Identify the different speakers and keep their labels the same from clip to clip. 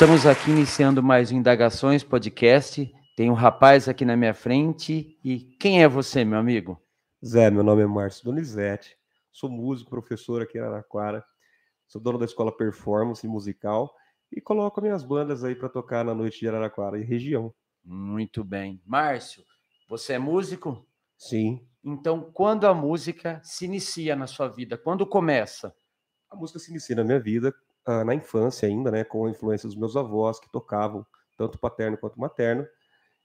Speaker 1: Estamos aqui iniciando mais um Indagações Podcast. Tem um rapaz aqui na minha frente. E quem é você, meu amigo?
Speaker 2: Zé, meu nome é Márcio Donizete. Sou músico, professor aqui em Araraquara. Sou dono da escola Performance Musical e coloco minhas bandas aí para tocar na noite de Araraquara e região.
Speaker 1: Muito bem. Márcio, você é músico?
Speaker 2: Sim.
Speaker 1: Então, quando a música se inicia na sua vida? Quando começa?
Speaker 2: A música se inicia na minha vida uh, na infância ainda, né, com a influência dos meus avós que tocavam tanto paterno quanto materno.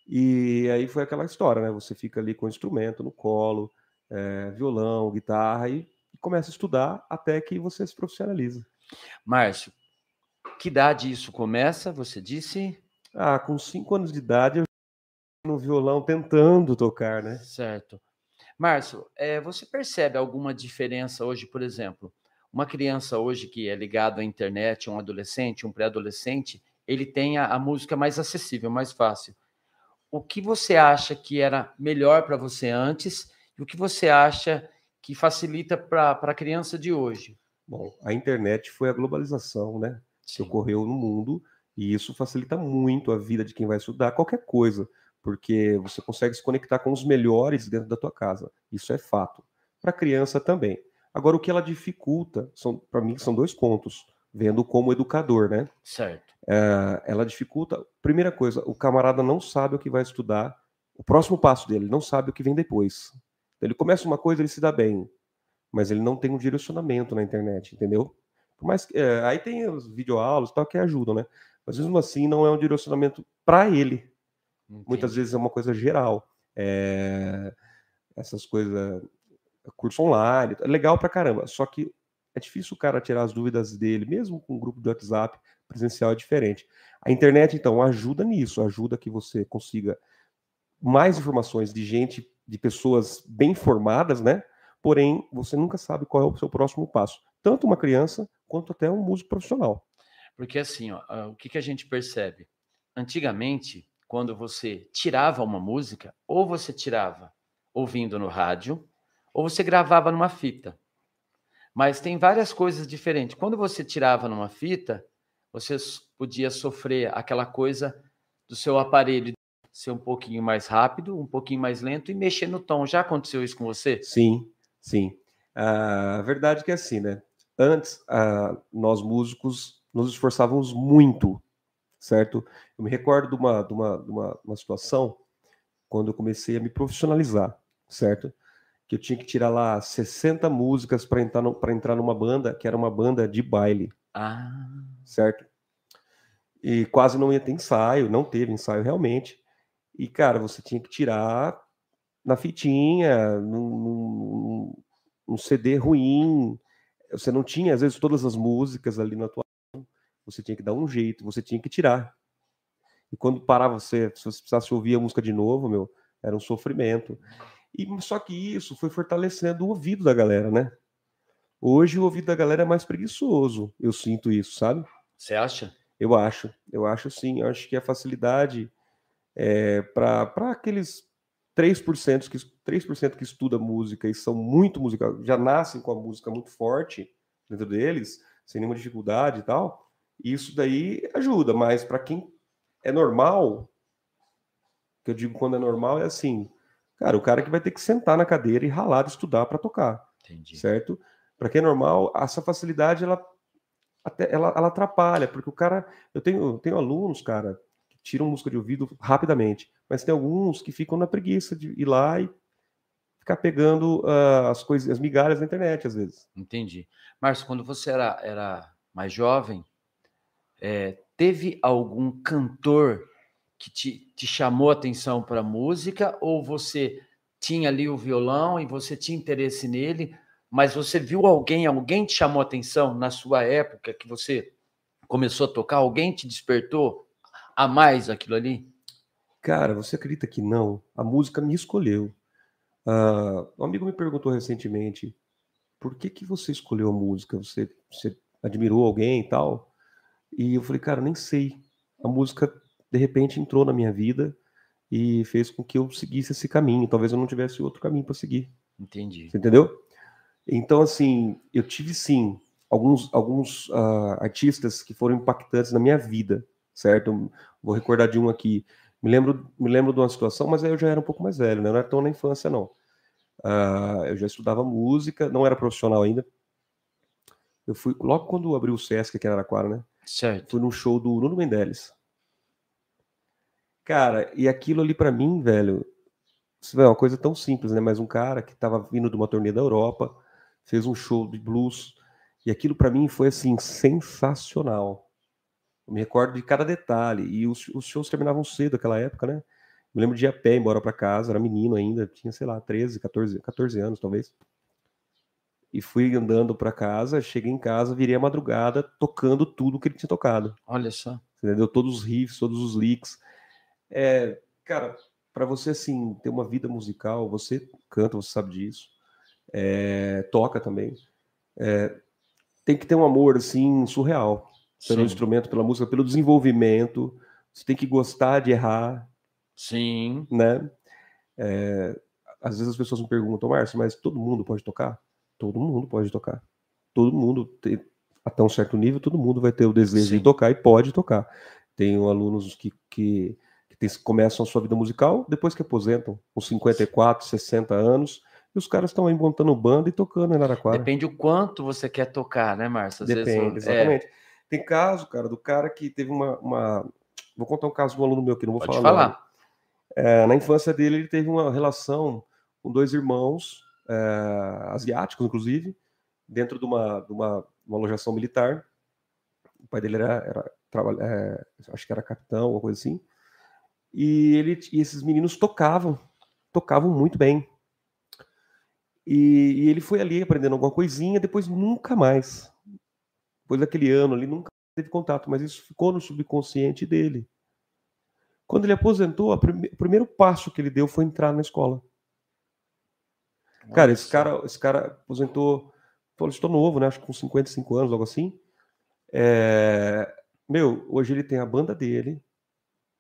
Speaker 2: E aí foi aquela história, né? Você fica ali com o instrumento no colo, é, violão, guitarra e começa a estudar até que você se profissionaliza.
Speaker 1: Márcio, que idade isso começa? Você disse?
Speaker 2: Ah, com cinco anos de idade eu no violão tentando tocar, né?
Speaker 1: Certo. Márcio, é, você percebe alguma diferença hoje, por exemplo? Uma criança hoje que é ligado à internet, um adolescente, um pré-adolescente, ele tem a, a, música mais acessível, mais fácil. O que você acha que era melhor para você antes e o que você acha que facilita para a criança de hoje?
Speaker 2: Bom, a internet foi a globalização, né? Sim. Que ocorreu no mundo e isso facilita muito a vida de quem vai estudar qualquer coisa, porque você consegue se conectar com os melhores dentro da tua casa. Isso é fato. Para a criança também. Agora, o que ela dificulta, para mim, são dois pontos, vendo como educador, né?
Speaker 1: Certo.
Speaker 2: É, ela dificulta. Primeira coisa, o camarada não sabe o que vai estudar, o próximo passo dele, não sabe o que vem depois. Ele começa uma coisa, ele se dá bem, mas ele não tem um direcionamento na internet, entendeu? Por mais que, é, aí tem os videoaulas tal que ajudam, né? Mas mesmo assim, não é um direcionamento para ele. Entendi. Muitas vezes é uma coisa geral. É, essas coisas curso online, é legal pra caramba. Só que é difícil o cara tirar as dúvidas dele, mesmo com um grupo de WhatsApp presencial é diferente. A internet, então, ajuda nisso, ajuda que você consiga mais informações de gente, de pessoas bem formadas, né? Porém, você nunca sabe qual é o seu próximo passo. Tanto uma criança quanto até um músico profissional.
Speaker 1: Porque assim, ó, ah, o que, que a gente percebe? Antigamente, quando você tirava uma música, ou você tirava ouvindo no rádio, ou você gravava numa fita. Mas tem várias coisas diferentes. Quando você tirava numa fita, você podia sofrer aquela coisa do seu aparelho ser um pouquinho mais rápido, um pouquinho mais lento e mexer no tom. Já aconteceu isso com você?
Speaker 2: Sim, sim. A verdade é que é assim, né? Antes, nós músicos nos esforçávamos muito, certo? Eu me recordo de uma, de uma, de uma, uma situação quando eu comecei a me profissionalizar, certo? Que eu tinha que tirar lá 60 músicas para entrar, no, entrar numa banda, que era uma banda de baile.
Speaker 1: Ah.
Speaker 2: Certo? E quase não ia ter ensaio, não teve ensaio realmente. E, cara, você tinha que tirar na fitinha, num, num, num CD ruim. Você não tinha, às vezes, todas as músicas ali na tua. Você tinha que dar um jeito, você tinha que tirar. E quando parava você, se você precisasse ouvir a música de novo, meu, era um sofrimento. E só que isso foi fortalecendo o ouvido da galera, né? Hoje o ouvido da galera é mais preguiçoso. Eu sinto isso, sabe?
Speaker 1: Você acha?
Speaker 2: Eu acho. Eu acho sim. Eu acho que a facilidade é, para aqueles 3% que, 3 que estuda música e são muito musical, já nascem com a música muito forte dentro deles, sem nenhuma dificuldade e tal. Isso daí ajuda, mas para quem é normal, que eu digo quando é normal, é assim: Cara, o cara que vai ter que sentar na cadeira e ralar estudar para tocar.
Speaker 1: Entendi.
Speaker 2: Certo? Para quem é normal, essa facilidade ela até ela, ela atrapalha, porque o cara, eu tenho, tenho alunos, cara, que tiram música de ouvido rapidamente, mas tem alguns que ficam na preguiça de ir lá e ficar pegando uh, as coisas, as migalhas na internet às vezes.
Speaker 1: Entendi. Márcio, quando você era, era mais jovem, é, teve algum cantor que te, te chamou a atenção para a música ou você tinha ali o violão e você tinha interesse nele, mas você viu alguém, alguém te chamou a atenção na sua época que você começou a tocar, alguém te despertou a mais aquilo ali?
Speaker 2: Cara, você acredita que não? A música me escolheu. Uh, um amigo me perguntou recentemente por que que você escolheu a música? Você, você admirou alguém e tal? E eu falei, cara, nem sei. A música de repente entrou na minha vida e fez com que eu seguisse esse caminho. Talvez eu não tivesse outro caminho para seguir.
Speaker 1: Entendi.
Speaker 2: Você entendeu? Então, assim, eu tive sim alguns, alguns uh, artistas que foram impactantes na minha vida, certo? Vou recordar de um aqui. Me lembro, me lembro de uma situação, mas aí eu já era um pouco mais velho, né? Não era tão na infância, não. Uh, eu já estudava música, não era profissional ainda. Eu fui, logo quando abriu o Sesc aqui em Araraquara, né?
Speaker 1: Certo.
Speaker 2: Fui num show do Nuno Mendeles. Cara, e aquilo ali para mim, velho, é uma coisa tão simples, né? Mas um cara que estava vindo de uma turnê da Europa, fez um show de blues, e aquilo para mim foi assim sensacional. Eu me recordo de cada detalhe, e os, os shows terminavam cedo naquela época, né? Me lembro de ir a pé embora para casa, era menino ainda, tinha, sei lá, 13, 14, 14 anos talvez. E fui andando para casa, cheguei em casa, virei a madrugada tocando tudo que ele tinha tocado.
Speaker 1: Olha só.
Speaker 2: Entendeu? Todos os riffs, todos os licks. É, cara, para você assim ter uma vida musical, você canta, você sabe disso, é, toca também. É, tem que ter um amor assim surreal pelo Sim. instrumento, pela música, pelo desenvolvimento. Você tem que gostar de errar.
Speaker 1: Sim.
Speaker 2: Né? É, às vezes as pessoas me perguntam, Márcio, mas todo mundo pode tocar? Todo mundo pode tocar. Todo mundo, tem, até um certo nível, todo mundo vai ter o desejo Sim. de tocar e pode tocar. Tenho alunos que, que que começam a sua vida musical depois que aposentam, com 54, 60 anos, e os caras estão aí montando banda e tocando em Araraquara.
Speaker 1: Depende o quanto você quer tocar, né, Márcio?
Speaker 2: Depende, vezes, é. exatamente. É... Tem caso, cara, do cara que teve uma, uma, Vou contar um caso de um aluno meu que não vou Pode falar. falar. É, na infância dele, ele teve uma relação com dois irmãos, é, asiáticos, inclusive, dentro de uma, de uma, uma alojação militar. O pai dele era, era é, acho que era capitão, uma coisa assim. E, ele, e esses meninos tocavam, tocavam muito bem. E, e, ele foi ali aprendendo alguma coisinha, depois nunca mais. Depois daquele ano ali, nunca teve contato, mas isso ficou no subconsciente dele. Quando ele aposentou, prime, o primeiro passo que ele deu foi entrar na escola. Nossa. Cara, esse cara, esse cara aposentou, estou novo, né? Acho que com 55 anos, algo assim. É, meu, hoje ele tem a banda dele,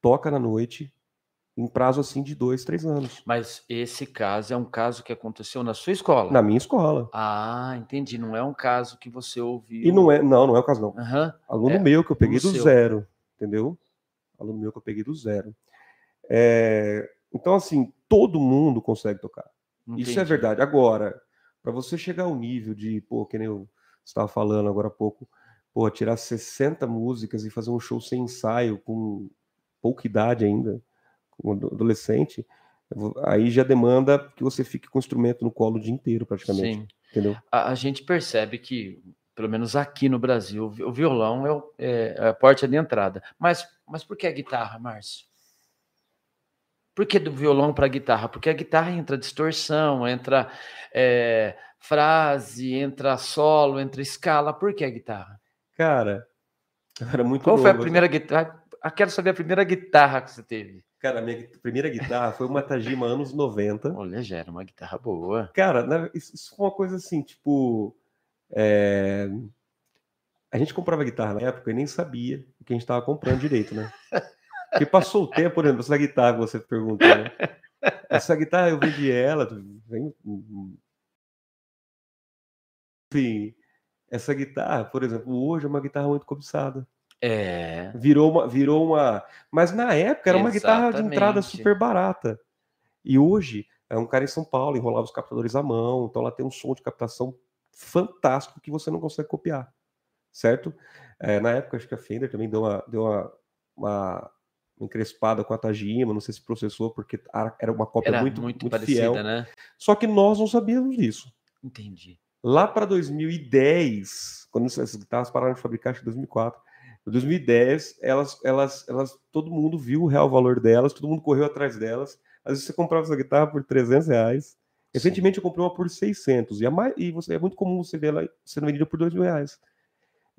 Speaker 2: toca na noite, em prazo assim de dois, três anos.
Speaker 1: Mas esse caso é um caso que aconteceu na sua escola?
Speaker 2: Na minha escola.
Speaker 1: Ah, entendi. Não é um caso que você ouviu.
Speaker 2: E não é, não, não é o caso não.
Speaker 1: Uhum.
Speaker 2: Aluno é, meu que eu peguei do seu. zero, entendeu? Aluno meu que eu peguei do zero. É... Então assim, todo mundo consegue tocar. Entendi. Isso é verdade. Agora, para você chegar ao nível de, pô, que nem eu estava falando agora há pouco, pô, tirar 60 músicas e fazer um show sem ensaio com pouca idade ainda, como adolescente, aí já demanda que você fique com o instrumento no colo o dia inteiro, praticamente. Sim. Entendeu?
Speaker 1: A, a gente percebe que, pelo menos aqui no Brasil, o violão é, o, é a porta de entrada. Mas, mas por que a guitarra, Márcio? Por que do violão para a guitarra? Porque a guitarra entra distorção, entra é, frase, entra solo, entra escala. Por que a guitarra?
Speaker 2: Cara, era muito
Speaker 1: Qual novo, foi a primeira guitarra? Ah, quero saber a primeira guitarra que você teve.
Speaker 2: Cara, a minha primeira guitarra foi uma Tajima anos 90.
Speaker 1: Olha, já era uma guitarra boa.
Speaker 2: Cara, isso foi uma coisa assim, tipo. É... A gente comprava guitarra na época e nem sabia o que a gente estava comprando direito, né? Porque passou o tempo, por exemplo, essa guitarra que você perguntou, né? Essa guitarra eu vendi ela, vem. Enfim, essa guitarra, por exemplo, hoje é uma guitarra muito cobiçada.
Speaker 1: É.
Speaker 2: Virou uma, virou uma. Mas na época era uma Exatamente. guitarra de entrada super barata. E hoje é um cara em São Paulo, enrolava os captadores à mão, então ela tem um som de captação fantástico que você não consegue copiar, certo? É, na época, acho que a Fender também deu uma, deu uma, uma encrespada com a Tajima, não sei se processou, porque era uma cópia era muito, muito, muito parecida, fiel.
Speaker 1: né?
Speaker 2: Só que nós não sabíamos disso.
Speaker 1: Entendi.
Speaker 2: Lá para 2010, quando essas guitarras pararam de fabricar, acho que 2004, em 2010, elas, elas, elas, todo mundo viu o real valor delas, todo mundo correu atrás delas. Às vezes você comprava essa guitarra por 300 reais. Recentemente eu comprei uma por 600. E, a e você, é muito comum você ver ela sendo vendida por 2 mil reais.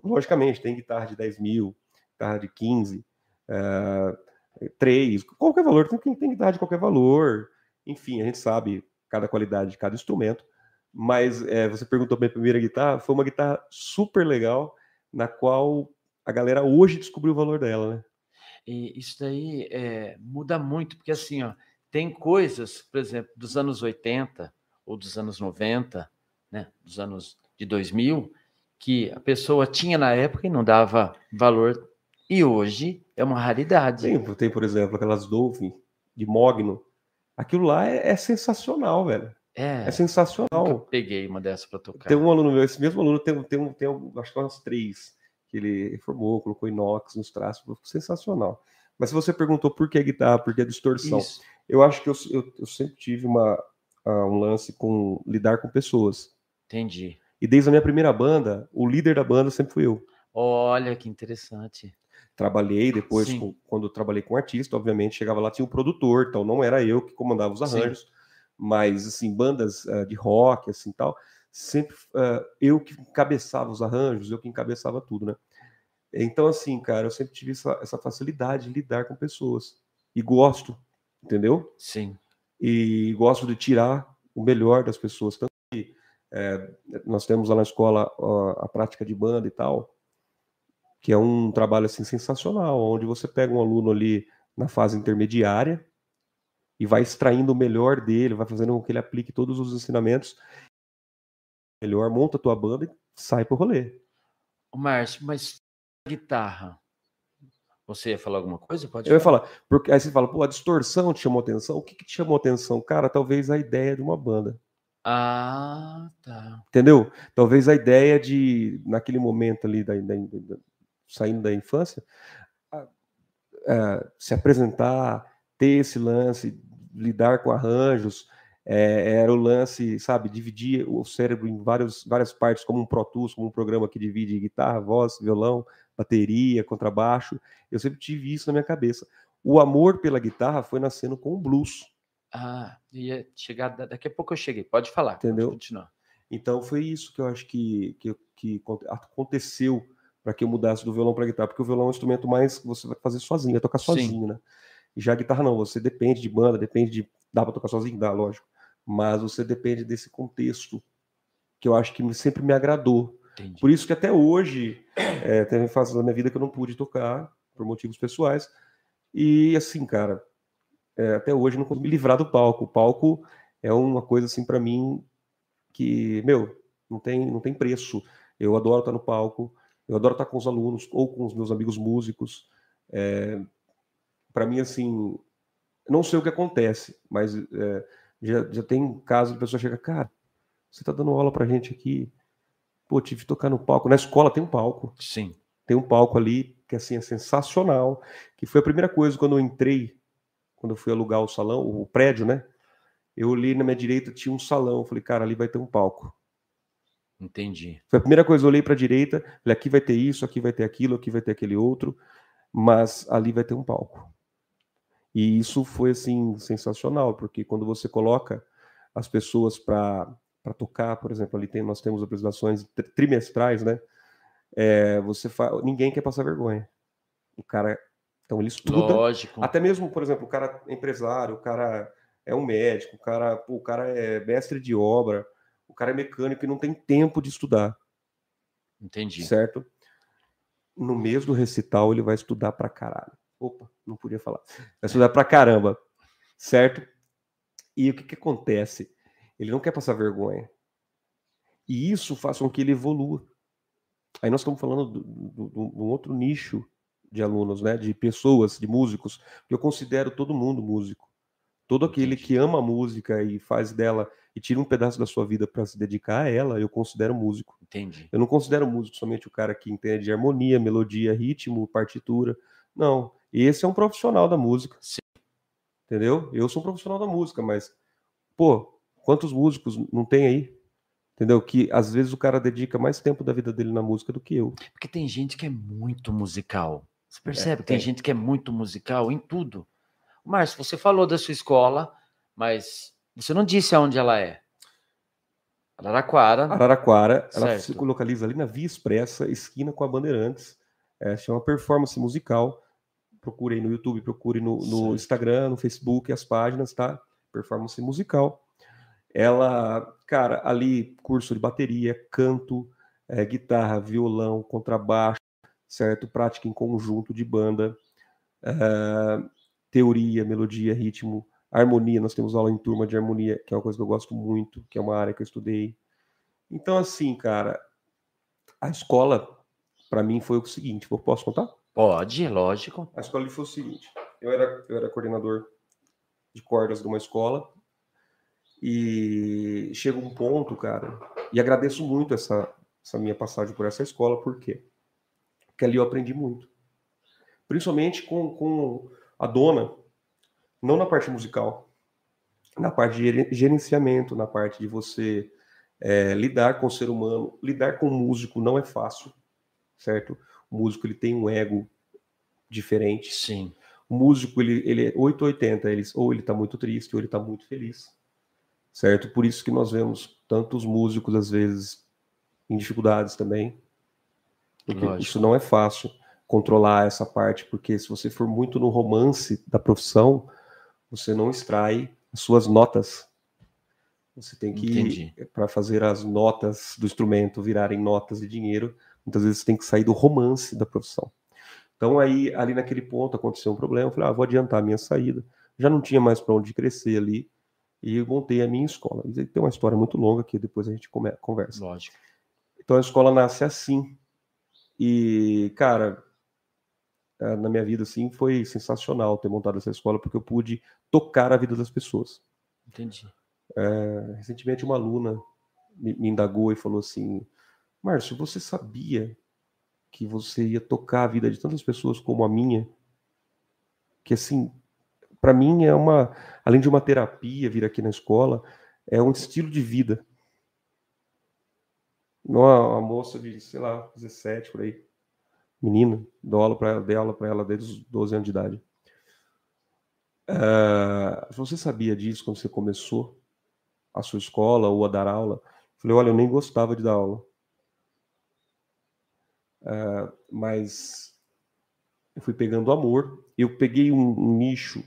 Speaker 2: Logicamente, tem guitarra de 10 mil, guitarra de 15, uh, 3, qualquer valor. Tem, tem guitarra de qualquer valor. Enfim, a gente sabe cada qualidade de cada instrumento. Mas é, você perguntou minha primeira guitarra, foi uma guitarra super legal, na qual a galera hoje descobriu o valor dela, né?
Speaker 1: E isso daí é, muda muito, porque assim, ó, tem coisas, por exemplo, dos anos 80 ou dos anos 90, né, dos anos de 2000, que a pessoa tinha na época e não dava valor E hoje é uma raridade.
Speaker 2: Tem, tem por exemplo, aquelas Dolphin de Mogno. Aquilo lá é, é sensacional, velho.
Speaker 1: É,
Speaker 2: É sensacional.
Speaker 1: peguei uma dessa para tocar.
Speaker 2: Tem um aluno meu, esse mesmo aluno tem, um- tem, um, tem um, acho que umas três, que ele reformou, colocou inox nos traços, sensacional. Mas se você perguntou por que a guitarra, por que a distorção,
Speaker 1: Isso.
Speaker 2: eu acho que eu, eu, eu sempre tive uma, ah, um lance com lidar com pessoas.
Speaker 1: Entendi.
Speaker 2: E desde a minha primeira banda, o líder da banda sempre fui eu.
Speaker 1: Olha que interessante.
Speaker 2: Trabalhei depois,
Speaker 1: Sim.
Speaker 2: com- quando trabalhei com artista, obviamente, chegava lá, tinha um produtor, então não era eu que comandava os
Speaker 1: Sim.
Speaker 2: arranjos, mas, assim, bandas ah, de rock, assim, tal, sempre ah, eu que encabeçava os arranjos, eu que encabeçava tudo, né? Então, assim, cara, eu sempre tive essa, essa facilidade de lidar com pessoas. E gosto, entendeu?
Speaker 1: Sim.
Speaker 2: e gosto de tirar o melhor das pessoas. Tanto que é, nós temos lá na escola ó, a prática de banda e tal, que é um trabalho assim sensacional, onde você pega um aluno ali na fase intermediária e vai extraindo o melhor dele, vai fazendo com que ele aplique todos os ensinamentos melhor, monta a tua banda e sai pro rolê.
Speaker 1: Márcio, mas guitarra. Você ia falar alguma coisa? Pode
Speaker 2: Eu ia falar, porque aí você fala, pô, a distorção te chamou atenção? O que, que te chamou atenção? Cara, talvez a ideia de uma banda.
Speaker 1: Ah, tá.
Speaker 2: Entendeu? Talvez a ideia de, naquele momento ali, da, da- da- saindo da infância, a- a, se apresentar, ter esse lance, lidar com arranjos, é, era o lance, sabe, dividir o cérebro em vários, várias partes, como um Pro Tools, como um programa que divide guitarra, voz, violão, bateria, contrabaixo. Eu sempre tive isso na minha cabeça. O amor pela guitarra foi nascendo com o blues.
Speaker 1: Ah, ia chegar. da- Daqui a pouco eu cheguei. Pode falar.
Speaker 2: Entendeu?
Speaker 1: Pode continuar.
Speaker 2: Então foi isso que eu acho que, que, que aconteceu para que eu mudasse do violão para guitarra, porque o violão é um instrumento mais que você vai fazer sozinho, vai tocar
Speaker 1: Sim.
Speaker 2: sozinho, né? E já a guitarra não, você depende de banda, depende de. Dá para tocar sozinho? Dá, lógico. Mas você depende desse contexto que eu acho que sempre me agradou.
Speaker 1: Entendi.
Speaker 2: Por isso que até hoje, é, teve fases da minha vida que eu não pude tocar, por motivos pessoais. E assim, cara, é, até hoje não consigo me livrar do palco. O palco é uma coisa assim para mim que, meu, não tem, não tem preço. Eu adoro estar no palco, eu adoro estar com os alunos ou com os meus amigos músicos. É, para mim, assim, não sei o que acontece, mas é, já, já tem caso de pessoa chega, cara, você tá dando aula pra gente aqui, pô, tive que tocar no palco. Na escola tem um palco,
Speaker 1: Sim.
Speaker 2: tem um palco ali que assim é sensacional, que foi a primeira coisa quando eu entrei, quando eu fui alugar o salão, o prédio, né? Eu olhei na minha direita, tinha um salão, eu falei, cara, ali vai ter um palco.
Speaker 1: Entendi.
Speaker 2: Foi a primeira coisa, eu olhei para a direita, falei, aqui vai ter isso, aqui vai ter aquilo, aqui vai ter aquele outro, mas ali vai ter um palco. E isso foi assim sensacional, porque quando você coloca as pessoas para tocar, por exemplo, ali tem, nós temos apresentações tri- trimestrais, né? É, você fa... ninguém quer passar vergonha. O cara, então ele estuda,
Speaker 1: Lógico.
Speaker 2: até mesmo, por exemplo, o cara é empresário, o cara é um médico, o cara, pô, o cara é mestre de obra, o cara é mecânico e não tem tempo de estudar,
Speaker 1: Entendi.
Speaker 2: certo? No mês do recital ele vai estudar pra caralho. Opa, não podia falar. Vai estudar pra caramba, certo? E o que que acontece? Ele não quer passar vergonha. E isso faz com que ele evolua. Aí nós estamos falando do- do- do- de um outro nicho de alunos, né? De pessoas, de músicos, que eu considero todo mundo músico. Todo aquele que ama a música e faz dela e tira um pedaço da sua vida para se dedicar a ela, eu considero músico.
Speaker 1: Entendi.
Speaker 2: Eu não considero músico somente o cara que entende de harmonia, melodia, ritmo, partitura. Não. Esse é um profissional da música.
Speaker 1: Sim.
Speaker 2: Entendeu? Eu sou um profissional da música, mas, pô, quantos músicos não tem aí? Entendeu? Que às vezes o cara dedica mais tempo da vida dele na música do que eu.
Speaker 1: Porque tem gente que é muito musical. Você percebe? tem
Speaker 2: tem.
Speaker 1: gente que é muito musical em tudo. Márcio, você falou da sua escola, mas você não disse aonde ela é. Araraquara.
Speaker 2: Araraquara, ela
Speaker 1: Certo.
Speaker 2: se localiza ali na Via Expressa, esquina com a Bandeirantes. É, chama Performance Musical. Procure aí no YouTube, procure no, no. Instagram, no Facebook, as páginas, tá? Performance Musical. Ela, cara, ali curso de bateria, canto, é, guitarra, violão, contrabaixo, certo? Prática em conjunto de banda, é, teoria, melodia, ritmo, harmonia. Nós temos aula em turma de harmonia, que é uma coisa que eu gosto muito, que é uma área que eu estudei. Então, assim, cara, a escola, para mim, foi o seguinte: eu posso contar?
Speaker 1: Pode, lógico.
Speaker 2: A escola foi o seguinte: eu era, eu era coordenador de cordas de uma escola e chega um ponto, cara, e agradeço muito essa, essa minha passagem por essa escola, por quê? Porque ali eu aprendi muito. Principalmente com, com a dona, não na parte musical, na parte de gerenciamento, na parte de você é, lidar com o ser humano. Lidar com o músico não é fácil, certo? O músico ele tem um ego diferente.
Speaker 1: Sim.
Speaker 2: O músico ele, ele é 880, ele, ou ele está muito triste, ou ele está muito feliz, certo? Por isso que nós vemos tantos músicos às vezes em dificuldades também. Porque Lógico. isso não é fácil controlar essa parte, porque se você for muito no romance da profissão, você não extrai as suas notas. Você tem que, para fazer as notas do instrumento virarem notas de dinheiro, muitas vezes você tem que sair do romance da profissão. Então aí, ali naquele ponto, aconteceu um problema, eu falei, ah, vou adiantar a minha saída. Já não tinha mais para onde crescer ali, e montei a minha escola. Tem uma história muito longa que depois a gente conversa.
Speaker 1: Lógico.
Speaker 2: Então a escola nasce assim. E, cara, na minha vida, assim, foi sensacional ter montado essa escola, porque eu pude tocar a vida das pessoas.
Speaker 1: Entendi.
Speaker 2: É, recentemente, uma aluna me, me indagou e falou assim: Márcio, você sabia que você ia tocar a vida de tantas pessoas como a minha? Que, assim, para mim é uma, além de uma terapia vir aqui na escola, é um estilo de vida. Uma, uma moça de, sei lá, 17 por aí, menina, dou aula para dei aula para ela desde os 12 anos de idade. Uh, você sabia disso quando você começou a sua escola ou a dar aula? Falei, olha, eu nem gostava de dar aula. Uh, mas eu fui pegando amor. Eu peguei um, um nicho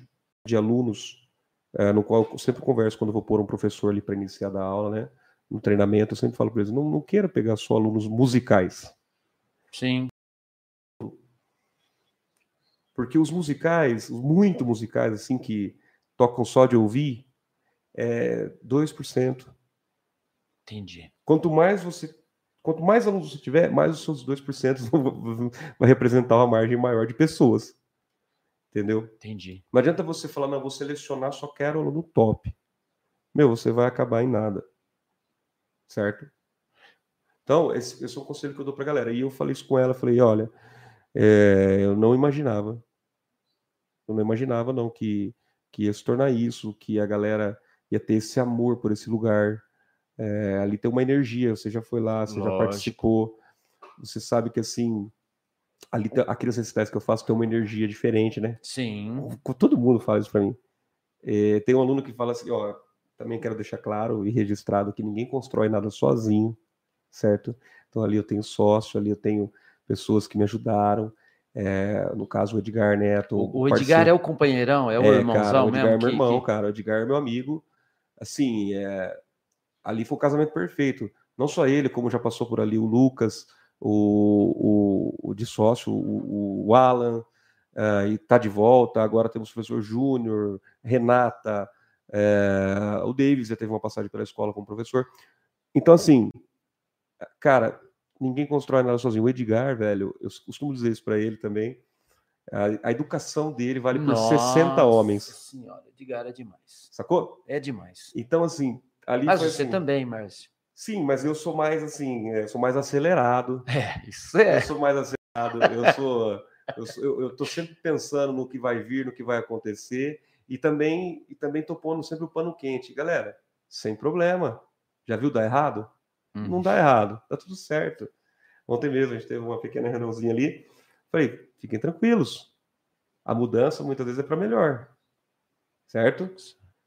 Speaker 2: de alunos, uh, no qual eu sempre converso quando vou pôr um professor ali para iniciar a dar aula, né? No treinamento, eu sempre falo para eles: não, não queira pegar só alunos musicais.
Speaker 1: Sim.
Speaker 2: Porque os musicais, muito musicais, assim, que tocam só de ouvir, é 2%.
Speaker 1: Entendi.
Speaker 2: Quanto mais você quanto mais alunos você tiver, mais os seus 2% vai representar uma margem maior de pessoas. Entendeu?
Speaker 1: Entendi.
Speaker 2: Não adianta você falar, não, vou selecionar, só quero aluno top. Meu, você vai acabar em nada. Certo? Então, esse, esse é o conselho que eu dou pra galera. E eu falei isso com ela, falei, olha, é, eu não imaginava. Eu não imaginava, não, que, que ia se tornar isso, que a galera ia ter esse amor por esse lugar, é, ali tem uma energia, você já foi lá, você Lógico. já participou, você sabe que assim, ali aqueles recitais que eu faço tem uma energia diferente, né?
Speaker 1: Sim.
Speaker 2: Todo mundo fala isso para mim. É, tem um aluno que fala assim, ó, também quero deixar claro e registrado que ninguém constrói nada sozinho, certo? Então ali eu tenho sócio, ali eu tenho pessoas que me ajudaram. É, no caso, o Edgar Neto.
Speaker 1: O, o Edgar é o companheirão, é o é, irmãozão
Speaker 2: cara, o
Speaker 1: Edgar
Speaker 2: mesmo?
Speaker 1: é
Speaker 2: meu irmão, que... cara. O Edgar é meu amigo. Assim, é, ali foi o casamento perfeito. Não só ele, como já passou por ali o Lucas, o, o, o de sócio, o, o Alan, uh, e tá de volta. Agora temos o professor Júnior, Renata, uh, o Davis já teve uma passagem pela escola como professor. Então, assim, cara, ninguém constrói nada sozinho. O Edgar, velho, eu costumo dizer isso para ele também. A, a, educação dele vale por Nossa 60 homens.
Speaker 1: Senhora, Edgar é demais.
Speaker 2: Sacou?
Speaker 1: É demais.
Speaker 2: Então, assim, Ali
Speaker 1: mas você assim, também, Márcio.
Speaker 2: Sim, mas eu sou mais assim, é, sou mais acelerado.
Speaker 1: É, isso é.
Speaker 2: Eu sou mais acelerado. Eu sou, eu, eu, eu tô sempre pensando no que vai vir, no que vai acontecer e também e também tô pondo sempre o pano quente, galera. Sem problema. Já viu dar errado? Hum. Não dá errado, tá tudo certo. Ontem mesmo a gente teve uma pequena reuniãozinha ali. Falei, fiquem tranquilos. A mudança muitas vezes é para melhor. Certo?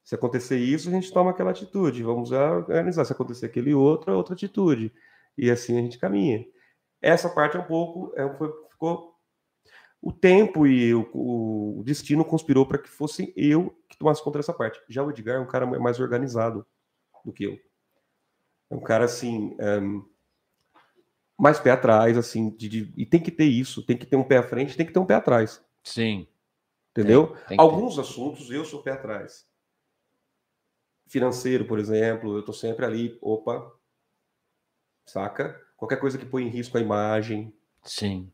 Speaker 2: Se acontecer isso, a gente toma aquela atitude. Vamos organizar. Se acontecer aquele outro, é outra atitude. E assim a gente caminha. Essa parte é um pouco. É, foi, ficou. O tempo e o, o destino conspirou para que fosse eu que tomasse conta dessa parte. Já o Edgar é um cara mais organizado do que eu. É um cara assim. Um, mais pé atrás, assim, de, de, e tem que ter isso, tem que ter um pé à frente, tem que ter um pé atrás.
Speaker 1: Sim.
Speaker 2: Entendeu? Tem, tem Alguns ter. assuntos eu sou pé atrás financeiro, por exemplo, eu estou sempre ali, opa, saca? Qualquer coisa que põe em risco a imagem.
Speaker 1: Sim.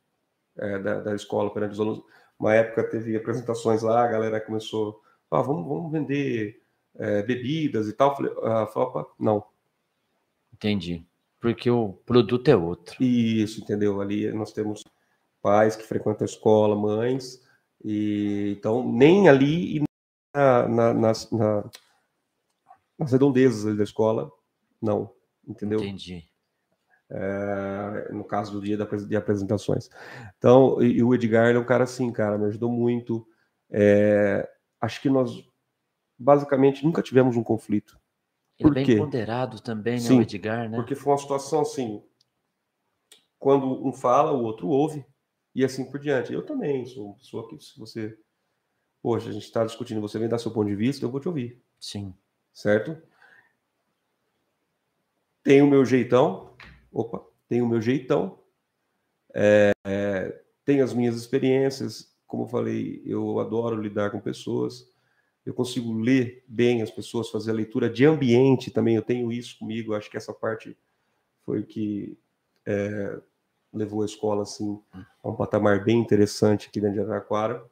Speaker 2: é, da, da, escola perante os alunos. Uma época teve apresentações lá, a galera começou, ah, vamos, vamos vender é, bebidas e tal. Falei, ah, falei, não.
Speaker 1: Entendi. Porque o produto é outro.
Speaker 2: Isso, entendeu? Ali nós temos pais que frequentam a escola, mães, e então nem ali e na, na, nas, na, nas redondezas da escola, não, entendeu?
Speaker 1: Entendi.
Speaker 2: É, no caso do dia de apresentações. Então, e, e o Edgar é um cara assim, cara, me ajudou muito. É, acho que nós basicamente nunca tivemos um conflito.
Speaker 1: Ele Por é bem ponderado também, né, Sim, o Edgar, né?
Speaker 2: Porque foi uma situação assim, quando um fala, o outro ouve, e assim por diante. Eu também sou uma pessoa que, se você. Poxa, a gente está discutindo, você vem dar seu ponto de vista, eu vou te ouvir.
Speaker 1: Sim.
Speaker 2: Certo? Tem o meu jeitão. Opa, tem o meu jeitão. É, é, tem as minhas experiências. Como eu falei, eu adoro lidar com pessoas eu consigo ler bem as pessoas, fazer a leitura de ambiente também, eu tenho isso comigo, acho que essa parte foi o que é, levou a escola assim, a um patamar bem interessante aqui dentro de Araraquara.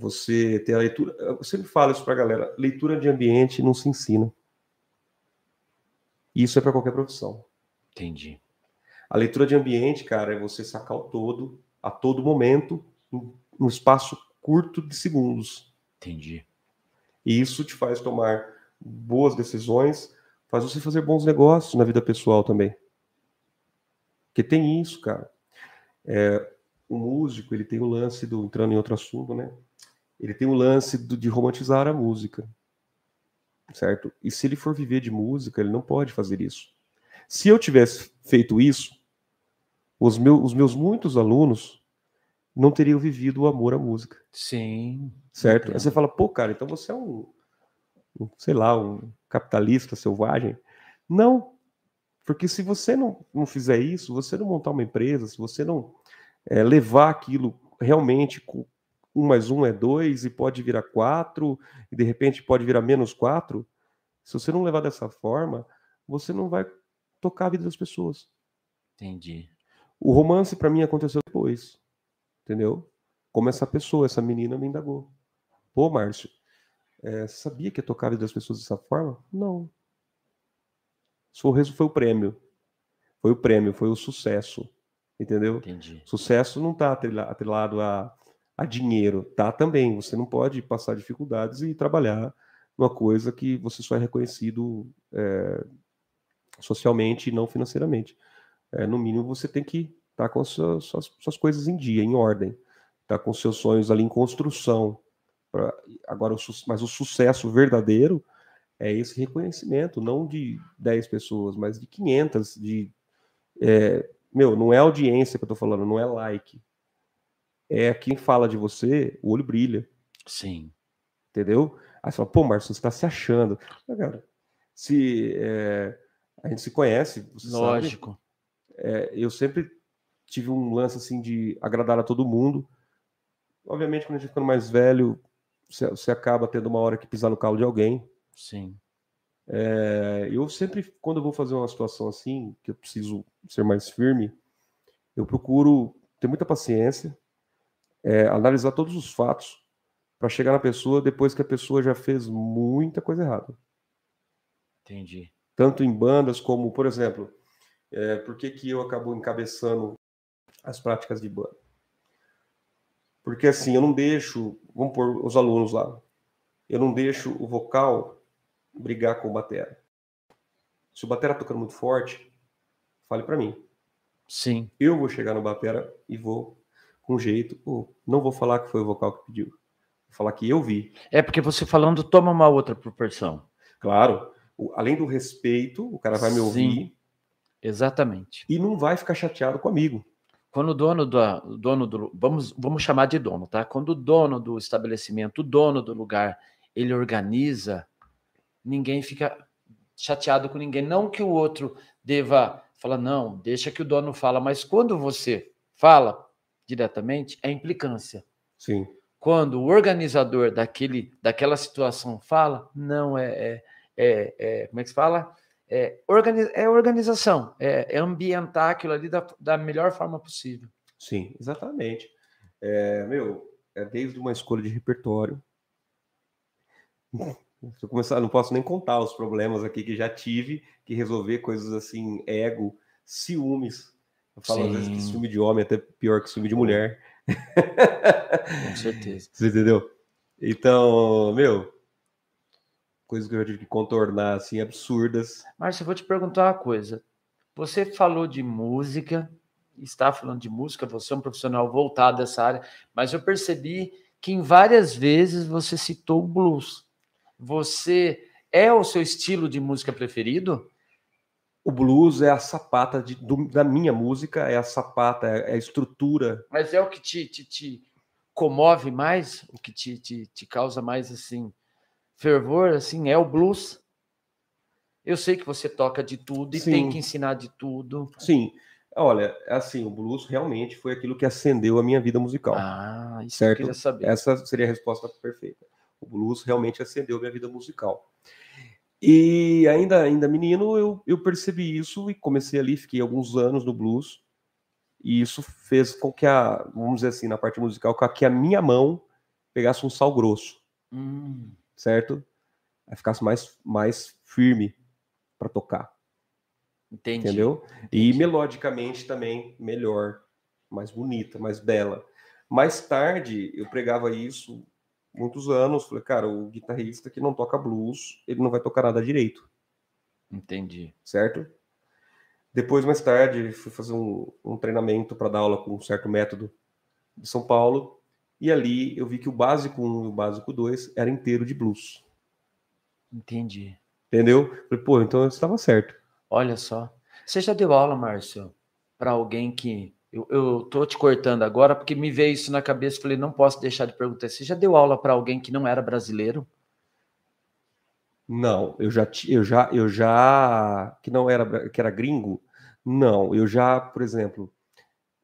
Speaker 2: Você ter a leitura, eu sempre falo isso para a galera, leitura de ambiente não se ensina. Isso é para qualquer profissão.
Speaker 1: Entendi.
Speaker 2: A leitura de ambiente, cara, é você sacar o todo, a todo momento, em um espaço curto de segundos.
Speaker 1: Entendi.
Speaker 2: E isso te faz tomar boas decisões, faz você fazer bons negócios na vida pessoal também. Porque tem isso, cara. É, o músico, ele tem o lance do, entrando em outro assunto, né? Ele tem o lance do, de romantizar a música. Certo? E se ele for viver de música, ele não pode fazer isso. Se eu tivesse feito isso, os, meu, os meus muitos alunos não teriam vivido o amor à música.
Speaker 1: Sim.
Speaker 2: Certo? Entendo. Aí você fala, pô, cara, então você é um, um, sei lá, um capitalista selvagem. Não. Porque se você não, não fizer isso, você não montar uma empresa, se você não é, levar aquilo realmente com um mais um é dois e pode virar quatro, e de repente pode virar menos quatro, se você não levar dessa forma, você não vai tocar a vida das pessoas.
Speaker 1: Entendi.
Speaker 2: O romance para mim aconteceu depois. Entendeu? Como essa pessoa, essa menina me indagou. Pô, Márcio, é, sabia que ia tocar a vida das pessoas dessa forma? Não. Foi, foi o prêmio. Foi o prêmio, foi o sucesso. Entendeu?
Speaker 1: Entendi.
Speaker 2: Sucesso não está atrelado a, a dinheiro. Tá também. Você não pode passar dificuldades e trabalhar numa coisa que você só é reconhecido é, socialmente e não financeiramente. É, no mínimo, você tem que estar tá com suas, suas, suas coisas em dia, em ordem está com seus sonhos ali em construção. Pra, agora, o, mas o sucesso verdadeiro é esse reconhecimento, não de 10 pessoas, mas de 500, de... É, meu, não é audiência que eu estou falando, não é like. É quem fala de você, o olho brilha.
Speaker 1: Sim.
Speaker 2: Entendeu? Aí você fala, pô, Márcio, você está se achando. Cara, se é, a gente se conhece,
Speaker 1: Lógico.
Speaker 2: Sabe, é, eu sempre tive um lance assim de agradar a todo mundo. Obviamente, quando a gente ficando mais velho, você, você acaba tendo uma hora que pisar no calo de alguém.
Speaker 1: Sim.
Speaker 2: É, eu sempre, quando eu vou fazer uma situação assim, que eu preciso ser mais firme, eu procuro ter muita paciência, é, analisar todos os fatos para chegar na pessoa depois que a pessoa já fez muita coisa errada.
Speaker 1: Entendi.
Speaker 2: Tanto em bandas como, por exemplo, é, por que, que eu acabo encabeçando as práticas de banda? Porque assim, eu não deixo, vamos pôr os alunos lá, eu não deixo o vocal brigar com o batera. Se o batera tocando muito forte, fale para mim.
Speaker 1: Sim.
Speaker 2: Eu vou chegar no batera e vou com jeito, pô, não vou falar que foi o vocal que pediu. Vou falar que eu vi.
Speaker 1: É porque você falando toma uma outra proporção.
Speaker 2: Claro, além do respeito, o cara vai me ouvir. Sim,
Speaker 1: exatamente.
Speaker 2: E não vai ficar chateado comigo.
Speaker 1: Quando o dono do, dono do vamos, vamos chamar de dono, tá? Quando o dono do estabelecimento, o dono do lugar, ele organiza, ninguém fica chateado com ninguém. Não que o outro deva falar, não, deixa que o dono fala, mas quando você fala diretamente, é implicância.
Speaker 2: Sim.
Speaker 1: Quando o organizador daquele, daquela situação fala, não é, é, é, é como é que se fala? é, organiz, é organização, é, é, ambientar aquilo ali da, da melhor forma possível.
Speaker 2: Sim, exatamente. É, meu, é desde uma escolha de repertório. Se eu começar, não posso nem contar os problemas aqui que já tive que resolver coisas assim, ego, ciúmes. Eu falo às vezes que ciúme de homem é até pior que ciúme de mulher.
Speaker 1: Com certeza.
Speaker 2: Você entendeu? Então, meu, coisas que eu tive que contornar, assim, absurdas.
Speaker 1: Márcio, eu vou te perguntar uma coisa. Você falou de música, está falando de música, você é um profissional voltado dessa área, mas eu percebi que em várias vezes você citou o blues. Você é o seu estilo de música preferido?
Speaker 2: O blues é a sapata de, do, da minha música, é a sapata, é a estrutura.
Speaker 1: Mas é o que te, te, te comove mais, o que te, te, te causa mais assim fervor, assim, é o blues. Eu sei que você toca de tudo e Sim. tem que ensinar de tudo.
Speaker 2: Sim. Olha, assim, o blues realmente foi aquilo que acendeu a minha vida musical.
Speaker 1: Ah, isso
Speaker 2: certo?
Speaker 1: eu queria saber.
Speaker 2: Essa seria a resposta perfeita. O blues realmente acendeu a minha vida musical. E ainda, ainda menino, eu, eu percebi isso e comecei ali, fiquei alguns anos no blues. E isso fez com que a, vamos dizer assim, na parte musical, com que a minha mão pegasse um sal grosso.
Speaker 1: Hum.
Speaker 2: Certo? Aí ficasse mais, mais firme para tocar.
Speaker 1: Entendi.
Speaker 2: Entendeu? Entendi. E melodicamente também melhor, mais bonita, mais bela. Mais tarde, eu pregava isso muitos anos. Falei, cara, o guitarrista que não toca blues, ele não vai tocar nada direito.
Speaker 1: Entendi.
Speaker 2: Certo? Depois, mais tarde, fui fazer um, um treinamento para dar aula com um certo método de São Paulo. E ali eu vi que o básico 1 e o básico 2 era inteiro de blues.
Speaker 1: Entendi.
Speaker 2: Entendeu? Falei, pô, então eu estava certo.
Speaker 1: Olha só. Você já deu aula, Márcio, para alguém que. Eu, eu tô te cortando agora porque me veio isso na cabeça. Falei, não posso deixar de perguntar. Você já deu aula para alguém que não era brasileiro?
Speaker 2: Não, eu já, eu já, eu já, que não era, que era gringo. Não, eu já, por exemplo,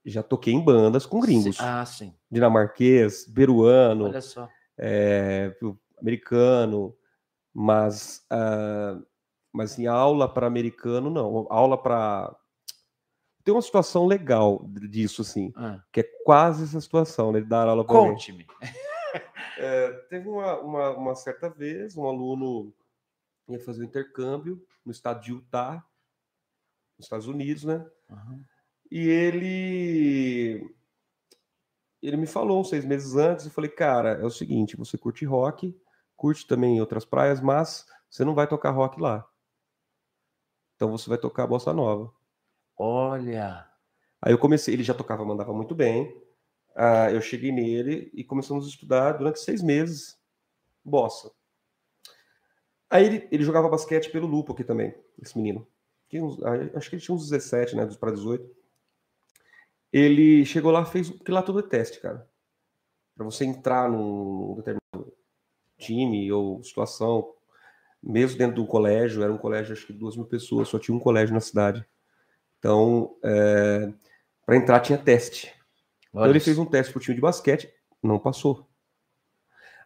Speaker 2: já toquei em bandas com gringos.
Speaker 1: Ah, sim.
Speaker 2: Dinamarquês, peruano,
Speaker 1: Olha só.
Speaker 2: É, americano, mas, uh, mas em aula para americano não. Aula para tem uma situação legal disso, assim, ah. que é quase essa situação, né? De dar aula para
Speaker 1: Conte-me.
Speaker 2: É, teve uma, uma, uma certa vez um aluno ia fazer um intercâmbio no estado de Utah, nos Estados Unidos, né?
Speaker 1: Uhum.
Speaker 2: E ele ele me falou uns seis meses antes, eu falei, cara, é o seguinte, você curte rock, curte também outras praias, mas você não vai tocar rock lá. Então você vai tocar bossa nova.
Speaker 1: Olha.
Speaker 2: Aí eu comecei, ele já tocava, mandava muito bem. Ah, eu cheguei nele e começamos a estudar durante seis meses bossa. Aí ele, ele jogava basquete pelo Lupo aqui também, esse menino. acho que ele tinha uns 17, né? Dos para 18. Ele chegou lá, fez. Porque lá tudo é teste, cara. Para você entrar num determinado time ou situação, mesmo dentro do colégio, era um colégio, acho que duas mil pessoas, só tinha um colégio na cidade. Então, é, para entrar tinha teste. Olha então ele fez um teste pro time de basquete, não passou.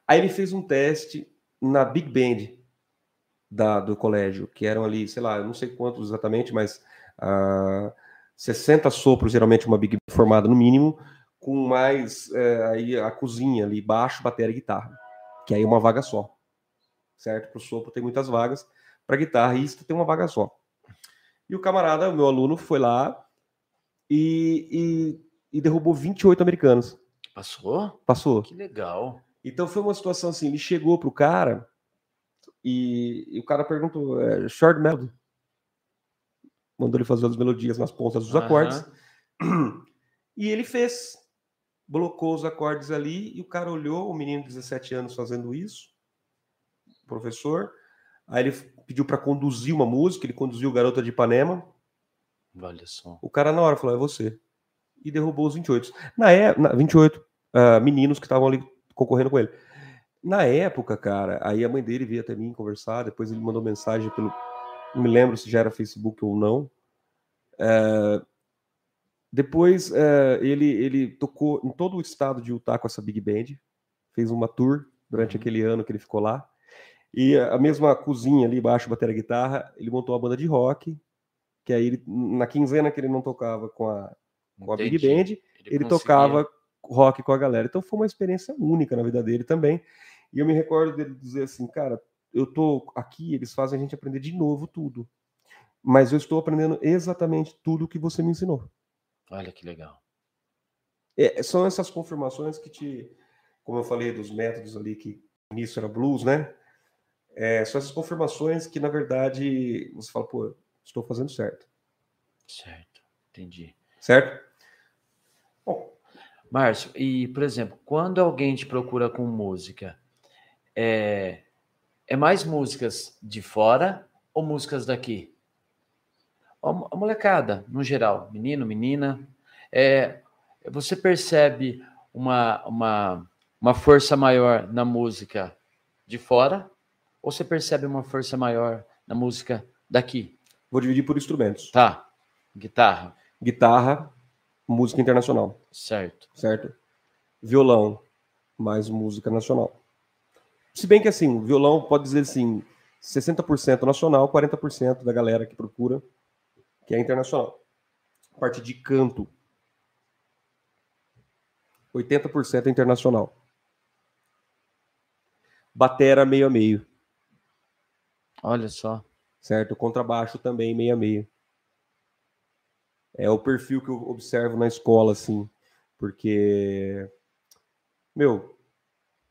Speaker 2: Aí ele fez um teste na Big Band, da, do colégio, que eram ali, sei lá, eu não sei quantos exatamente, mas uh, ah, 60 sopros, geralmente uma big formada no mínimo, com mais é, aí a cozinha ali, baixo, bateria e guitarra, que aí é uma vaga só, certo? Para o sopro tem muitas vagas, para guitarrista tem uma vaga só. E o camarada, o meu aluno, foi lá e, e, e derrubou 28 americanos.
Speaker 1: Passou?
Speaker 2: Passou.
Speaker 1: Que legal.
Speaker 2: Então foi uma situação assim, ele chegou pro cara e, e o cara perguntou, é, short melody. Mandou ele fazer as melodias nas pontas dos acordes. E ele fez. Blocou os acordes ali e o cara olhou, o menino de 17 anos fazendo isso, o professor. Aí ele pediu para conduzir uma música, ele conduziu Garota de Ipanema.
Speaker 1: Olha só.
Speaker 2: O cara na hora falou: é você. E derrubou os 28. Na época, 28 uh, meninos que estavam ali concorrendo com ele. Na época, cara, aí a mãe dele veio até mim conversar, depois ele mandou mensagem pelo. Não me lembro se já era Facebook ou não. É... Depois é... ele, ele tocou em todo o estado de Utah com essa Big Band, fez uma tour durante uhum. aquele ano que ele ficou lá. E a mesma cozinha ali embaixo, bateria guitarra, ele montou uma banda de rock, que aí ele, na quinzena que ele não tocava com a com a Big. Band, ele
Speaker 1: conseguia-
Speaker 2: tocava rock com a galera. Então foi uma experiência única na vida dele também. E eu me recordo dele dizer assim, cara, eu tô aqui, eles fazem a gente aprender de novo tudo. Mas eu estou aprendendo exatamente tudo que você me ensinou.
Speaker 1: Olha que legal.
Speaker 2: É, são essas confirmações que te, como eu falei dos métodos ali que no início era blues, né? É, são essas confirmações que na verdade você fala, pô, estou fazendo certo,
Speaker 1: Certo. Entendi.
Speaker 2: certo? Bom,
Speaker 1: Márcio, e, por exemplo, quando alguém te procura com música, é, é mais músicas de fora ou músicas daqui? A mo- a molecada, no geral, menino, menina, é, você percebe uma, uma, uma força maior na música de fora ou você percebe uma força maior na música daqui?
Speaker 2: vou dividir por instrumentos:
Speaker 1: Tá, guitarra,
Speaker 2: guitarra, música internacional.
Speaker 1: certo.
Speaker 2: certo? Violão, mais música nacional. Se bem que assim, o violão pode dizer assim, 60% nacional, 40% da galera que procura, que é internacional. A parte de canto, 80% é internacional. Batera meio a meio,
Speaker 1: Olha só.
Speaker 2: certo? Contrabaixo também meio a meio. É o perfil que eu observo na escola, assim, porque, meu,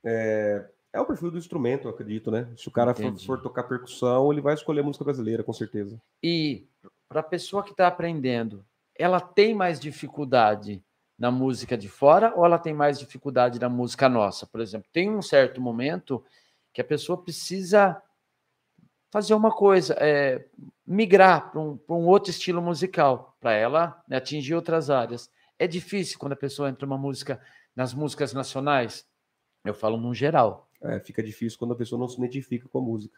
Speaker 2: é, é o perfil do instrumento, eu acredito, né? Se o cara for, for tocar percussão, ele vai escolher música brasileira, com certeza.
Speaker 1: E para a pessoa que está aprendendo, ela tem mais dificuldade na música de fora ou ela tem mais dificuldade na música nossa? Por exemplo, tem um certo momento que a pessoa precisa fazer uma coisa, é, migrar para um, pra um outro estilo musical, para ela né, atingir outras áreas. É difícil quando a pessoa entra numa música, nas músicas nacionais. Eu falo num geral.
Speaker 2: É, fica difícil quando a pessoa não se identifica com a música.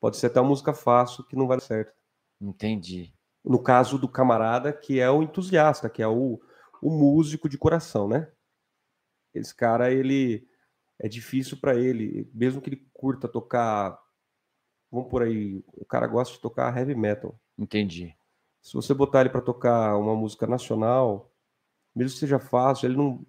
Speaker 2: Pode ser até uma música fácil que não vai dar certo.
Speaker 1: Entendi.
Speaker 2: No caso do camarada, que é o entusiasta, que é o, o músico de coração, né? Esse cara, ele é difícil para ele, mesmo que ele curta tocar, vamos por aí, o cara gosta de tocar heavy metal.
Speaker 1: Entendi.
Speaker 2: Se você botar ele para tocar uma música nacional, mesmo que seja fácil, ele não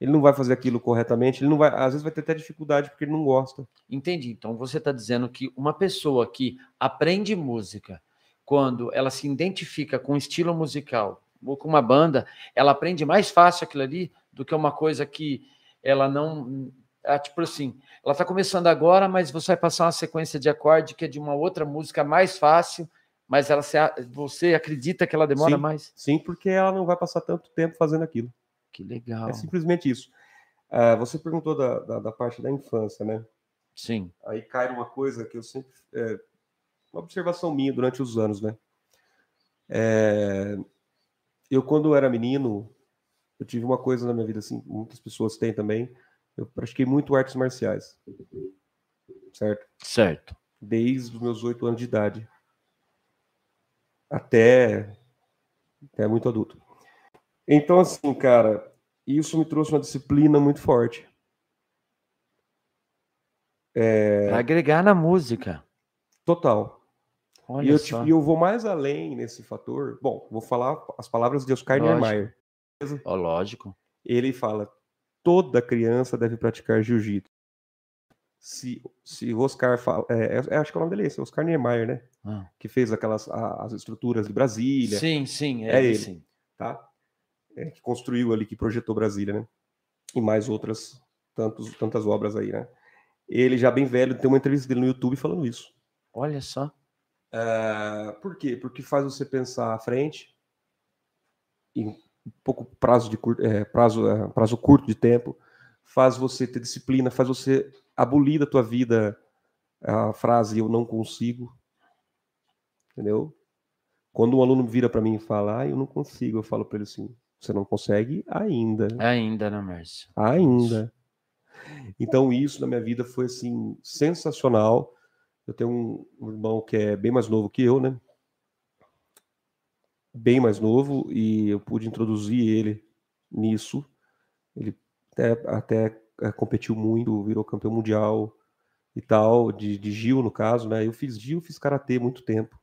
Speaker 2: ele não vai fazer aquilo corretamente, ele não vai, às vezes vai ter até dificuldade porque ele não gosta.
Speaker 1: Entendi. Então você está dizendo que uma pessoa que aprende música, quando ela se identifica com um estilo musical ou com uma banda, ela aprende mais fácil aquilo ali do que uma coisa que ela não. É, tipo assim, ela está começando agora, mas você vai passar uma sequência de acorde que é de uma outra música mais fácil, mas ela se, você acredita que ela demora
Speaker 2: Sim.
Speaker 1: mais?
Speaker 2: Sim, porque ela não vai passar tanto tempo fazendo aquilo.
Speaker 1: Que legal.
Speaker 2: É simplesmente isso. Ah, você perguntou da, da, da parte da infância, né?
Speaker 1: Sim.
Speaker 2: Aí cai uma coisa que eu sempre. É, uma observação minha durante os anos, né? É, eu, quando era menino, eu tive uma coisa na minha vida, assim, muitas pessoas têm também. Eu pratiquei muito artes marciais. Certo?
Speaker 1: Certo.
Speaker 2: Desde os meus oito anos de idade. Até, até muito adulto. Então, assim, cara, isso me trouxe uma disciplina muito forte.
Speaker 1: Para agregar na música.
Speaker 2: Total.
Speaker 1: Olha
Speaker 2: E eu,
Speaker 1: só.
Speaker 2: e eu vou mais além nesse fator. Bom, vou falar as palavras de Oscar
Speaker 1: Lógico.
Speaker 2: Niemeyer.
Speaker 1: Ó, lógico.
Speaker 2: Ele fala: toda criança deve praticar jiu-jitsu. Se, se o Oscar fala. É, é- acho que é o nome dele, é esse, Oscar Niemeyer, né?
Speaker 1: Ah.
Speaker 2: Que fez aquelas a- as estruturas de Brasília,
Speaker 1: Sim, sim,
Speaker 2: É
Speaker 1: é,
Speaker 2: ele.
Speaker 1: sim.
Speaker 2: tá? É, que construiu ali, que projetou Brasília, né? E mais outras tantos, tantas obras aí, né? Ele já bem velho, tem uma entrevista dele no YouTube falando isso.
Speaker 1: Olha só.
Speaker 2: Ah, por quê? Porque faz você pensar à frente, em um pouco prazo, de cur- é, prazo, é, prazo curto de tempo, faz você ter disciplina, faz você abolir da tua vida a frase eu não consigo, entendeu? Quando um aluno vira para mim e fala, ah, eu não consigo, eu falo para ele assim, você não consegue ainda,
Speaker 1: Ainda, né, Márcio?
Speaker 2: ainda. Então isso na minha vida foi assim sensacional. Eu tenho um um irmão que é bem mais novo que eu, né? Bem mais novo e eu pude introduzir ele nisso. Ele até, até eh, competiu muito, virou campeão mundial e tal, de, de Gil no caso, né? Eu fiz Gil, fiz karatê muito tempo.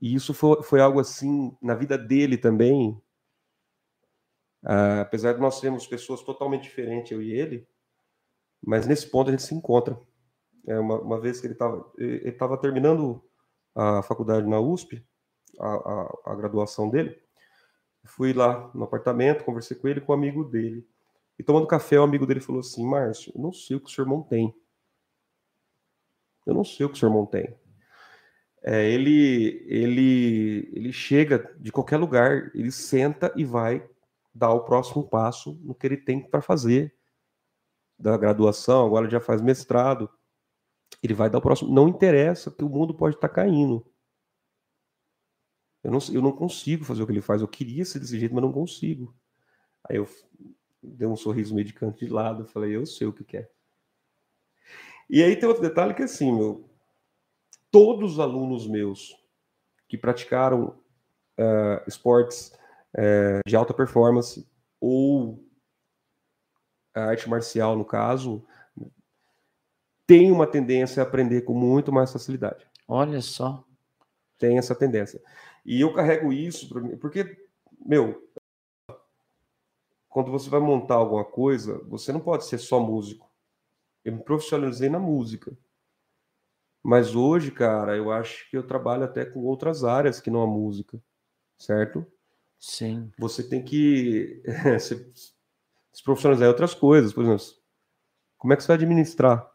Speaker 2: E isso foi, foi algo assim na vida dele também Uh, apesar de nós sermos pessoas totalmente diferentes, eu e ele, mas nesse ponto a gente se encontra. É uma, uma vez que ele estava ele estava terminando a faculdade na USP, a, a, a, graduação dele, fui lá no apartamento, conversei com ele com um amigo dele. E tomando café, o amigo dele falou assim: Márcio, eu não sei o que o seu irmão tem. Eu não sei o que o seu irmão tem. É, ele, ele, ele chega de qualquer lugar, ele senta e vai dar o próximo passo no que ele tem para fazer da graduação, agora ele já faz mestrado, ele vai dar o próximo. Não interessa que o mundo pode estar tá caindo. Eu não, eu não consigo fazer o que ele faz. Eu queria ser desse jeito, mas não consigo. Aí eu dei um sorriso meio de canto de lado, falei, eu sei o que quer. E aí tem outro detalhe que é assim, meu, todos os alunos meus que praticaram uh, esportes uh, de alta performance ou a arte marcial, no caso, tem uma tendência a aprender com muito mais facilidade.
Speaker 1: Olha só.
Speaker 2: Tem essa tendência. E eu carrego isso para mim, porque, meu, quando você vai montar alguma coisa, você não pode ser só músico. Eu me profissionalizei na música. Mas hoje, cara, eu acho que eu trabalho até com outras áreas que não a música, certo?
Speaker 1: Sim.
Speaker 2: Você tem que se, se profissionalizar em outras coisas. Por exemplo, como é que você vai administrar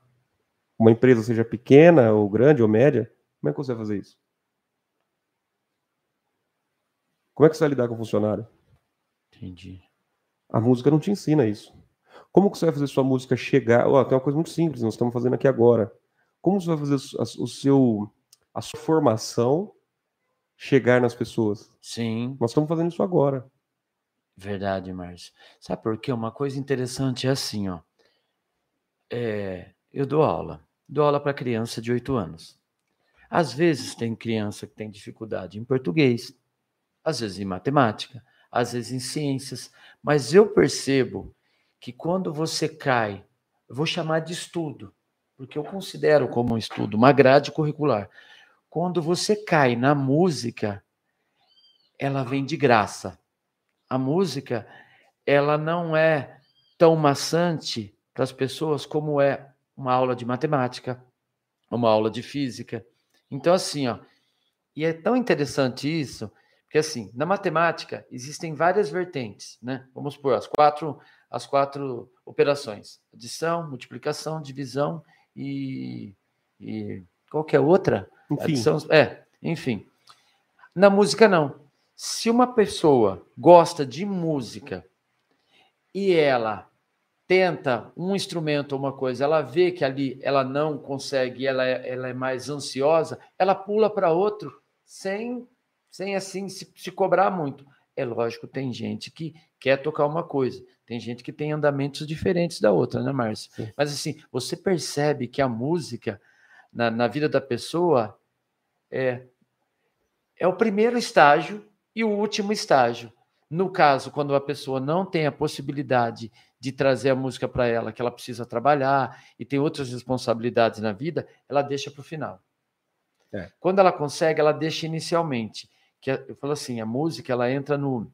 Speaker 2: uma empresa, seja pequena ou grande ou média? Como é que você vai fazer isso? Como é que você vai lidar com o funcionário?
Speaker 1: Entendi.
Speaker 2: A música não te ensina isso. Como que você vai fazer sua música chegar? Oh, tem uma coisa muito simples, nós estamos fazendo aqui agora. Como você vai fazer o seu, a sua formação chegar nas pessoas?
Speaker 1: Sim.
Speaker 2: Nós estamos fazendo isso agora.
Speaker 1: Verdade, Márcio. Sabe por quê? Uma coisa interessante é assim, ó. É, eu dou aula. Dou aula para criança de 8 anos. Às vezes tem criança que tem dificuldade em português, às vezes em matemática, às vezes em ciências, mas eu percebo que quando você cai, vou chamar de estudo, porque eu considero como um estudo, uma grade curricular. Quando você cai na música, ela vem de graça. A música, ela não é tão maçante para as pessoas como é uma aula de matemática, uma aula de física. Então, assim, ó, e é tão interessante isso, porque assim, na matemática existem várias vertentes, né? Vamos supor, as quatro, as quatro operações: adição, multiplicação, divisão e, e qualquer outra.
Speaker 2: Enfim.
Speaker 1: Adição, é, enfim. Na música, não. Se uma pessoa gosta de música e ela tenta um instrumento ou uma coisa, ela vê que ali ela não consegue, ela é, ela é mais ansiosa, ela pula para outro sem, sem assim se, se cobrar muito. É lógico, tem gente que quer tocar uma coisa, tem gente que tem andamentos diferentes da outra, né, Márcia? Sim. Mas assim, você percebe que a música na, na vida da pessoa é, é o primeiro estágio e o último estágio. No caso, quando a pessoa não tem a possibilidade de trazer a música para ela, que ela precisa trabalhar e tem outras responsabilidades na vida, ela deixa para o final. É. Quando ela consegue, ela deixa inicialmente. Que eu falo assim, a música ela entra no,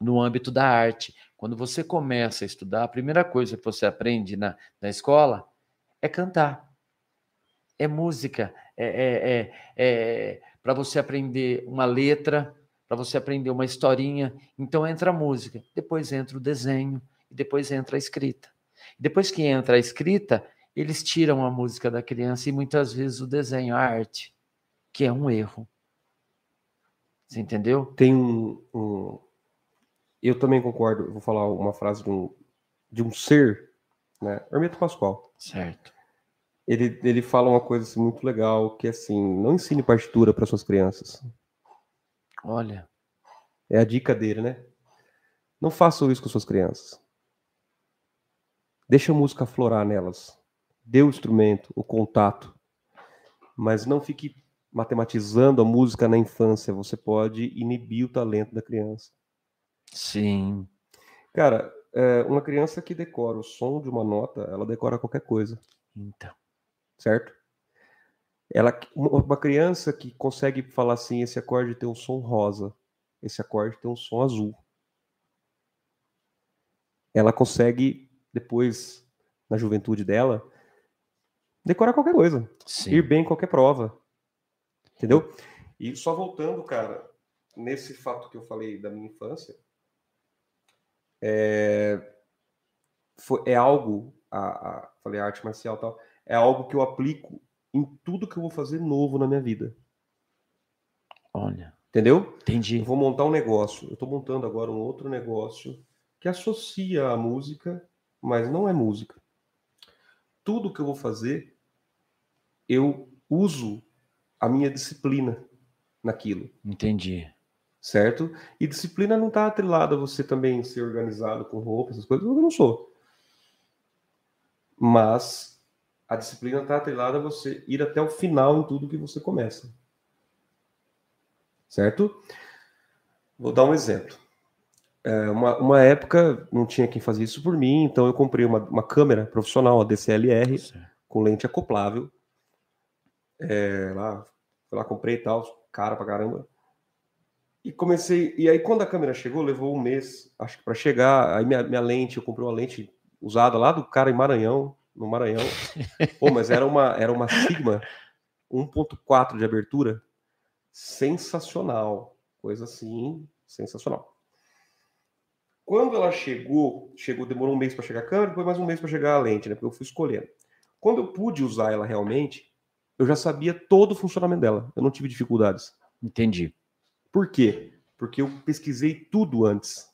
Speaker 1: no âmbito da arte. Quando você começa a estudar, a primeira coisa que você aprende na, na escola é cantar. É música. É, é, é, é para você aprender uma letra, para você aprender uma historinha. Então entra a música, depois entra o desenho, e depois entra a escrita. Depois que entra a escrita, eles tiram a música da criança e muitas vezes o desenho, a arte, que é um erro. Você entendeu?
Speaker 2: Tem um, um... Eu também concordo, vou falar uma frase de um, de um ser, né? Hermeto Pascoal.
Speaker 1: Certo.
Speaker 2: Ele, ele fala uma coisa assim, muito legal, que é assim, não ensine partitura para suas crianças.
Speaker 1: Olha.
Speaker 2: É a dica dele, né? Não façam isso com suas crianças. Deixa a música florar nelas. Dê o instrumento, o contato. Mas não fique matematizando a música na infância. Você pode inibir o talento da criança.
Speaker 1: Sim.
Speaker 2: Cara, é, uma criança que decora o som de uma nota, ela decora qualquer coisa.
Speaker 1: Então.
Speaker 2: Certo? Ela, uma criança que consegue falar assim, esse acorde tem um som rosa, esse acorde tem um som azul. ela consegue, depois, na juventude dela, decorar qualquer coisa.
Speaker 1: Sim.
Speaker 2: Ir bem em qualquer prova. Entendeu? E só voltando, cara, nesse fato que eu falei da minha infância, é, foi, é algo, a, a, falei arte marcial tal, é algo que eu aplico em tudo que eu vou fazer novo na minha vida.
Speaker 1: Olha.
Speaker 2: Entendeu?
Speaker 1: Entendi.
Speaker 2: Eu vou montar um negócio. Eu estou montando agora um outro negócio que associa a música, mas não é música. Tudo que eu vou fazer, eu uso a minha disciplina naquilo.
Speaker 1: Entendi.
Speaker 2: Certo? E disciplina não está atrelada a você também ser organizado com roupa, essas coisas. Eu não sou. Mas a disciplina está atrelada a você ir até o final em tudo que você começa. Certo? Vou dar um exemplo. É, uma, uma época não tinha quem fazia isso por mim, então eu comprei uma, uma câmera profissional, a DCLR, certo. com lente acoplável. É, lá, fui lá, comprei e tal, cara pra caramba. E comecei. E aí, quando a câmera chegou, levou um mês, acho que para chegar. Aí, minha, minha lente, eu comprei uma lente usada lá do cara em Maranhão, no Maranhão. Pô, mas era uma, era uma Sigma 1.4 de abertura. Sensacional. Coisa assim, sensacional. Quando ela chegou, chegou, demorou um mês para chegar a câmera, depois mais um mês para chegar a lente, né? Porque eu fui escolhendo. Quando eu pude usar ela realmente, eu já sabia todo o funcionamento dela. Eu não tive dificuldades.
Speaker 1: Entendi.
Speaker 2: Por quê? Porque eu pesquisei tudo antes.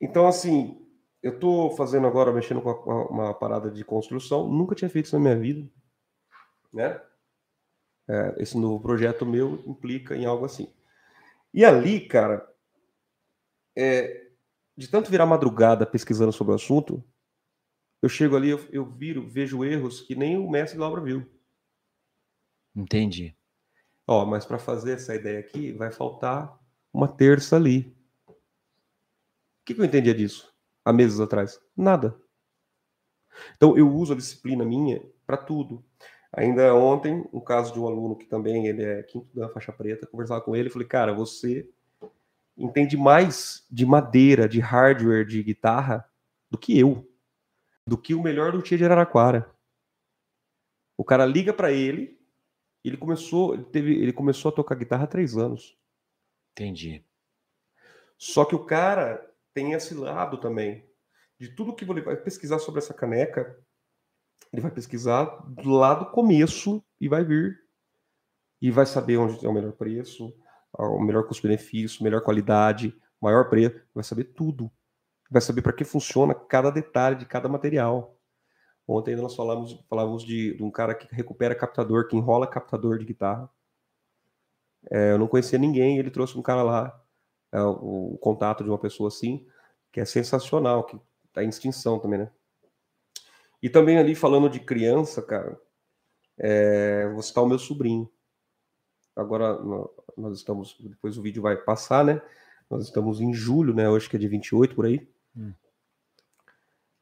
Speaker 2: Então, assim, eu estou fazendo agora, mexendo com uma parada de construção. Nunca tinha feito isso na minha vida. Né? É, esse novo projeto meu implica em algo assim. E ali, cara, é, de tanto virar madrugada pesquisando sobre o assunto, eu chego ali, eu, eu viro, vejo erros que nem o mestre da obra viu.
Speaker 1: Entendi.
Speaker 2: Ó, mas para fazer essa ideia aqui, vai faltar uma terça ali. O que, que eu entendia disso há meses atrás? Nada. Então eu uso a disciplina minha para tudo. Ainda ontem, um caso de um aluno que também ele é quinto da faixa preta, conversava com ele e falei, cara, você entende mais de madeira, de hardware, de guitarra do que eu, do que o melhor do Tia de Araraquara. O cara liga para ele, ele começou, ele teve, ele começou a tocar guitarra há três anos.
Speaker 1: Entendi.
Speaker 2: Só que o cara tem esse lado também de tudo que ele vai pesquisar sobre essa caneca, ele vai pesquisar lá do começo e vai vir e vai saber onde é o melhor preço, o melhor custo-benefício, melhor qualidade, maior preço, vai saber tudo. Vai saber para que funciona cada detalhe de cada material. Ontem nós falamos, falávamos de, de, um cara que recupera captador, que enrola captador de guitarra. É, eu não conhecia ninguém, ele trouxe um cara lá, é, o, o, contato de uma pessoa assim, que é sensacional, que está em extinção também, né? E também ali falando de criança, cara, é, vou citar o meu sobrinho. Agora nós estamos, depois o vídeo vai passar, né? Nós estamos em julho, né? Hoje que é de 28 por aí. Hum.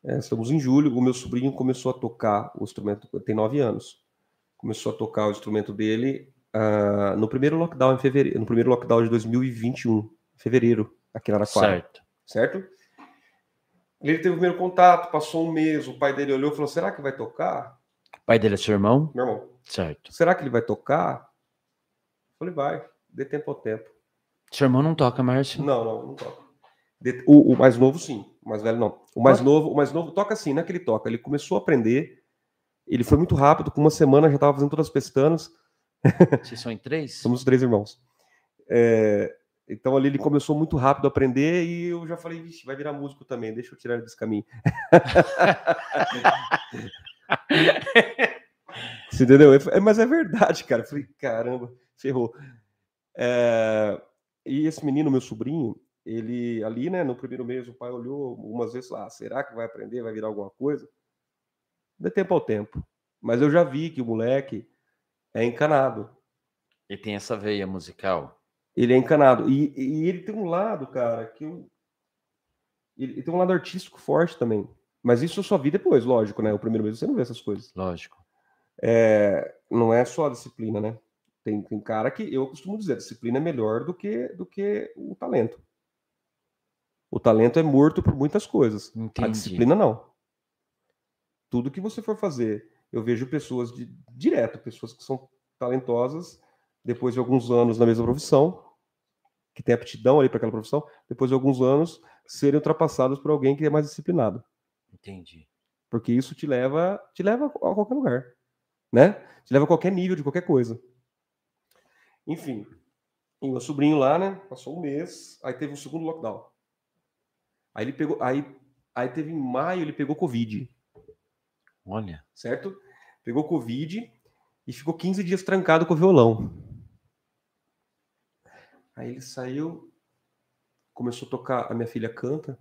Speaker 2: É, estamos em julho. O meu sobrinho começou a tocar o instrumento, tem nove anos. Começou a tocar o instrumento dele uh, no primeiro lockdown em fevereiro, no primeiro lockdown de 2021, fevereiro, aqui na Araquara.
Speaker 1: Certo.
Speaker 2: Certo? Ele teve o primeiro contato, passou um mês, o pai dele olhou e falou: será que vai tocar?
Speaker 1: O pai dele é seu irmão?
Speaker 2: Meu irmão.
Speaker 1: Certo.
Speaker 2: Será que ele vai tocar? Eu falei, vai, dê tempo ao tempo.
Speaker 1: Seu irmão não toca, Márcio?
Speaker 2: Não, não, não toca. O, o, mais novo, sim. O mais velho, não. O mais novo, o mais novo toca assim, não é que ele toca. Ele começou a aprender. Ele foi muito rápido, com uma semana já estava fazendo todas as pestanas.
Speaker 1: Vocês são em três?
Speaker 2: Somos três irmãos. É, então ali ele começou muito rápido a aprender e eu já falei, vixe, vai virar músico também, deixa eu tirar ele desse caminho. Você entendeu? Mas é verdade, cara. Eu falei, caramba, ferrou. É, e esse menino, meu sobrinho, ele ali, né, no primeiro mês, o pai olhou algumas vezes lá, será que vai aprender, vai virar alguma coisa? Dê tempo ao tempo. Mas eu já vi que o moleque é encanado.
Speaker 1: E tem essa veia musical.
Speaker 2: Ele é encanado. E, e ele tem um lado, cara, que eu... ele tem um lado artístico forte também. Mas isso eu só vi depois, lógico, né? O primeiro mês você não vê essas coisas.
Speaker 1: Lógico.
Speaker 2: É, não é só a disciplina, né? Tem, tem cara que eu costumo dizer, a disciplina é melhor do que, do que o talento. O talento é morto por muitas coisas.
Speaker 1: Entendi.
Speaker 2: A disciplina não. Tudo que você for fazer, eu vejo pessoas de, direto, pessoas que são talentosas, depois de alguns anos na mesma profissão, que tem aptidão ali para aquela profissão, depois de alguns anos serem ultrapassados por alguém que é mais disciplinado.
Speaker 1: Entendi.
Speaker 2: Porque isso te leva, te leva a qualquer lugar, né? Te leva a qualquer nível de qualquer coisa. Enfim, e meu sobrinho lá, né? Passou um mês, aí teve um segundo lockdown. Aí ele pegou, aí, aí teve em maio ele pegou covid,
Speaker 1: Olha.
Speaker 2: certo? Pegou covid e ficou 15 dias trancado com o violão. Aí ele saiu, começou a tocar, a minha filha canta,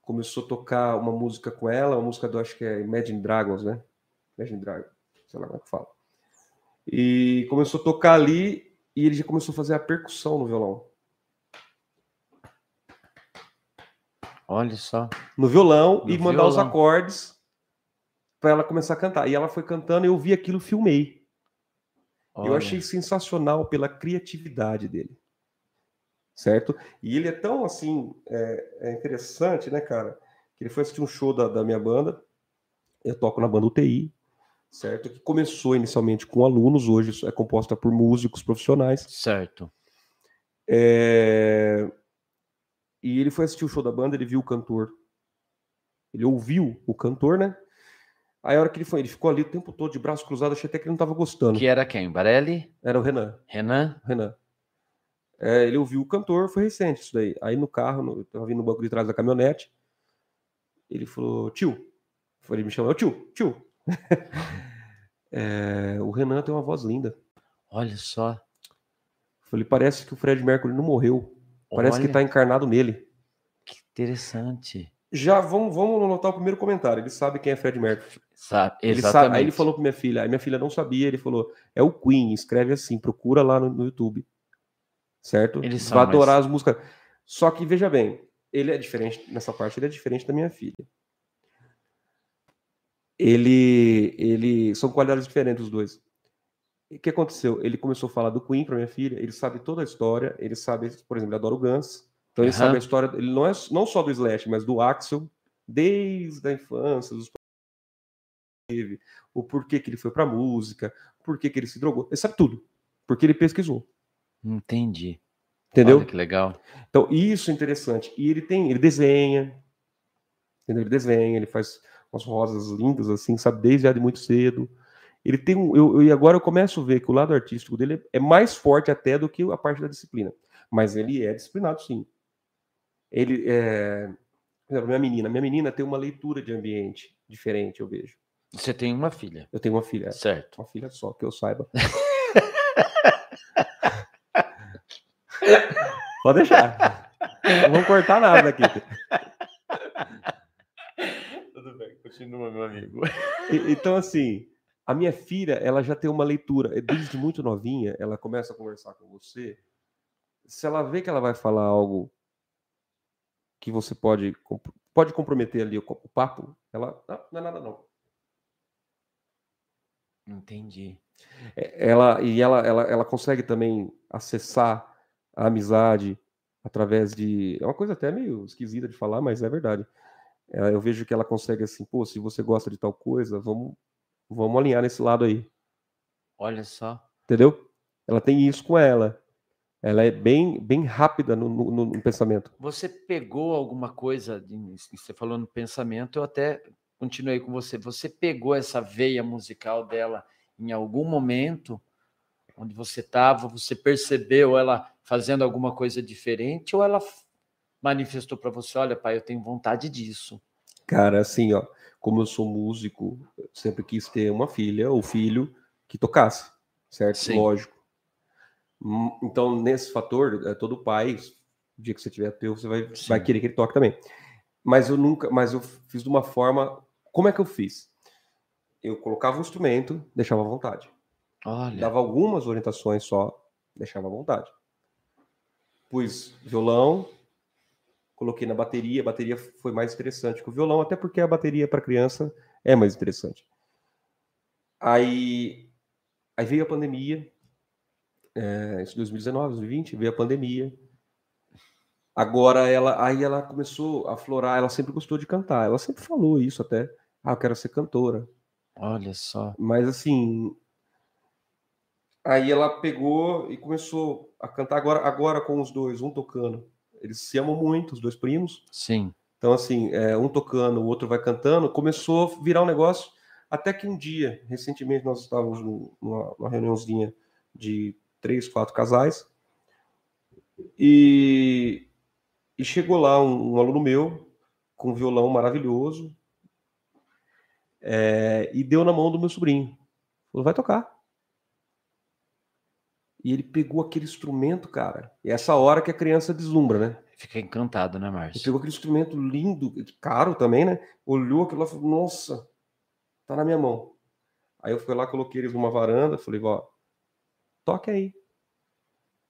Speaker 2: começou a tocar uma música com ela, uma música do acho que é Imagine Dragons, né? Imagine Dragons, sei lá como é que fala. E começou a tocar ali e ele já começou a fazer a percussão no violão.
Speaker 1: Olha só.
Speaker 2: No violão
Speaker 1: No
Speaker 2: e mandar os
Speaker 1: violão.
Speaker 2: acordes para ela começar a cantar. E ela foi cantando, eu vi aquilo, filmei. Eu
Speaker 1: Olha.
Speaker 2: achei sensacional pela criatividade dele. Certo? E ele é tão assim, é, é interessante, né, cara? Que ele foi assistir um show da, da minha banda. Eu toco na banda UTI, certo? Que começou inicialmente com alunos, hoje é composta por músicos profissionais.
Speaker 1: Certo.
Speaker 2: É, E ele foi assistir o show da banda, ele viu o cantor. Ele ouviu o cantor, né? Aí a hora que ele foi, ele ficou ali o tempo todo de braço cruzado, achei até que ele não tava gostando.
Speaker 1: Que era quem? Barelli?
Speaker 2: Era o Renan.
Speaker 1: Renan?
Speaker 2: Renan. É, ele ouviu o cantor, foi recente isso daí. Aí no carro, no, eu tava vindo no banco de trás da caminhonete, ele falou, tio. Ele me chamou, tio, tio. É, o Renan tem uma voz linda.
Speaker 1: Olha só.
Speaker 2: Eu Falei, parece que o Fred Mercury não morreu. Parece que
Speaker 1: Olha,
Speaker 2: tá encarnado nele.
Speaker 1: que interessante.
Speaker 2: Já vamos, vamos anotar o primeiro comentário. Ele sabe quem é Fred Mercury.
Speaker 1: Sabe,
Speaker 2: Ele sabe, aí ele falou para minha filha, aí minha filha não sabia, ele falou, é o Queen, escreve assim, procura lá no, no YouTube. Certo?
Speaker 1: São
Speaker 2: vai adorar as músicas. Só que veja bem, ele é diferente nessa parte, ele é diferente da minha filha. Ele ele são qualidades diferentes os dois. O que aconteceu? Ele começou a falar do Queen para minha filha, ele sabe toda a história, ele sabe, por exemplo, ele adora o Guns. Então ele
Speaker 1: Aham.
Speaker 2: sabe a história, ele não é não só do Slash, mas do Axel desde a infância, dos teve, o porquê que ele foi pra música, por que ele se drogou, ele sabe tudo, porque ele pesquisou,
Speaker 1: Entendi.
Speaker 2: entendeu?
Speaker 1: Olha que legal.
Speaker 2: Então isso é interessante. E ele tem, ele desenha, entendeu? Ele desenha, ele faz umas rosas lindas assim, sabe, desde de muito cedo. Ele tem um, eu, eu- e agora eu começo a ver que o lado artístico dele é mais forte até do que a parte da disciplina, mas ele é disciplinado sim. Ele é, por exemplo, minha menina, minha menina tem uma leitura de ambiente diferente, eu vejo.
Speaker 1: Você tem uma filha,
Speaker 2: Eu tenho uma filha,
Speaker 1: certo?
Speaker 2: Uma filha só, que eu saiba. Pode deixar. Não vamos cortar nada aqui.
Speaker 1: Tudo bem, continua, meu amigo.
Speaker 2: E- Então, assim, a minha filha, ela já tem uma leitura. Desde muito novinha, ela começa a conversar com você. Se ela vê que ela vai falar algo que você pode, pode comprometer ali o papo, ela. "Ah, não é nada, não.
Speaker 1: Entendi.
Speaker 2: É, ela e ela, ela, ela consegue também acessar a amizade através de é uma coisa até meio esquisita de falar, mas é verdade. É, eu vejo que ela consegue assim, pô, se você gosta de tal coisa, vamos vamos alinhar nesse lado aí,
Speaker 1: Olha só.
Speaker 2: entendeu? Ela tem isso com ela. Ela é bem bem rápida no, no- no- pensamento.
Speaker 1: Você pegou alguma coisa, você falou no pensamento, eu até continuei com você. Você pegou essa veia musical dela em algum momento, onde você estava, você percebeu ela fazendo alguma coisa diferente, ou ela manifestou para você: olha, pai, eu tenho vontade disso.
Speaker 2: Cara, assim, ó, como eu sou músico, eu sempre quis ter uma filha ou filho que tocasse, certo?
Speaker 1: Sim.
Speaker 2: Lógico. Hum, Então, nesse fator, é, todo pai, o dia que você tiver teu, você vai,
Speaker 1: Sim.
Speaker 2: vai querer que ele toque também. Mas eu nunca, mas eu fiz de uma forma, como é que eu fiz? Eu colocava o instrumento, deixava à vontade.
Speaker 1: Olha,
Speaker 2: Dava algumas orientações só, deixava à vontade. Pus violão, coloquei na bateria, a bateria foi mais interessante que o violão, até porque a bateria para criança é mais interessante. Aí, aí veio a pandemia, é, isso 2019, 2020, veio a pandemia. Agora ela, aí ela começou a florar, ela sempre gostou de cantar, ela sempre falou isso até. Ah, eu quero ser cantora.
Speaker 1: Olha só.
Speaker 2: Mas assim, aí ela pegou e começou a cantar agora, agora com os dois, um tocando. Eles se amam muito, os dois primos.
Speaker 1: Sim.
Speaker 2: Então assim, é, um tocando, o outro vai cantando. Começou a virar um negócio. Até que um dia, recentemente, nós estávamos numa, numa reuniãozinha de três, quatro casais. E e chegou lá um, um aluno meu, com um violão maravilhoso, é, e deu na mão do meu sobrinho. Falou, vai tocar. E ele pegou aquele instrumento, cara. E é essa hora que a criança deslumbra, né?
Speaker 1: Fica encantado, né, Márcio?
Speaker 2: Ele pegou aquele instrumento lindo, caro também, né? Olhou aquilo lá e falou, nossa, tá na minha mão. Aí eu fui lá, coloquei eles numa varanda, falei, ó, toque aí.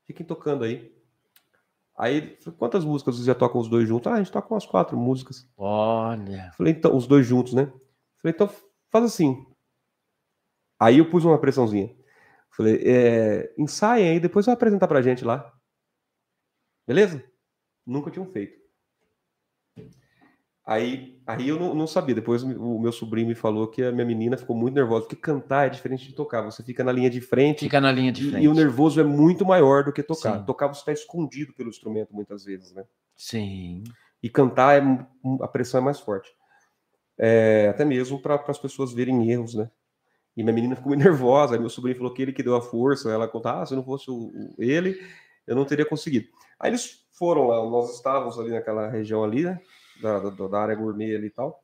Speaker 2: Fiquem tocando aí. Aí, quantas músicas vocês já tocam os dois juntos? Ah, a gente toca umas quatro músicas.
Speaker 1: Olha.
Speaker 2: Falei, então, os dois juntos, né? Falei, então faz assim. Aí eu pus uma pressãozinha. Falei, é, ensaiem aí, depois vai apresentar pra gente lá. Beleza? Nunca tinham feito. Aí, aí eu não, não, sabia. Depois o meu sobrinho me falou que a minha menina ficou muito nervosa, porque cantar é diferente de tocar. Você fica na linha de frente.
Speaker 1: Fica na linha de frente.
Speaker 2: E, e o nervoso é muito maior do que tocar. Sim. Tocar você está escondido pelo instrumento muitas vezes, né?
Speaker 1: Sim.
Speaker 2: E cantar é a pressão é mais forte. É, até mesmo para as pessoas verem erros, né? E minha menina ficou muito nervosa. Aí meu sobrinho falou que ele que deu a força. Ela contou: ah, se não fosse o, ele, eu não teria conseguido. Aí eles foram lá, nós estávamos ali naquela região ali, né? da, da, da área gourmet ali e tal.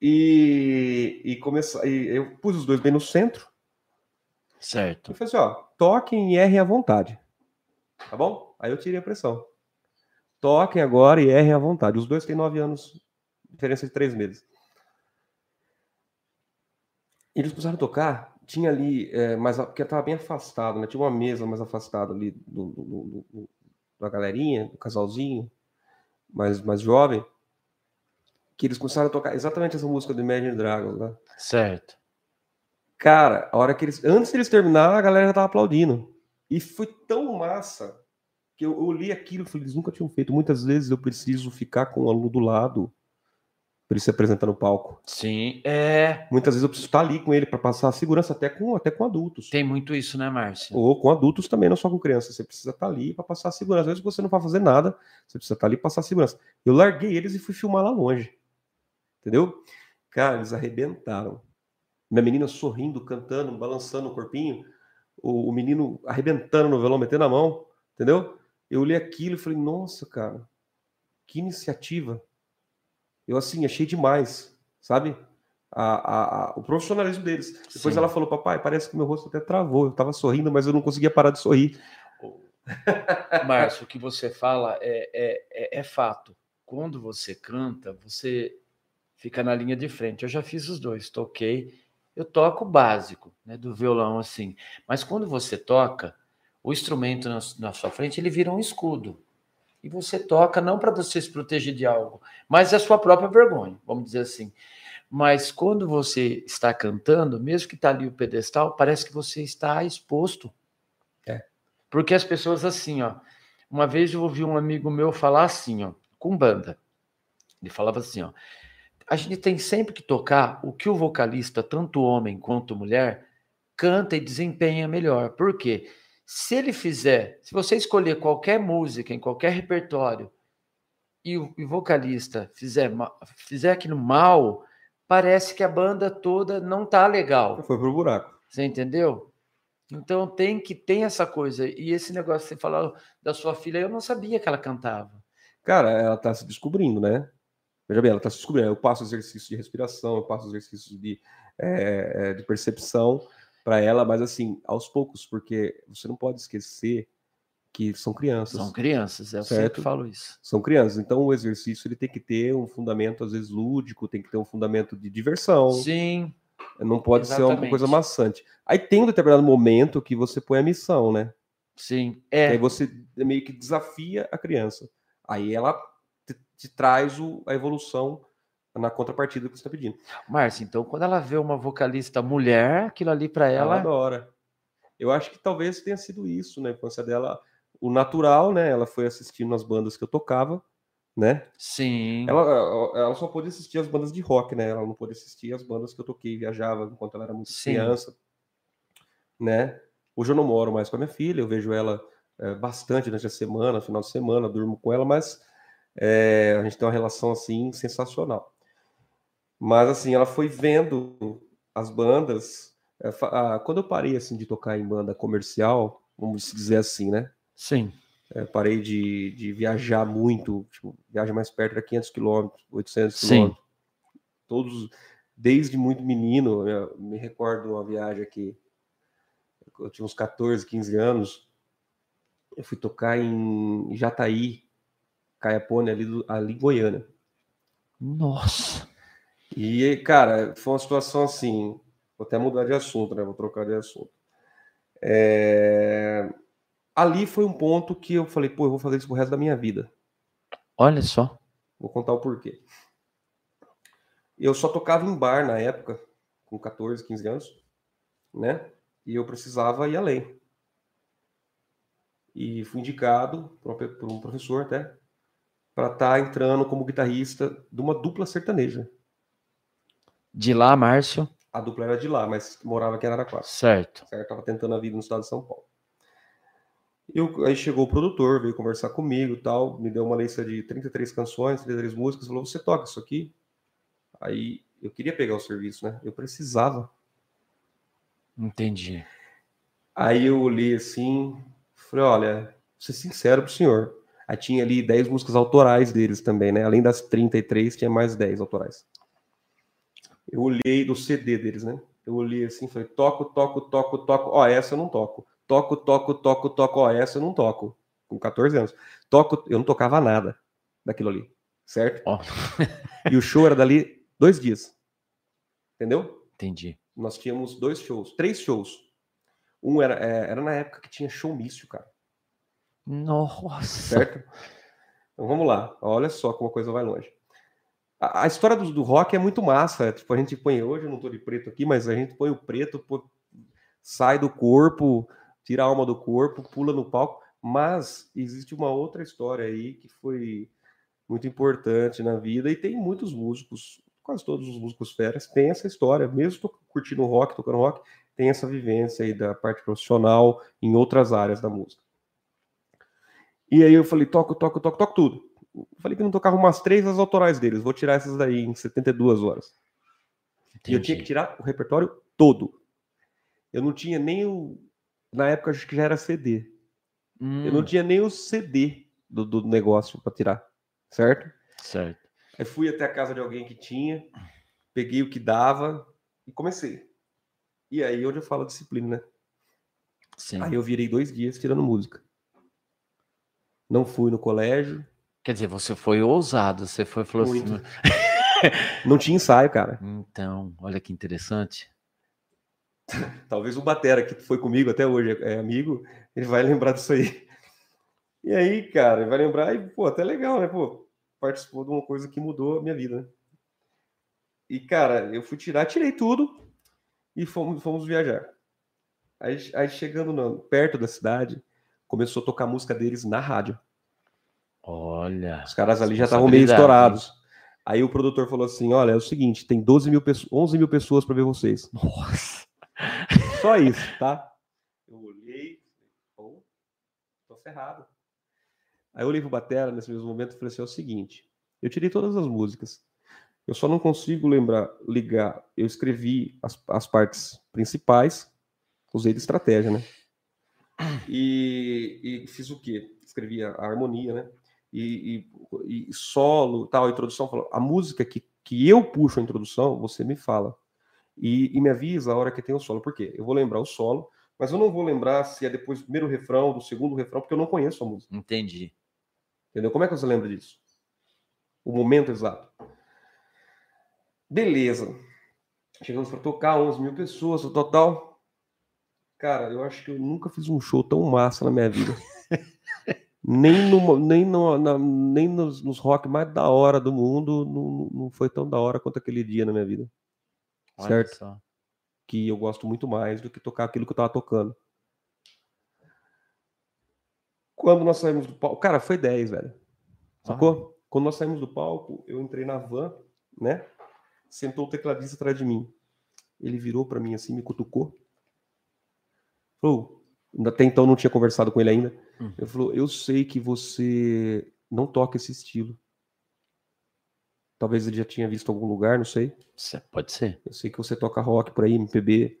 Speaker 2: E, e, começar, e eu pus os dois bem no centro.
Speaker 1: Certo.
Speaker 2: E falei assim: ó, toquem e errem à vontade. Tá bom? Aí eu tirei a pressão. Toquem agora e errem à vontade. Os dois têm nove anos, diferença de três meses. Eles começaram a tocar, tinha ali, é, mas porque estava bem afastado, né? Tinha uma mesa mais afastada ali do, do, do, da galerinha, do casalzinho mais, mais jovem, que eles começaram a tocar exatamente essa música do Imagine Dragons, né?
Speaker 1: Certo.
Speaker 2: Cara, a hora que eles. Antes deles terminar, a galera já tava aplaudindo. E foi tão massa que eu, eu li aquilo e falei, eles nunca tinham feito. Muitas vezes eu preciso ficar com o aluno do lado para ele se apresentar no palco.
Speaker 1: Sim, é.
Speaker 2: Muitas vezes eu preciso estar ali com ele para passar a segurança até com, até com adultos.
Speaker 1: Tem muito isso, né, Márcio?
Speaker 2: Ou com adultos também, não só com crianças. Você precisa estar ali para passar a segurança. Às vezes você não vai fazer nada, você precisa estar ali para passar a segurança. Eu larguei eles e fui filmar lá longe. Entendeu? Cara, eles arrebentaram. Minha menina sorrindo, cantando, balançando o corpinho. O, o menino arrebentando no violão, metendo a mão. Entendeu? Eu olhei aquilo e falei, nossa, cara, que iniciativa eu assim achei demais, sabe? A, a, a, o profissionalismo deles. Depois Sim. ela falou, papai, parece que meu rosto até travou. Eu estava sorrindo, mas eu não conseguia parar de sorrir.
Speaker 1: Márcio, o que você fala é, é, é, é, fato. Quando você canta, você fica na linha de frente. Eu já fiz os dois, toquei. Eu toco o básico, né, do violão assim. Mas quando você toca, o instrumento na, na sua frente ele vira um escudo e você toca não para você se proteger de algo, mas a sua própria vergonha, vamos dizer assim. Mas quando você está cantando, mesmo que está ali o pedestal, parece que você está exposto.
Speaker 2: É.
Speaker 1: Porque as pessoas assim, ó. Uma vez eu ouvi um amigo meu falar assim, ó, com banda. Ele falava assim, ó. A gente tem sempre que tocar o que o vocalista, tanto homem quanto mulher, canta e desempenha melhor. Por quê? Se ele fizer, se você escolher qualquer música em qualquer repertório e o, e vocalista fizer, fizer aquilo mal, parece que a banda toda não tá legal.
Speaker 2: Foi pro buraco.
Speaker 1: Você entendeu? Então tem que ter essa coisa. E esse negócio que você falou da sua filha, eu não sabia que ela cantava.
Speaker 2: Cara, ela tá se descobrindo, né? Veja bem, ela tá se descobrindo. Eu passo exercício de respiração, eu passo exercício de, é, de percepção para ela, mas assim, aos poucos, porque você não pode esquecer que são crianças.
Speaker 1: São crianças, eu certo? sempre falo isso.
Speaker 2: São crianças, então o exercício ele tem que ter um fundamento às vezes lúdico, tem que ter um fundamento de diversão.
Speaker 1: Sim.
Speaker 2: Não pode exatamente. ser uma coisa maçante. Aí tem um determinado momento que você põe a missão, né?
Speaker 1: Sim. É.
Speaker 2: Aí você meio que desafia a criança. Aí ela te, te traz o, a evolução na contrapartida que você está pedindo.
Speaker 1: Márcia, então quando ela vê uma vocalista mulher, aquilo ali para ela.
Speaker 2: Ela adora. Eu acho que talvez tenha sido isso na infância dela, o natural, né? Ela foi assistindo as bandas que eu tocava, né?
Speaker 1: Sim.
Speaker 2: Ela, ela só pôde assistir as bandas de rock, né? Ela não pôde assistir as bandas que eu toquei, viajava enquanto ela era muito
Speaker 1: Sim.
Speaker 2: criança, né? Hoje eu não moro mais com a minha filha, eu vejo ela é, bastante durante a semana, final de semana, durmo com ela, mas é, a gente tem uma relação assim sensacional. Mas assim, ela foi vendo as bandas. é, ah, quando eu parei assim de tocar em banda comercial, vamos dizer assim, né?
Speaker 1: Sim.
Speaker 2: É, parei de, de viajar muito, tipo, viaja mais perto era 500 quilômetros, 800
Speaker 1: Sim.
Speaker 2: quilômetros. Todos, desde muito menino, eu me recordo uma viagem aqui, eu tinha uns 14, 15 anos, eu fui tocar em Jataí, Caiapone, ali, ali em Goiânia.
Speaker 1: Nossa.
Speaker 2: E, cara, foi uma situação assim. Vou até mudar de assunto, né? Vou trocar de assunto. É, Ali foi um ponto que eu falei, pô, eu vou fazer isso pro resto da minha vida.
Speaker 1: Olha só.
Speaker 2: Vou contar o porquê. Eu só tocava em bar na época, com 14, 15 anos, né? E eu precisava ir além. E fui indicado por um um professor até para estar entrando como guitarrista de uma dupla sertaneja.
Speaker 1: De lá, Márcio.
Speaker 2: A dupla era de lá, mas morava aqui em Araraquara.
Speaker 1: Certo.
Speaker 2: certo? Tava tentando a vida no estado de São Paulo. Eu, aí chegou o produtor, veio conversar comigo e tal, me deu uma lista de 33 canções, 33 músicas, falou, você toca isso aqui? Aí eu queria pegar o serviço, né? Eu precisava.
Speaker 1: Entendi.
Speaker 2: Aí eu olhei assim, falei, olha, vou ser sincero pro senhor. Aí tinha ali 10 músicas autorais deles também, né? Além das 33, tinha mais 10 autorais. Eu olhei do CD deles, né? Eu olhei assim, falei, toco, toco, toco, toco. Ó, essa eu não toco. Toco, toco, toco, toco. Ó, essa eu não toco. Com 14 anos. Toco, eu não tocava nada daquilo ali, certo?
Speaker 1: Ó.
Speaker 2: E o show era dali dois dias. Entendeu?
Speaker 1: Entendi.
Speaker 2: Nós tínhamos dois shows, três shows. Um era, é, era na época que tinha showmício, cara.
Speaker 1: Nossa.
Speaker 2: certo? Então vamos lá, olha só como a coisa vai longe. A, história do, do rock é muito massa. Tipo, a gente põe hoje, eu não tô de preto aqui, mas a gente põe o preto, pô, sai do corpo, tira a alma do corpo, pula no palco. Mas existe uma outra história aí que foi muito importante na vida e tem muitos músicos, quase todos os músicos feras têm essa história, mesmo curtindo rock, tocando rock, tem essa vivência aí da parte profissional em outras áreas da música. E aí eu falei, toco, toco, toco, toco tudo. Falei que não tocava umas três as autorais deles, vou tirar essas daí em 72 horas. E eu tinha que
Speaker 1: Entendi.
Speaker 2: tirar o repertório todo. Eu não tinha nem o. Na época, acho que já era CD. Eu não
Speaker 1: Hum,
Speaker 2: tinha nem o CD do, do negócio para tirar, certo?
Speaker 1: certo.
Speaker 2: Aí fui até a casa de alguém que tinha, peguei o que dava e comecei. E aí onde eu falo disciplina, né?
Speaker 1: Sim.
Speaker 2: Aí eu virei dois dias tirando música. Não fui no colégio,
Speaker 1: Quer dizer, você foi ousado. Você foi falou
Speaker 2: Muito.
Speaker 1: assim.
Speaker 2: não tinha ensaio, cara.
Speaker 1: Então, olha que interessante.
Speaker 2: Talvez o Batera, que foi comigo até hoje, é amigo, ele vai lembrar disso aí. E aí, cara, ele vai lembrar e, pô, até legal, né? Pô, participou de uma coisa que mudou a minha vida, né? E, cara, eu fui tirar, tirei tudo e fomos, fomos viajar. Aí, aí chegando no- perto da cidade, começou a tocar a música deles na rádio.
Speaker 1: Olha.
Speaker 2: Os caras ali já estavam meio estourados. Aí o produtor falou assim: olha, é o seguinte, tem 12 mil pessoas, 11 mil pessoas para ver vocês.
Speaker 1: Nossa.
Speaker 2: Só isso, tá? Eu olhei, pô, tô ferrado. Aí eu olhei pro Batera nesse mesmo momento e falei assim: é o seguinte, eu tirei todas as músicas. Eu só não consigo lembrar, ligar. Eu escrevi as, as partes principais, usei de estratégia, né? E, e fiz o quê? Escrevi a, a harmonia, né? E, e- e solo, tal, a introdução. A música que, que eu puxo a introdução, você me fala. E, e me avisa a hora que tem o solo. Por quê? Eu vou lembrar o solo, mas eu não vou lembrar se é depois do primeiro refrão, do segundo refrão, porque eu não conheço a música.
Speaker 1: Entendi.
Speaker 2: Entendeu? Como é que você lembra disso? O momento exato. Beleza. Chegamos para tocar 11 mil pessoas no total. Cara, eu acho que eu nunca fiz um show tão massa na minha vida. Nem no, nem, no, na- nem nos, nos rock mais da hora do mundo não, não foi tão da hora quanto aquele dia na minha vida.
Speaker 1: Olha
Speaker 2: Certo?
Speaker 1: só.
Speaker 2: Que eu gosto muito mais do que tocar aquilo que eu tava tocando. Quando nós saímos do palco. Cara, foi 10, velho. Sacou? Ah. Quando nós saímos do palco, eu entrei na van, né? Sentou o tecladista atrás de mim. Ele virou para mim assim, me cutucou. Falou, até então não tinha conversado com ele ainda. Hum. Ele falou: Eu sei que você não toca esse estilo. Talvez ele já tinha visto algum lugar, não sei.
Speaker 1: Pode ser.
Speaker 2: Eu sei que você toca rock por aí, MPB.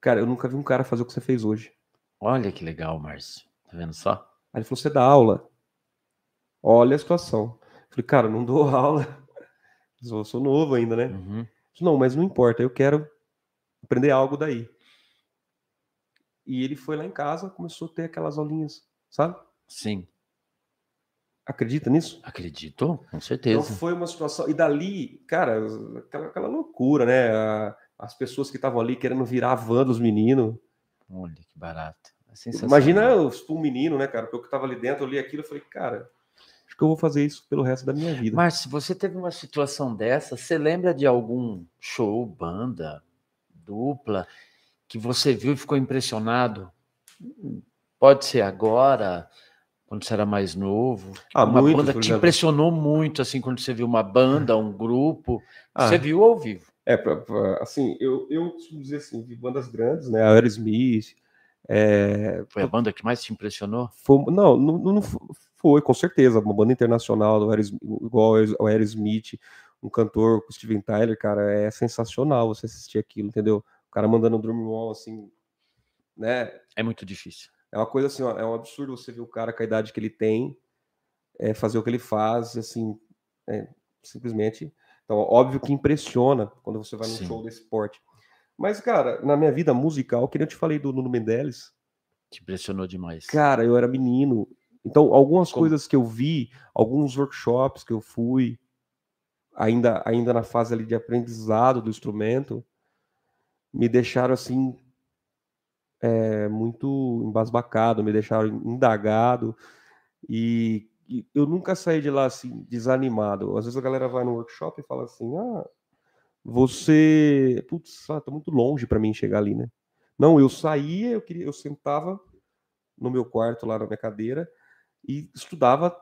Speaker 2: Cara, eu nunca vi um cara fazer o que você fez hoje.
Speaker 1: Olha que legal, Márcio. Tá vendo só?
Speaker 2: Aí ele falou: você dá aula. Olha a situação. Eu falei, cara, não dou aula. Eu sou novo ainda, né? Uhum. Não, mas não importa, eu quero aprender algo daí. E ele foi lá em casa, começou a ter aquelas aulinhas, sabe?
Speaker 1: Sim.
Speaker 2: Acredita nisso?
Speaker 1: Acredito, com certeza. Então
Speaker 2: foi uma situação. E dali, cara, aquela, aquela loucura, né? As pessoas que estavam ali querendo virar a van dos meninos.
Speaker 1: Olha que barato.
Speaker 2: É Imagina um menino, né, cara? Porque eu que tava ali dentro, eu li aquilo e falei, cara, acho que eu vou fazer isso pelo resto da minha vida.
Speaker 1: Mas se você teve uma situação dessa, você lembra de algum show, banda, dupla, que você viu e ficou impressionado? Pode ser agora, quando você era mais novo.
Speaker 2: Ah,
Speaker 1: uma
Speaker 2: muito,
Speaker 1: banda que te impressionou muito, assim, quando você viu uma banda, um grupo. Ah, você viu ao vivo?
Speaker 2: É, pra, pra, assim, eu, eu costumo dizer assim, vi bandas grandes, né? Aerosmith. É...
Speaker 1: Foi a banda que mais te impressionou?
Speaker 2: Foi, não, não, não, foi, com certeza. Uma banda internacional, do Aerosmith, igual o Aerosmith, um cantor, o Steven Tyler, cara, é sensacional você assistir aquilo, entendeu? O cara mandando um drum roll, assim, né?
Speaker 1: É muito difícil.
Speaker 2: É uma coisa assim, ó, é um absurdo você ver o cara com a idade que ele tem é, fazer o que ele faz, assim, é, simplesmente. Então, óbvio que impressiona quando você vai num Sim. show desse porte. Mas, cara, na minha vida musical, que nem eu te falei do Nuno Mendeles.
Speaker 1: Te impressionou demais.
Speaker 2: Cara, eu era menino. Então, algumas Como? coisas que eu vi, alguns workshops que eu fui, ainda, ainda na fase ali de aprendizado do instrumento, me deixaram assim é, muito embasbacado, me deixaram indagado e, e, eu nunca saí de lá assim desanimado. Às vezes a galera vai no workshop e fala assim: "Ah, você, putz, ah, tá muito longe para mim chegar ali, né?" Não, eu saía, eu queria, eu sentava no meu quarto lá na minha cadeira e estudava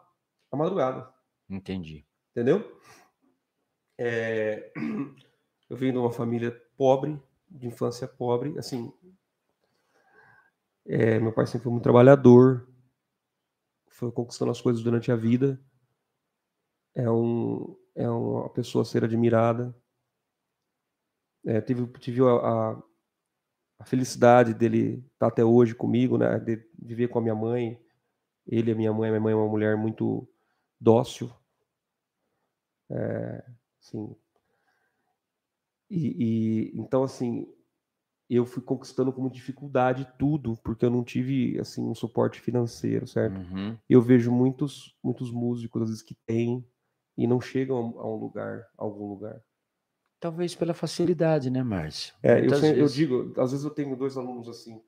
Speaker 2: a madrugada.
Speaker 1: Entendi.
Speaker 2: Entendeu? É, eu venho de uma família pobre, de infância pobre, assim. É, meu pai sempre foi muito trabalhador, foi conquistando as coisas durante a vida. É, um, é uma pessoa a ser admirada. É, tive tive a, a, a, felicidade dele estar até hoje comigo, né, de viver com a minha mãe. Ele e a minha mãe, minha mãe é uma mulher muito dócil. É, assim, e, e, então assim eu fui conquistando com dificuldade tudo porque eu não tive assim um suporte financeiro certo? Uhum. eu vejo muitos muitos músicos às vezes que têm e não chegam a um lugar a algum lugar.
Speaker 1: Talvez pela facilidade né Márcio?
Speaker 2: É eu, sempre, vezes... eu digo às vezes eu tenho dois alunos assim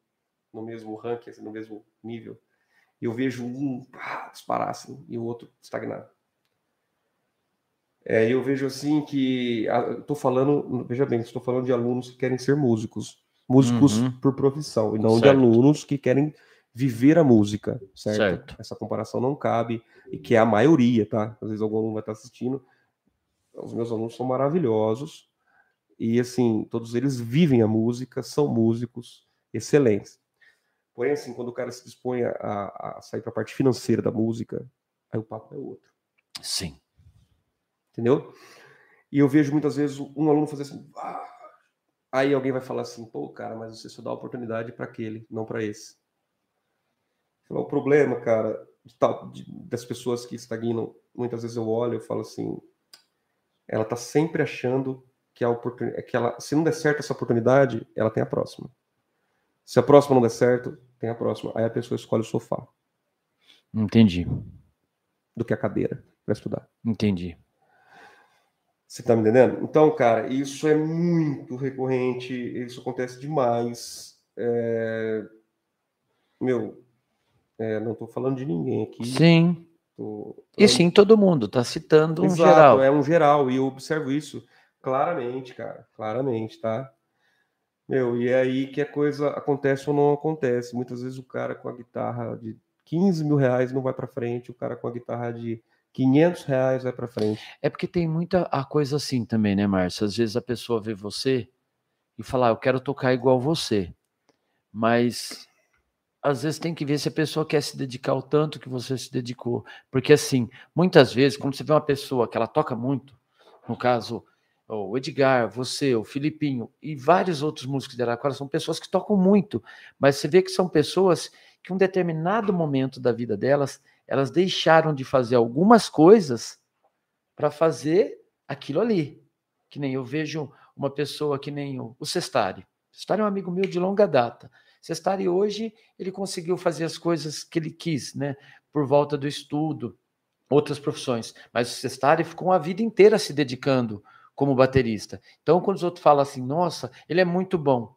Speaker 2: no mesmo ranking assim, no mesmo nível e eu vejo um pá, disparar assim e o outro estagnar é, eu vejo assim que estou falando, veja bem, estou falando de alunos que querem ser músicos, músicos uhum. por profissão, e não certo. de alunos que querem viver a música, certo? certo? Essa comparação não cabe, e que é a maioria, tá? Às vezes algum aluno vai estar assistindo. Os meus alunos são maravilhosos, e assim, todos eles vivem a música, são músicos excelentes. Porém, assim, quando o cara se dispõe a, a sair para a parte financeira da música, aí o papo é outro.
Speaker 1: Sim
Speaker 2: entendeu? E eu vejo muitas vezes um aluno fazer assim, ah! aí alguém vai falar assim, pô, cara, mas você só dá oportunidade para aquele, não para esse. O problema, cara, de tal, de, das pessoas que estagnam, muitas vezes eu olho e falo assim, ela tá sempre achando que a oportunidade, que ela, se não der certo essa oportunidade, ela tem a próxima. Se a próxima não der certo, tem a próxima. Aí a pessoa escolhe o sofá.
Speaker 1: Entendi.
Speaker 2: Do que a cadeira para estudar.
Speaker 1: Entendi.
Speaker 2: Você tá me entendendo? Então, cara, isso é muito recorrente, isso acontece demais. É... Meu, é, não estou falando de ninguém aqui.
Speaker 1: Sim. Tô... E sim, todo mundo está citando um Exato, geral.
Speaker 2: É um geral, e eu observo isso claramente, cara, claramente, tá? Meu, e é aí que a coisa acontece ou não acontece. Muitas vezes o cara com a guitarra de 15 mil reais não vai para frente, o cara com a guitarra de 500 reais vai para frente.
Speaker 1: É porque tem muita a coisa assim também, né, Márcio? Às vezes a pessoa vê você e fala, ah, eu quero tocar igual você. Mas às vezes tem que ver se a pessoa quer se dedicar o tanto que você se dedicou. Porque assim, muitas vezes, quando você vê uma pessoa que ela toca muito, no caso, o Edgar, você, o Filipinho e vários outros músicos de Araraquara são pessoas que tocam muito, mas você vê que são pessoas que, um determinado momento da vida delas, elas deixaram de fazer algumas coisas para fazer aquilo ali. Que nem eu vejo uma pessoa que nem o, o Cestari. O Cestari é um amigo meu de longa data. Cestari hoje ele conseguiu fazer as coisas que ele quis, né? Por volta do estudo, outras profissões. Mas o Cestari ficou a vida inteira se dedicando como baterista. Então, quando os outros falam assim, nossa, ele é muito bom.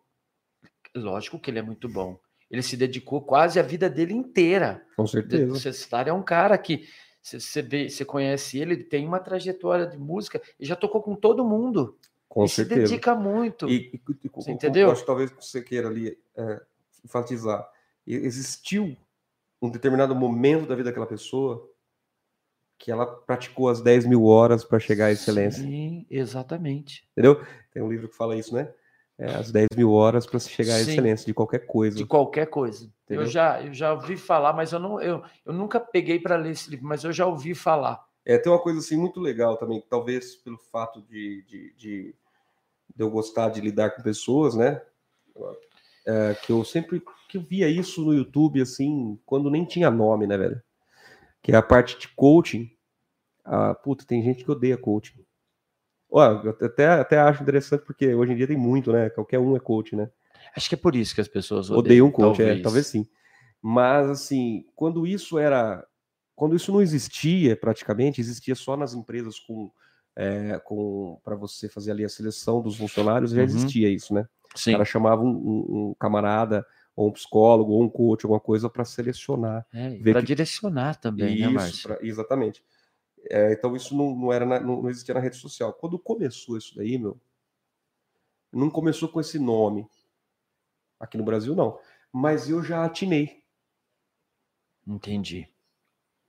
Speaker 1: Lógico que ele é muito bom. Ele se dedicou quase a vida dele inteira.
Speaker 2: Com certeza.
Speaker 1: O Cestari é um cara que você vê, você conhece ele, ele tem uma trajetória de música e já tocou com todo mundo.
Speaker 2: Com
Speaker 1: e
Speaker 2: certeza.
Speaker 1: se dedica muito.
Speaker 2: E, e, e,
Speaker 1: Você entendeu?
Speaker 2: Eu acho que talvez você queira ali é, enfatizar. Existiu um determinado momento da vida daquela pessoa que ela praticou as 10 mil horas para chegar à excelência.
Speaker 1: Sim, exatamente.
Speaker 2: Entendeu? Tem um livro que fala isso, né? É, as 10 mil horas para se chegar à
Speaker 1: Sim.
Speaker 2: excelência de qualquer coisa.
Speaker 1: De qualquer coisa. Eu já, eu já ouvi falar, mas eu não, eu, eu nunca peguei para ler esse livro, mas eu já ouvi falar.
Speaker 2: É, tem uma coisa assim muito legal também, talvez pelo fato de, de, de, de eu gostar de lidar com pessoas, né? É, que eu sempre que eu via isso no YouTube, assim, quando nem tinha nome, né, velho? Que é a parte de coaching. Ah, puta, tem gente que odeia coaching. Ó, eu até, até acho interessante, porque hoje em dia tem muito, né? Qualquer um é coach, né?
Speaker 1: Acho que é por isso que as pessoas
Speaker 2: Odeio
Speaker 1: odeiam,
Speaker 2: um coach,
Speaker 1: talvez.
Speaker 2: é, talvez sim. Mas assim, quando isso era, quando isso não existia praticamente, existia só nas empresas com, é, com para você fazer ali a seleção dos funcionários, já
Speaker 1: Uhum.
Speaker 2: existia isso, né? O
Speaker 1: Sim.
Speaker 2: cara chamava um, um- um camarada ou um psicólogo ou um coach, alguma coisa para selecionar. ver
Speaker 1: para
Speaker 2: que-
Speaker 1: direcionar também, né,
Speaker 2: Isso,
Speaker 1: Márcio?
Speaker 2: pra- exatamente. É, então isso não, não era na- não, não existia na rede social. Quando começou isso daí, meu, não começou com esse nome. Aqui no Brasil não, mas eu já atinei.
Speaker 1: Entendi.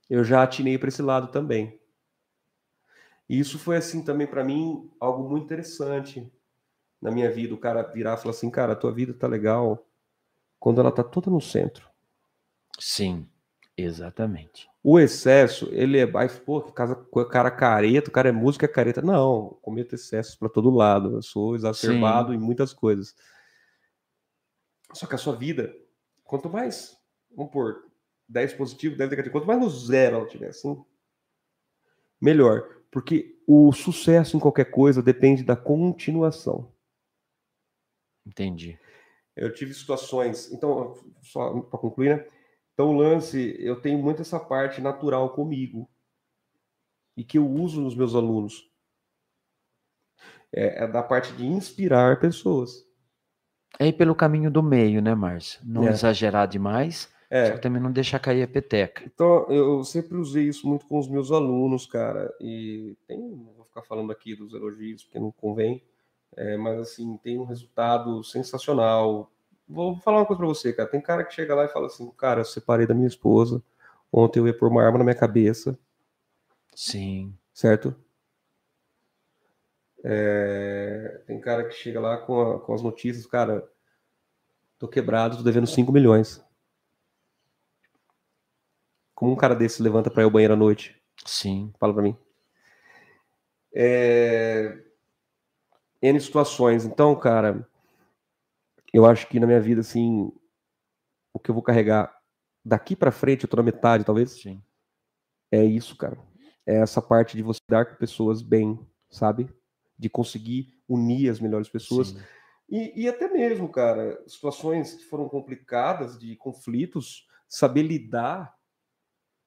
Speaker 2: eu já atinei para esse lado também. E isso foi assim também para mim algo muito interessante na minha vida. O cara virar e falar assim, cara, a tua vida tá legal quando ela tá toda no centro.
Speaker 1: Sim, exatamente.
Speaker 2: O excesso, ele é, ai, pô, que casa- cara careta, o cara é música é careta. Não, cometo excessos para todo lado. Eu sou exacerbado em muitas coisas. Só que a sua vida, quanto mais, vamos pôr, 10 positivo, 10 negativo, quanto mais no zero ela tiver assim, melhor. Porque o sucesso em qualquer coisa depende da continuação.
Speaker 1: Entendi.
Speaker 2: Eu tive situações, então, só para concluir, né? Então, o lance, eu tenho muito essa parte natural comigo e que eu uso nos meus alunos. É, é da parte de inspirar pessoas.
Speaker 1: É ir pelo caminho do meio, né, Márcio? Não
Speaker 2: É.
Speaker 1: exagerar demais, só
Speaker 2: É,
Speaker 1: que também não deixar cair a peteca.
Speaker 2: então eu sempre usei isso muito com os meus alunos, cara. E tem, não vou ficar falando aqui dos elogios, porque não convém, é, mas assim, tem um resultado sensacional. Vou falar uma coisa pra você, cara. Tem cara que chega lá e fala assim, cara, eu separei da minha esposa. Ontem eu ia pôr uma arma na minha cabeça.
Speaker 1: Sim.
Speaker 2: certo? É, tem cara que chega lá com, a- com as notícias, cara, tô quebrado, tô devendo 5 milhões. Como um cara desse levanta pra ir ao banheiro à noite?
Speaker 1: Sim.
Speaker 2: Fala pra mim. É... N situações. Então, cara, eu acho que na minha vida, assim, o que eu vou carregar daqui pra frente, eu tô na metade, talvez,
Speaker 1: Sim.
Speaker 2: é isso, cara. É essa parte de você dar com pessoas bem, sabe? De conseguir unir as melhores pessoas. E, e até mesmo, cara, situações que foram complicadas, de conflitos, saber lidar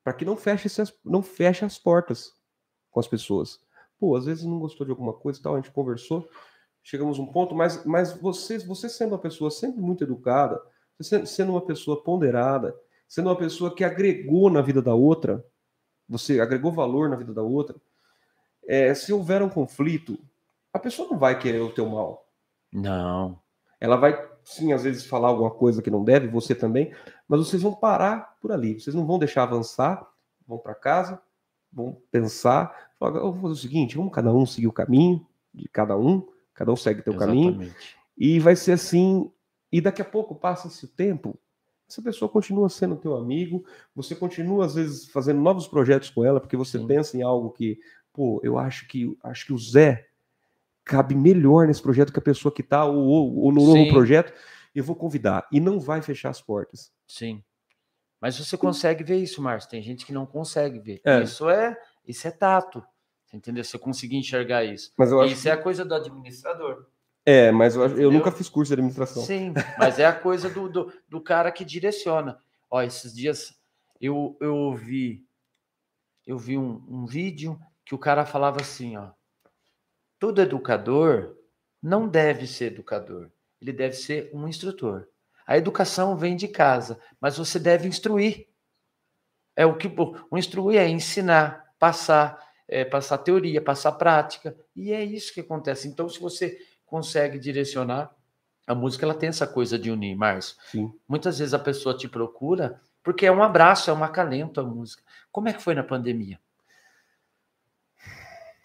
Speaker 2: para que não feche, não feche as portas com as pessoas. Pô, às vezes não gostou de alguma coisa e tal, a gente conversou, chegamos a um ponto, mas, mas você, você sendo uma pessoa sempre muito educada, sendo- uma pessoa ponderada, sendo uma pessoa que agregou na vida da outra, você agregou valor na vida da outra, é, se houver um conflito, a pessoa não vai querer o teu mal
Speaker 1: Não.
Speaker 2: Ela vai, sim, às vezes falar alguma coisa que não deve, você também, mas vocês vão parar por ali. Vocês não vão deixar avançar, vão para casa, vão pensar, falar, vou fazer o seguinte, vamos cada um seguir o caminho de cada um, cada um segue o teu caminho, e vai ser assim, e daqui a pouco passa-se o tempo, essa pessoa continua sendo teu amigo, você continua às vezes fazendo novos projetos com ela, porque você Sim. pensa em algo que, pô, eu acho que acho que o Zé cabe melhor nesse projeto que a pessoa que está ou, ou, ou, no Sim. novo projeto, eu vou convidar e não vai fechar as portas.
Speaker 1: Sim. Mas você consegue ver isso, Márcio. Tem gente que não consegue ver. É. Isso é isso é tato. Entendeu? Você conseguir enxergar isso.
Speaker 2: Mas eu acho
Speaker 1: isso
Speaker 2: que...
Speaker 1: é a coisa do administrador.
Speaker 2: É, mas eu, eu nunca fiz curso de administração.
Speaker 1: Sim, mas é a coisa do, do, do cara que direciona. Ó, esses dias eu, eu ouvi, eu vi um, um vídeo que o cara falava assim, ó. Todo educador não deve ser educador, ele deve ser um instrutor. A educação vem de casa, mas você deve instruir. É o que o instruir é ensinar, passar, é, passar teoria, passar prática, e é isso que acontece. Então, se você consegue direcionar. A música ela tem essa coisa de unir, Márcio.
Speaker 2: Sim.
Speaker 1: Muitas vezes a pessoa te procura porque é um abraço, é um acalento a música. Como é que foi na pandemia?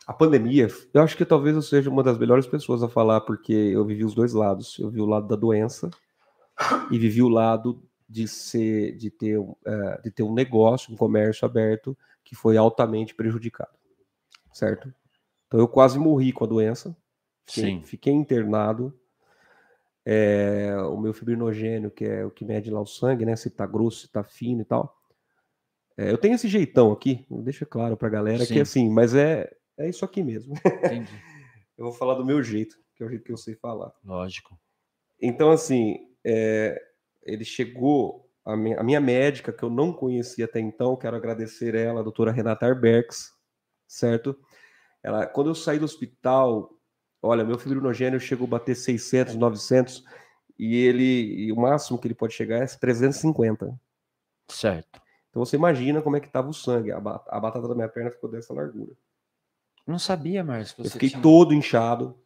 Speaker 2: A pandemia, eu acho que talvez eu seja uma das melhores pessoas a falar, porque eu vivi os dois lados. Eu vi o lado da doença e vivi o lado de ser, de ter, uh, de ter um negócio, um comércio aberto que foi altamente prejudicado, certo? Então eu quase morri com a doença, Fiquei, Sim. fiquei internado. É, o meu fibrinogênio, que é o que mede lá o sangue, né? Se tá grosso, se tá fino e tal. É, eu tenho esse jeitão aqui, deixa claro pra galera Sim. que assim, mas é, é isso aqui mesmo. Entendi. eu vou falar do meu jeito, que é o jeito que eu sei falar.
Speaker 1: Lógico.
Speaker 2: Então, assim, é, ele chegou, a minha, a minha, médica, que eu não conhecia até então, quero agradecer ela, a doutora Renata Arbex, certo? Ela, quando eu saí do hospital, olha, meu fibrinogênio chegou a bater 600, 900 e ele e o máximo que ele pode chegar é 350.
Speaker 1: Certo.
Speaker 2: Então você imagina como é que estava o sangue. A, a, batata da minha perna ficou dessa largura.
Speaker 1: Não sabia, mais.
Speaker 2: Eu fiquei tinha... todo inchado.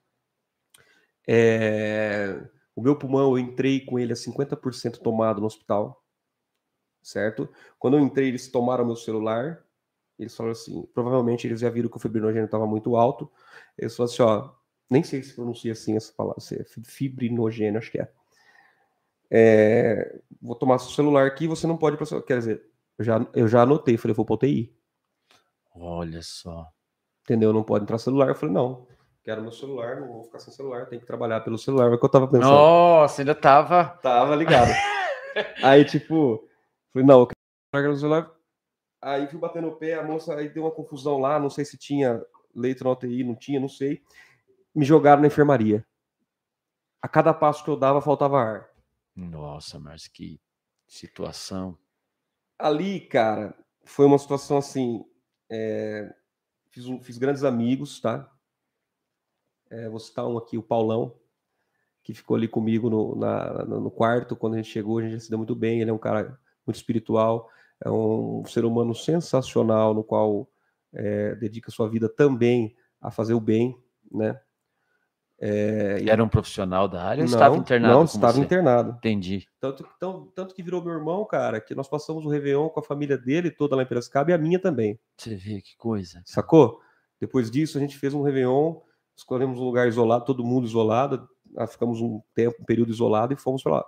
Speaker 2: É... O meu pulmão, eu entrei com ele a 50% tomado no hospital. Certo? Quando eu entrei, eles tomaram meu celular. Eles falaram assim: provavelmente eles já viram que o fibrinogênio estava muito alto. Eles falaram assim: ó, nem sei se pronuncia assim essa palavra, se é fibrinogênio, acho que é. é. Vou tomar seu celular aqui, você não pode. Quer dizer, eu já, eu já anotei, falei, vou para UTI.
Speaker 1: Olha só.
Speaker 2: Entendeu? Não pode entrar celular. Eu falei, não, quero meu celular, não vou ficar sem celular, tem que trabalhar pelo celular. É o que eu tava pensando.
Speaker 1: Nossa, ainda tava.
Speaker 2: Tava ligado. aí, tipo, falei, não, eu quero no celular. Aí fui batendo o pé, a moça aí deu uma confusão lá, não sei se tinha leito na UTI, não tinha, não sei me jogaram na enfermaria. A cada passo que eu dava, faltava ar.
Speaker 1: Nossa, mas que situação.
Speaker 2: Ali, cara, foi uma situação assim. É, fiz, um, fiz, grandes amigos, tá? É, vou citar um aqui, o Paulão, que ficou ali comigo no, na, no quarto. Quando a gente chegou, a gente se deu muito bem. Ele é um cara muito espiritual, é um ser humano sensacional, no qual é, dedica sua vida também a fazer o bem, né?
Speaker 1: É, Era um profissional da área ou estava internado?
Speaker 2: Não, estava
Speaker 1: você?
Speaker 2: internado.
Speaker 1: Entendi.
Speaker 2: Tanto, tão, tanto que virou meu irmão, cara, que nós passamos o Réveillon com a família dele toda lá em Piracicaba e a minha também.
Speaker 1: Você vê que coisa.
Speaker 2: Sacou? Depois disso, a gente fez um Réveillon, escolhemos um lugar isolado, todo mundo isolado, ficamos um tempo, um período isolado e fomos para lá.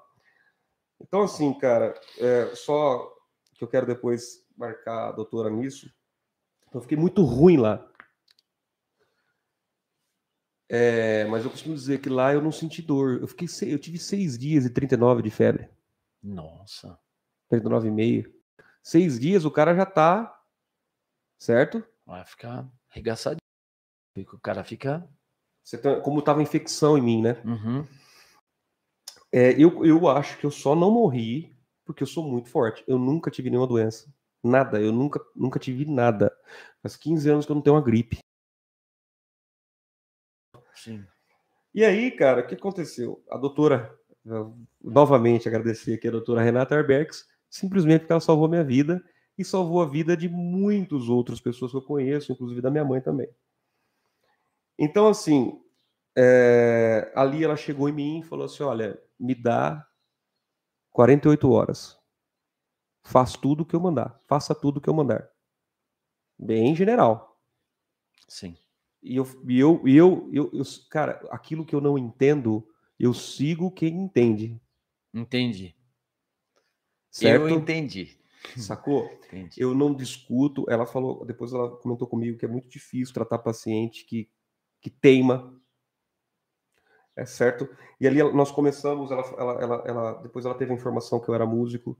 Speaker 2: Então, assim, cara, é, só que eu quero depois marcar a doutora nisso. Então, eu fiquei muito ruim lá. É, mas eu costumo dizer que lá eu não senti dor. Eu fiquei eu tive seis dias e 39 de febre.
Speaker 1: Nossa.
Speaker 2: 39,5. Seis dias o cara já tá. Certo?
Speaker 1: Vai ficar arregaçadinho. O cara fica.
Speaker 2: Tá, como tava infecção em mim, né?
Speaker 1: Uhum.
Speaker 2: É, eu, eu acho que eu só não morri porque eu sou muito forte. Eu nunca tive nenhuma doença. Nada. Eu nunca, nunca tive nada. Faz 15 anos que eu não tenho uma gripe.
Speaker 1: Sim.
Speaker 2: E aí, cara, o que aconteceu? A doutora, novamente agradecer aqui a doutora Renata Arbex, simplesmente porque ela salvou minha vida e salvou a vida de muitas outras pessoas que eu conheço, inclusive da minha mãe também. Então, assim, é, ali ela chegou em mim e falou assim: olha, me dá 48 horas. Faz tudo o que eu mandar. Faça tudo o que eu mandar. Bem general.
Speaker 1: Sim.
Speaker 2: E eu, e eu, e eu, eu, eu, cara, aquilo que eu não entendo, eu sigo quem entende.
Speaker 1: Entendi.
Speaker 2: Certo?
Speaker 1: Eu entendi.
Speaker 2: Sacou?
Speaker 1: entendi.
Speaker 2: Eu não discuto. Ela falou, depois ela comentou comigo que é muito difícil tratar paciente que, que teima. É certo? E ali nós começamos, ela, ela, ela, ela depois ela teve a informação que eu era músico.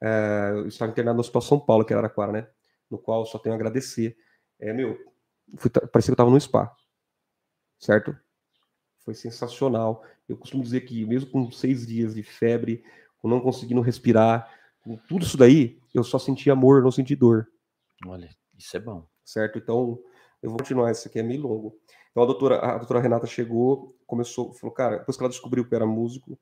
Speaker 2: É, eu estava internado no Hospital São Paulo, que era Araquara, né? No qual só tenho a agradecer. É, meu, fui, parecia que eu estava no spa. Certo? Foi sensacional. Eu costumo dizer que, mesmo com seis dias de febre, com não conseguindo respirar, com tudo isso daí, eu só senti amor, não senti dor.
Speaker 1: Olha, isso é bom.
Speaker 2: Certo? Então, eu vou continuar, esse aqui é meio longo. Então, a doutora, a doutora Renata chegou, começou, falou, cara, depois que ela descobriu que era músico,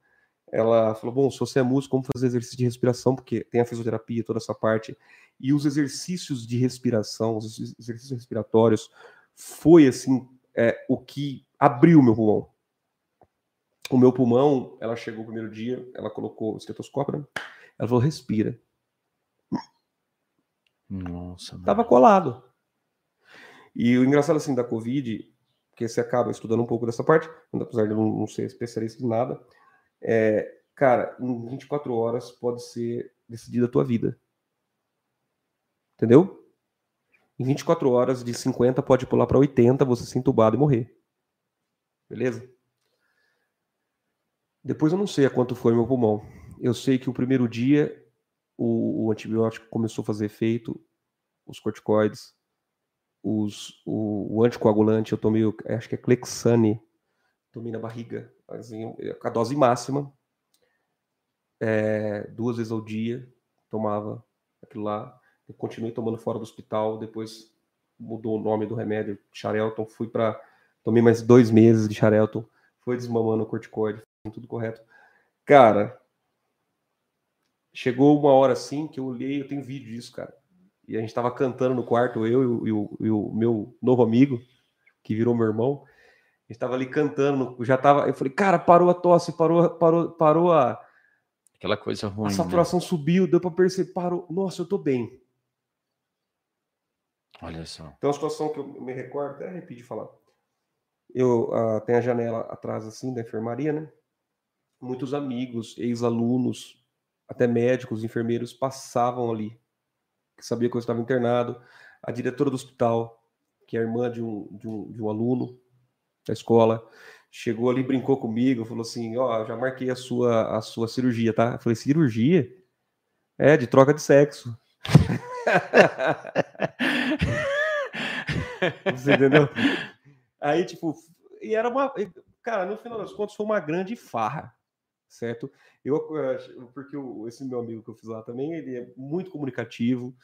Speaker 2: ela falou, bom, se você é músico, vamos fazer exercício de respiração, porque tem a fisioterapia, toda essa parte. E os exercícios de respiração, os exercícios respiratórios, foi, assim, é, o que abriu o meu pulmão. O meu pulmão, ela chegou o primeiro dia, ela colocou o estetoscópio, né? Ela falou, respira.
Speaker 1: Nossa. Mano.
Speaker 2: Tava colado. E o engraçado, assim, da Covid, porque você acaba estudando um pouco dessa parte, apesar de eu não ser especialista em nada, é, cara, em 24 horas pode ser decidida a tua vida. Entendeu? Em 24 horas, de 50 pode pular para 80, você ser entubado e morrer. Beleza? Depois eu não sei a quanto foi meu pulmão. Eu sei que o primeiro dia o, o antibiótico começou a fazer efeito, os corticoides, os, o, o, anticoagulante, eu tomei, acho que é Clexane, tomei na barriga, assim, a dose máxima, é, duas vezes ao dia, tomava aquilo lá. Eu continuei tomando fora do hospital, depois mudou o nome do remédio, Xarelton, fui para tomei mais dois meses de Xarelton, foi desmamando o corticoide, tudo correto. Cara, chegou uma hora assim que eu olhei, eu tenho vídeo disso, cara. E a gente tava cantando no quarto, eu e o, e o meu novo amigo, que virou meu irmão. A gente tava ali cantando, já tava. Eu falei, cara, parou a tosse, parou, parou, parou a.
Speaker 1: Aquela coisa ruim.
Speaker 2: A saturação né? subiu, deu para perceber, parou. Nossa, eu tô bem.
Speaker 1: Olha só.
Speaker 2: Então, a situação que eu me recordo, até arrepio de falar. Eu uh, tenho a janela atrás, assim, da enfermaria, né? Muitos amigos, ex-alunos, até médicos, enfermeiros passavam ali, que sabia que eu estava internado. A diretora do hospital, que é irmã de um, de um, de um aluno da escola, chegou ali, brincou comigo, falou assim: Ó, oh, já marquei a sua, a sua cirurgia, tá? Eu falei: cirurgia? É, de troca de sexo. Você entendeu? Aí, tipo, e era uma. Cara, no final das contas, foi uma grande farra certo? Eu, porque esse meu amigo que eu fiz lá também, ele é muito comunicativo.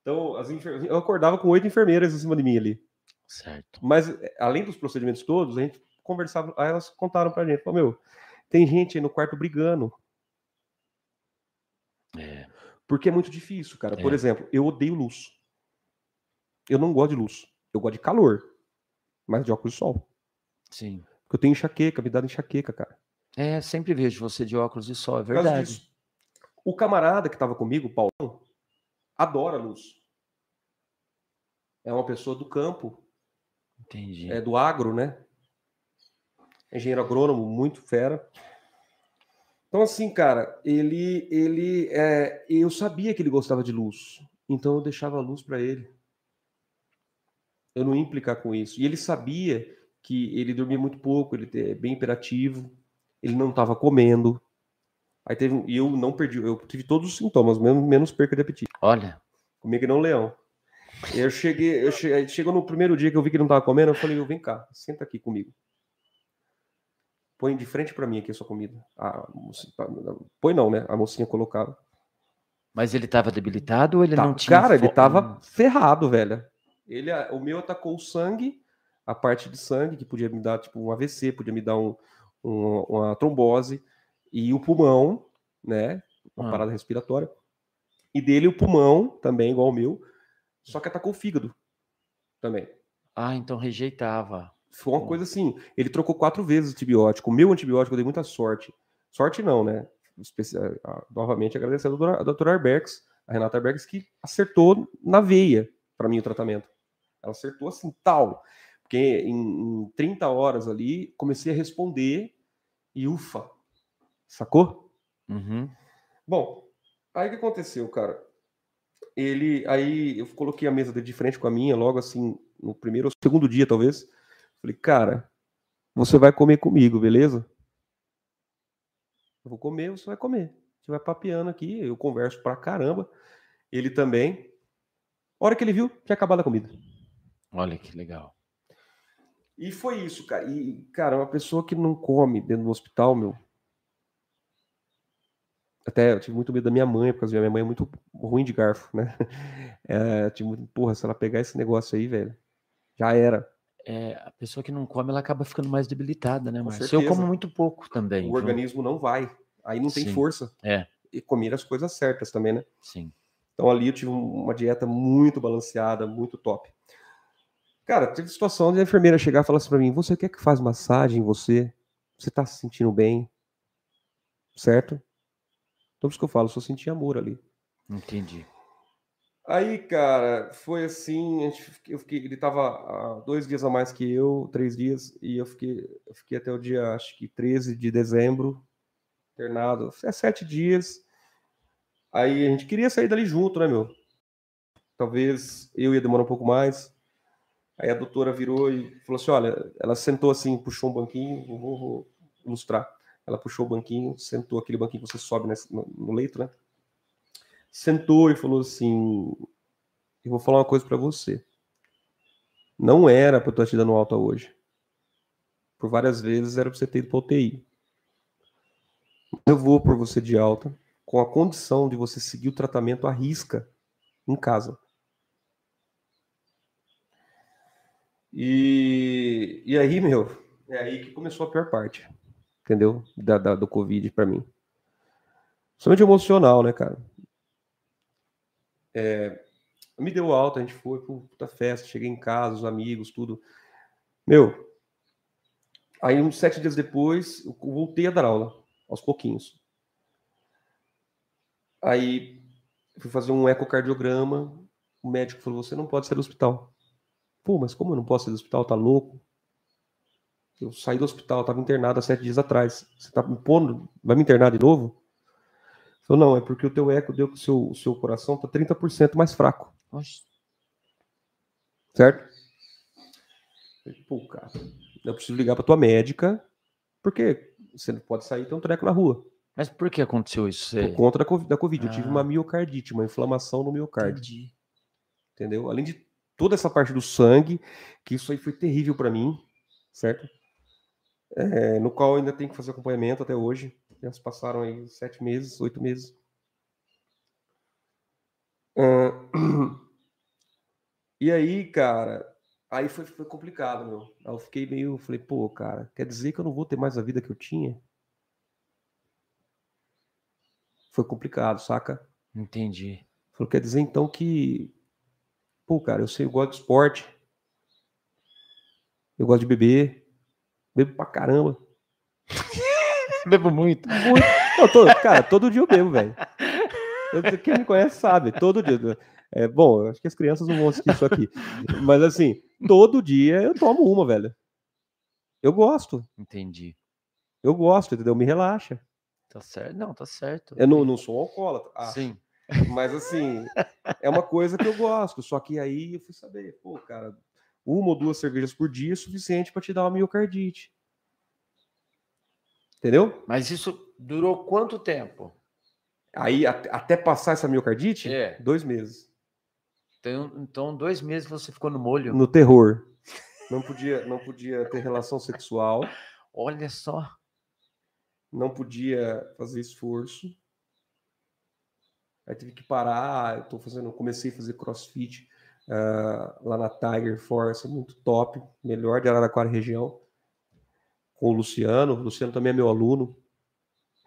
Speaker 2: Então, as enfer... eu acordava com oito enfermeiras em cima de mim ali.
Speaker 1: Certo.
Speaker 2: Mas, eh, além dos procedimentos todos, a gente conversava, aí elas contaram pra gente, falou, meu, tem gente aí no quarto brigando.
Speaker 1: É.
Speaker 2: Porque é muito difícil, cara. É. Por exemplo, eu odeio luz. Eu não gosto de luz. Eu gosto de calor. Mas de óculos de sol.
Speaker 1: Sim.
Speaker 2: Porque eu tenho enxaqueca, me dá enxaqueca, cara.
Speaker 1: É, sempre vejo você de óculos de sol, é verdade.
Speaker 2: O camarada que estava comigo, o Paulão, adora luz. É uma pessoa do campo.
Speaker 1: Entendi.
Speaker 2: É do agro, né? Engenheiro agrônomo, muito fera. Então, assim, cara, ele, ele, é, eu sabia que ele gostava de luz, então eu deixava a luz para ele. Eu não ia implicar com isso. E ele sabia que ele dormia muito pouco, ele é bem imperativo ele não estava comendo. Aí teve, e eu não perdi, eu tive todos os sintomas, menos, menos perca de apetite.
Speaker 1: Olha.
Speaker 2: Comigo não leão. Eu cheguei, eu cheguei, chegou no primeiro dia que eu vi que ele não estava comendo, eu falei, vem cá, senta aqui comigo. Põe de frente para mim aqui a sua comida. A mocinha, põe não, né? A mocinha colocava.
Speaker 1: Mas ele estava debilitado ou ele
Speaker 2: tá,
Speaker 1: não tinha?
Speaker 2: Cara, ele estava ferrado, velho. Ele, o meu atacou o sangue, a parte de sangue que podia me dar tipo um AVC, podia me dar um, uma, uma trombose e o pulmão, né? Uma ah. parada respiratória. E dele o pulmão, também igual o meu, só que atacou o fígado também.
Speaker 1: Ah, então rejeitava.
Speaker 2: Foi uma coisa assim. Ele trocou quatro vezes o antibiótico. O meu antibiótico eu dei muita sorte. Sorte não, né? Novamente agradecendo a doutora Arbex, a Renata Arbex, que acertou na veia para mim o tratamento. Ela acertou assim, tal. Porque em, em 30 horas ali, comecei a responder e ufa, sacou?
Speaker 1: Uhum.
Speaker 2: Bom, aí o que aconteceu, cara? Ele, aí eu coloquei a mesa de frente com a minha, logo assim, no primeiro ou segundo dia, talvez. Falei, cara, você vai comer comigo, beleza? Eu vou comer, você vai comer. Você vai papiando aqui, eu converso pra caramba. Ele também. A hora que ele viu, tinha acabado a comida.
Speaker 1: Olha que legal.
Speaker 2: E foi isso, cara. E, cara, uma pessoa que não come dentro do hospital, meu. Até eu tive muito medo da minha mãe, porque a minha mãe é muito ruim de garfo, né? É, tive muito, porra, se ela pegar esse negócio aí, velho, já era.
Speaker 1: É, a pessoa que não come, ela acaba ficando mais debilitada, né, Márcio? Eu como muito pouco também.
Speaker 2: O viu? organismo não vai. Aí não tem Sim. força.
Speaker 1: É.
Speaker 2: E comer as coisas certas também, né?
Speaker 1: Sim.
Speaker 2: Então ali eu tive uma dieta muito balanceada, muito top. Cara, teve situação de a enfermeira chegar e falar assim pra mim: Você quer que faz massagem em você? Você tá se sentindo bem? Certo? Então, por isso que eu falo, só senti amor ali.
Speaker 1: Entendi.
Speaker 2: Aí, cara, foi assim, eu fiquei, ele tava dois dias a mais que eu, três dias, e eu fiquei, eu fiquei até o dia, acho que 13 de dezembro, internado, é sete dias. Aí a gente queria sair dali junto, né, meu? Talvez eu ia demorar um pouco mais, Aí a doutora virou e falou assim: olha, ela sentou assim, puxou um banquinho, vou, vou ilustrar. Ela puxou o banquinho, sentou aquele banquinho que você sobe nesse, no, no, leito, né? Sentou e falou assim: eu vou falar uma coisa para você. Não era para eu estar te dando alta hoje. Por várias vezes era para você ter ido para UTI. Eu vou por você de alta com a condição de você seguir o tratamento à risca em casa. E, e aí, meu, é aí que começou a pior parte, entendeu? Da, da do Covid para mim. Somente emocional, né, cara? É, me deu alta, a gente foi para puta festa, cheguei em casa, os amigos, tudo. Meu, aí uns sete dias depois, eu voltei a dar aula, aos pouquinhos. Aí fui fazer um ecocardiograma, o médico falou, você não pode sair do hospital. Pô, mas como eu não posso sair do hospital? Tá louco? Eu saí do hospital, estava internado há sete dias atrás. Você tá me pondo, vai me internar de novo? Falou, não, é porque o teu eco deu que o seu, o seu coração tá 30% mais fraco.
Speaker 1: Oxe.
Speaker 2: Certo? Pô, cara, eu preciso ligar para tua médica, porque você não pode sair e ter um treco na rua.
Speaker 1: Mas por que aconteceu isso?
Speaker 2: Por conta da COVID. Da COVID. Ah. Eu tive uma ah. miocardite, uma inflamação no miocárdio. Entendi. Entendeu? Além de toda essa parte do sangue, que isso aí foi terrível para mim, certo? É, no qual ainda tenho que fazer acompanhamento até hoje. Já se passaram aí sete meses, oito meses. Uh, e aí, cara, aí foi, foi complicado, meu. Aí eu fiquei meio, falei, pô, cara, quer dizer que eu não vou ter mais a vida que eu tinha? Foi complicado, saca?
Speaker 1: Entendi.
Speaker 2: Falei, quer dizer então que Pô, cara, eu sei, eu gosto de esporte. Eu gosto de beber. Bebo pra caramba.
Speaker 1: bebo muito.
Speaker 2: muito. Não, todo, cara, todo dia eu bebo, velho. Quem me conhece sabe, todo dia. É, bom, acho que as crianças não vão assistir isso aqui. Mas assim, todo dia eu tomo uma, velho. Eu gosto.
Speaker 1: Entendi.
Speaker 2: Eu gosto, entendeu? Me relaxa.
Speaker 1: Tá certo. Não, tá certo.
Speaker 2: Eu não, não sou alcoólatra.
Speaker 1: Acho. Sim.
Speaker 2: Mas assim, é uma coisa que eu gosto. Só que aí eu fui saber, pô, cara, uma ou duas cervejas por dia é suficiente para te dar uma miocardite. Entendeu?
Speaker 1: Mas isso durou quanto tempo?
Speaker 2: Aí, até passar essa miocardite?
Speaker 1: É.
Speaker 2: Dois meses.
Speaker 1: Então, então, dois meses você ficou no molho?
Speaker 2: No terror. Não podia, não podia ter relação sexual.
Speaker 1: Olha só.
Speaker 2: Não podia fazer esforço. Aí tive que parar, eu tô fazendo, comecei a fazer crossfit uh, lá na Tiger Force, muito top, melhor de Araraquara região, com o Luciano. O Luciano também é meu aluno,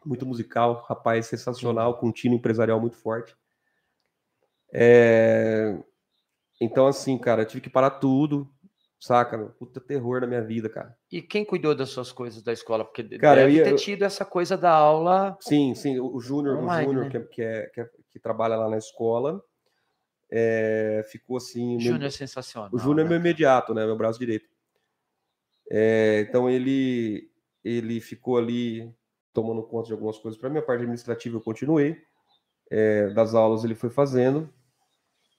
Speaker 2: muito musical, rapaz sensacional, com um time empresarial muito forte. É... Então, assim, cara, tive que parar tudo. Saca? meu? Puta terror na minha vida, cara.
Speaker 1: E quem cuidou das suas coisas da escola? Porque
Speaker 2: Cara, eu
Speaker 1: deve
Speaker 2: ia-
Speaker 1: ter tido essa coisa da aula.
Speaker 2: Sim, sim, o Júnior, o Júnior
Speaker 1: né?
Speaker 2: que, é- que, é, que, é- que trabalha lá na escola, é, ficou assim.
Speaker 1: Júnior é sensacional.
Speaker 2: O Júnior é
Speaker 1: né?
Speaker 2: meu imediato, né? Meu braço direito. É, então ele ele ficou ali tomando conta de algumas coisas para mim. A parte administrativa eu continuei. É, das aulas ele foi fazendo.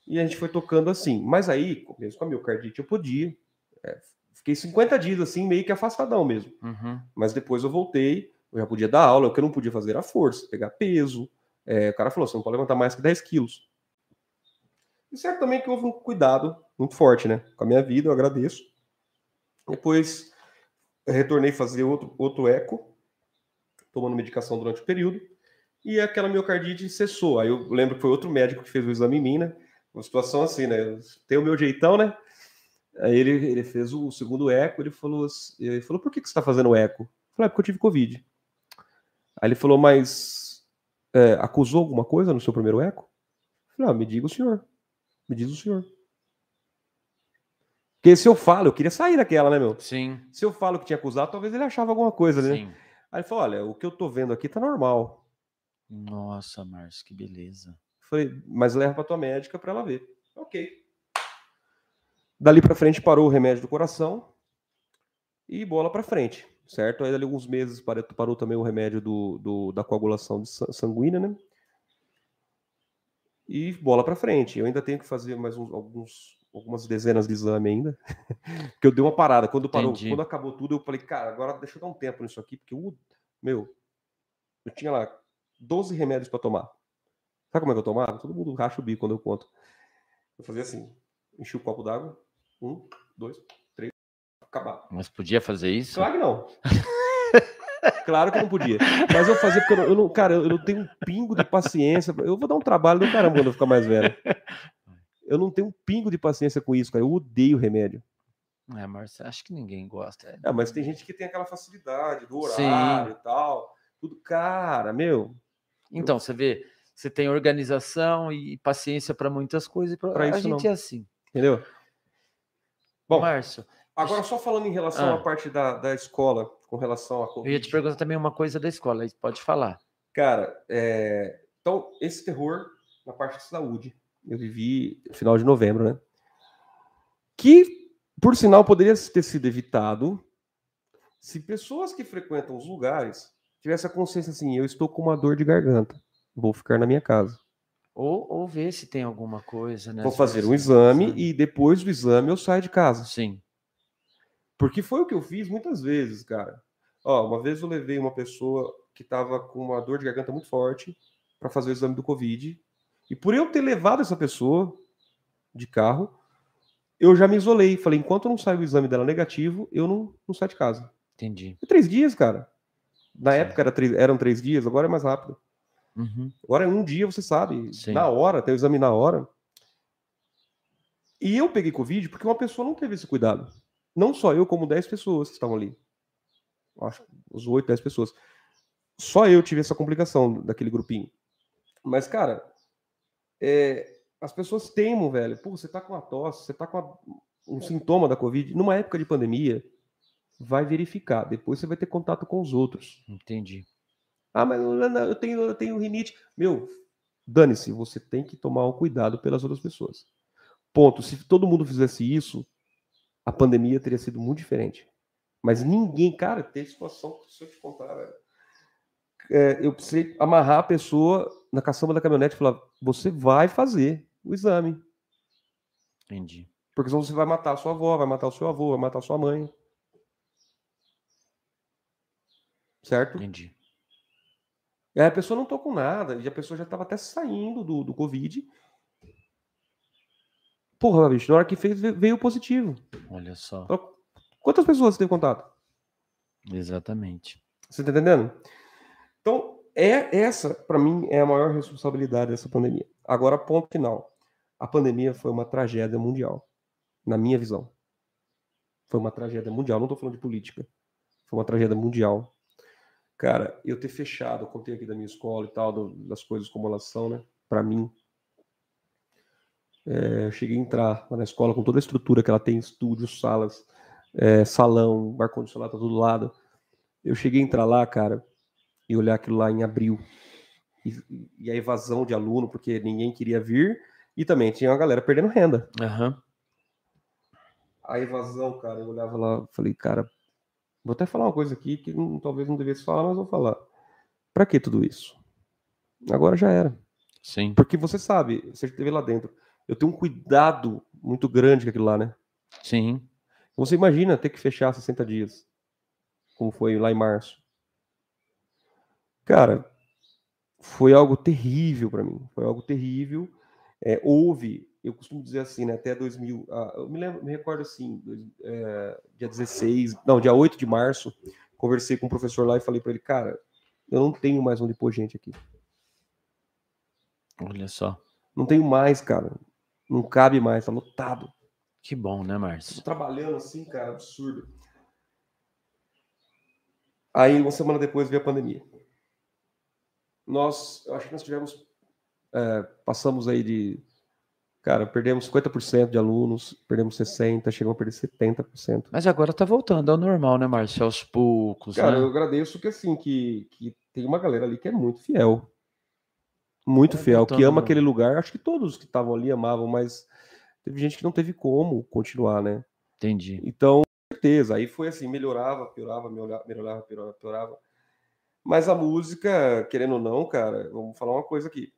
Speaker 2: E a gente foi tocando assim. Mas aí, mesmo com a miocardite, eu podia. É, fiquei 50 dias assim, meio que afastadão mesmo.
Speaker 1: Uhum.
Speaker 2: Mas depois eu voltei, eu já podia dar aula. O que eu não podia fazer era força, pegar peso. É, o cara falou: você não pode levantar mais que 10 quilos. E certo também que houve um cuidado muito forte, né? Com a minha vida, eu agradeço. Depois eu retornei fazer outro, outro eco, tomando medicação durante o período, e aquela miocardite cessou. Aí eu lembro que foi outro médico que fez o exame em mim, né? Uma situação assim, né? Tenho o meu jeitão, né? Aí ele, ele fez o segundo eco, ele falou, assim- ele falou, por que, que você está fazendo eco? Eu falei, é porque eu tive Covid. Aí ele falou, mas é, acusou alguma coisa no seu primeiro eco? Eu falei, ah, me diga o senhor. Me diz o senhor. Porque se eu falo, eu queria sair daquela, né, meu?
Speaker 1: Sim,
Speaker 2: Se eu falo que tinha acusado, talvez ele achava alguma coisa, né?
Speaker 1: sim.
Speaker 2: Aí ele falou, olha, o que eu tô vendo aqui tá normal.
Speaker 1: Nossa, Márcio, que beleza.
Speaker 2: Eu Falei, mas leva pra tua médica pra ela ver. Ok. Dali pra frente parou o remédio do coração e bola pra frente, certo? Aí dali alguns meses parou, parou também o remédio do, do- da coagulação sanguínea, né? E bola pra frente. Eu ainda tenho que fazer mais uns- alguns, algumas dezenas de exame ainda, porque eu dei uma parada. Quando parou,
Speaker 1: Entendi.
Speaker 2: quando acabou tudo, eu falei, cara, agora deixa eu dar um tempo nisso aqui, porque o meu, eu tinha lá 12 remédios pra tomar. Sabe como é que eu tomava? Todo mundo racha o bico quando eu conto. Eu fazia assim, enchi o copo d'água, um, dois, três, acabar.
Speaker 1: Mas podia fazer isso?
Speaker 2: Claro que não. Claro que eu não podia. Mas eu fazia porque eu não, eu não- cara, eu não tenho um pingo de paciência. Eu vou dar um trabalho do caramba quando eu ficar mais velho. Eu não tenho um pingo de paciência com isso, cara. Eu odeio remédio.
Speaker 1: É, Márcio, acho que ninguém gosta. É,
Speaker 2: É, mas tem gente que tem aquela facilidade do
Speaker 1: Sim.
Speaker 2: horário e tal. Tudo, cara, meu.
Speaker 1: Então, você vê, você tem organização e paciência para muitas coisas. pra-
Speaker 2: Pra
Speaker 1: a
Speaker 2: isso
Speaker 1: gente
Speaker 2: não.
Speaker 1: é assim.
Speaker 2: Entendeu? Bom,
Speaker 1: Márcio,
Speaker 2: Agora, só falando em relação
Speaker 1: Ah.
Speaker 2: à parte da, da escola, com relação à
Speaker 1: eu ia te perguntar também uma coisa da escola, aí pode falar.
Speaker 2: Cara, é, então, esse terror na parte de saúde, eu vivi no final de novembro, né? Que, por sinal, poderia ter sido evitado se pessoas que frequentam os lugares tivessem a consciência assim: eu estou com uma dor de garganta, vou ficar na minha casa.
Speaker 1: Ou, ou ver se tem alguma coisa, né?
Speaker 2: Vou fazer um
Speaker 1: você-
Speaker 2: exame e depois do exame eu saio de casa.
Speaker 1: Sim.
Speaker 2: Porque foi o que eu fiz muitas vezes, cara. Ó, uma vez eu levei uma pessoa que estava com uma dor de garganta muito forte para fazer o exame do Covid. E por eu ter levado essa pessoa de carro, eu já me isolei. Falei, enquanto não sai o exame dela negativo, eu não, não saio de casa.
Speaker 1: Entendi.
Speaker 2: É três dias, cara. Na
Speaker 1: Sim.
Speaker 2: época era três- eram três dias, agora é mais rápido.
Speaker 1: Uhum.
Speaker 2: Agora é um dia, você sabe.
Speaker 1: Sim.
Speaker 2: Na hora, tem o exame na hora. E eu peguei Covid porque uma pessoa não teve esse cuidado. Não só eu, como 10 pessoas que estavam ali. Acho que uns 8, 10 pessoas. Só eu tive essa complicação daquele grupinho. Mas, cara, é, as pessoas teimam, velho. Pô, você tá com uma tosse, você tá com uma- um sintoma da Covid. Numa época de pandemia, vai verificar. Depois você vai ter contato com os outros.
Speaker 1: Entendi.
Speaker 2: Ah, mas eu tenho, eu tenho rinite. Meu, dane-se, você tem que tomar um cuidado pelas outras pessoas. Ponto. Se todo mundo fizesse isso, a pandemia teria sido muito diferente. Mas ninguém, cara, tem situação, se eu te contar, velho. É, eu precisei amarrar a pessoa na caçamba da caminhonete e falar: você vai fazer o exame.
Speaker 1: Entendi.
Speaker 2: Porque senão você vai matar a sua avó, vai matar o seu avô, vai matar a sua mãe. Certo?
Speaker 1: Entendi.
Speaker 2: E aí a pessoa não tô com nada, e a pessoa já estava até saindo do, do Covid. Porra, bicho, na hora que fez, ve- veio positivo.
Speaker 1: Olha só.
Speaker 2: Quantas pessoas você teve contato?
Speaker 1: Exatamente.
Speaker 2: Você tá entendendo? Então, é essa, para mim, é a maior responsabilidade dessa pandemia. Agora, ponto final. A pandemia foi uma tragédia mundial, na minha visão. Foi uma tragédia mundial. Não tô falando de política. Foi uma tragédia mundial. Cara, eu ter fechado, eu contei aqui da minha escola e tal, do- das coisas como elas são, né? Para mim. É, eu cheguei a entrar na escola com toda a estrutura que ela tem, estúdios, salas, é, salão, ar-condicionado tá do lado. Eu cheguei a entrar lá, cara, e olhar aquilo lá em abril. E, e a evasão de aluno, porque ninguém queria vir, e também tinha uma galera perdendo renda.
Speaker 1: Aham.
Speaker 2: A evasão, cara, eu olhava lá, falei, cara, vou até falar uma coisa aqui que não- talvez não devesse falar, mas vou falar. Pra que tudo isso? Agora já era.
Speaker 1: Sim.
Speaker 2: Porque você sabe, você esteve lá dentro. Eu tenho um cuidado muito grande com aquilo lá, né?
Speaker 1: Sim.
Speaker 2: Você imagina ter que fechar 60 dias, como foi lá em março. Cara, foi algo terrível para mim. Foi algo terrível. É, houve, eu costumo dizer assim, né, até 2000, ah, eu me, lembro, me recordo assim, dois- é, dia 16, não, dia 8 de março, conversei com o professor lá e falei para ele, cara, eu não tenho mais onde pôr gente aqui.
Speaker 1: Olha só.
Speaker 2: Não tenho mais, cara. Não cabe mais, tá lotado.
Speaker 1: Que bom, né,
Speaker 2: Tô
Speaker 1: Márcio?
Speaker 2: trabalhando assim, cara, absurdo. Aí, uma semana depois, veio a pandemia. Nós, eu acho que nós tivemos, é, passamos aí de, cara, perdemos 50% de alunos, perdemos 60%, chegamos a perder 70%.
Speaker 1: Mas agora tá voltando ao normal, né, Márcio? Aos poucos,
Speaker 2: Cara, eu
Speaker 1: né?
Speaker 2: agradeço que, assim, que, que tem uma galera ali que é muito fiel. Muito
Speaker 1: Tá
Speaker 2: fiel, que ama aquele lugar. Acho que todos que estavam ali amavam, mas teve gente que não teve como continuar, né?
Speaker 1: Entendi.
Speaker 2: Então, certeza, aí foi assim, melhorava, piorava, melhorava, melhorava, piorava, piorava. Mas a música, querendo ou não, cara, vamos falar uma coisa aqui.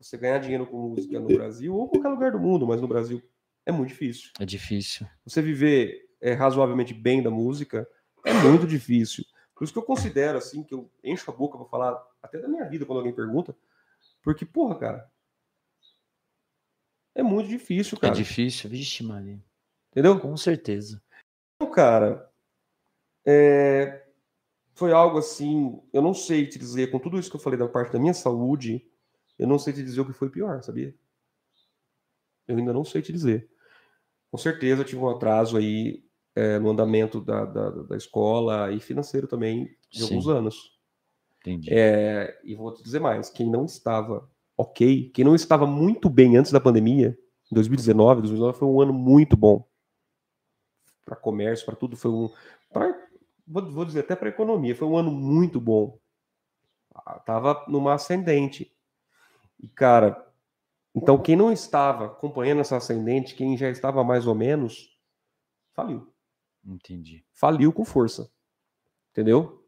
Speaker 2: Você ganhar dinheiro com música no Brasil, ou em qualquer lugar do mundo, mas no Brasil é muito difícil.
Speaker 1: É difícil.
Speaker 2: Você viver é, razoavelmente bem da música é muito difícil. Por isso que eu considero, assim, que eu encho a boca pra falar até da minha vida quando alguém pergunta. Porque, porra, cara, é muito difícil,
Speaker 1: É
Speaker 2: cara.
Speaker 1: difícil. Vixe, Maria.
Speaker 2: Entendeu?
Speaker 1: Com certeza.
Speaker 2: Então, cara, é, foi algo assim, eu não sei te dizer, com tudo isso que eu falei da parte da minha saúde, eu não sei te dizer o que foi pior, sabia? Eu ainda não sei te dizer. Com certeza eu tive um atraso aí é, no andamento da, da, da escola e financeiro também de
Speaker 1: Sim.
Speaker 2: alguns anos.
Speaker 1: Entendi.
Speaker 2: É, e vou te dizer mais, quem não estava ok, quem não estava muito bem antes da pandemia, em 2019, 2019 foi um ano muito bom para comércio, para tudo, foi um, pra, vou, vou dizer até para economia, foi um ano muito bom. Ah, Tava numa ascendente. E cara, então quem não estava acompanhando essa ascendente, quem já estava mais ou menos, faliu
Speaker 1: Entendi.
Speaker 2: faliu com força. Entendeu?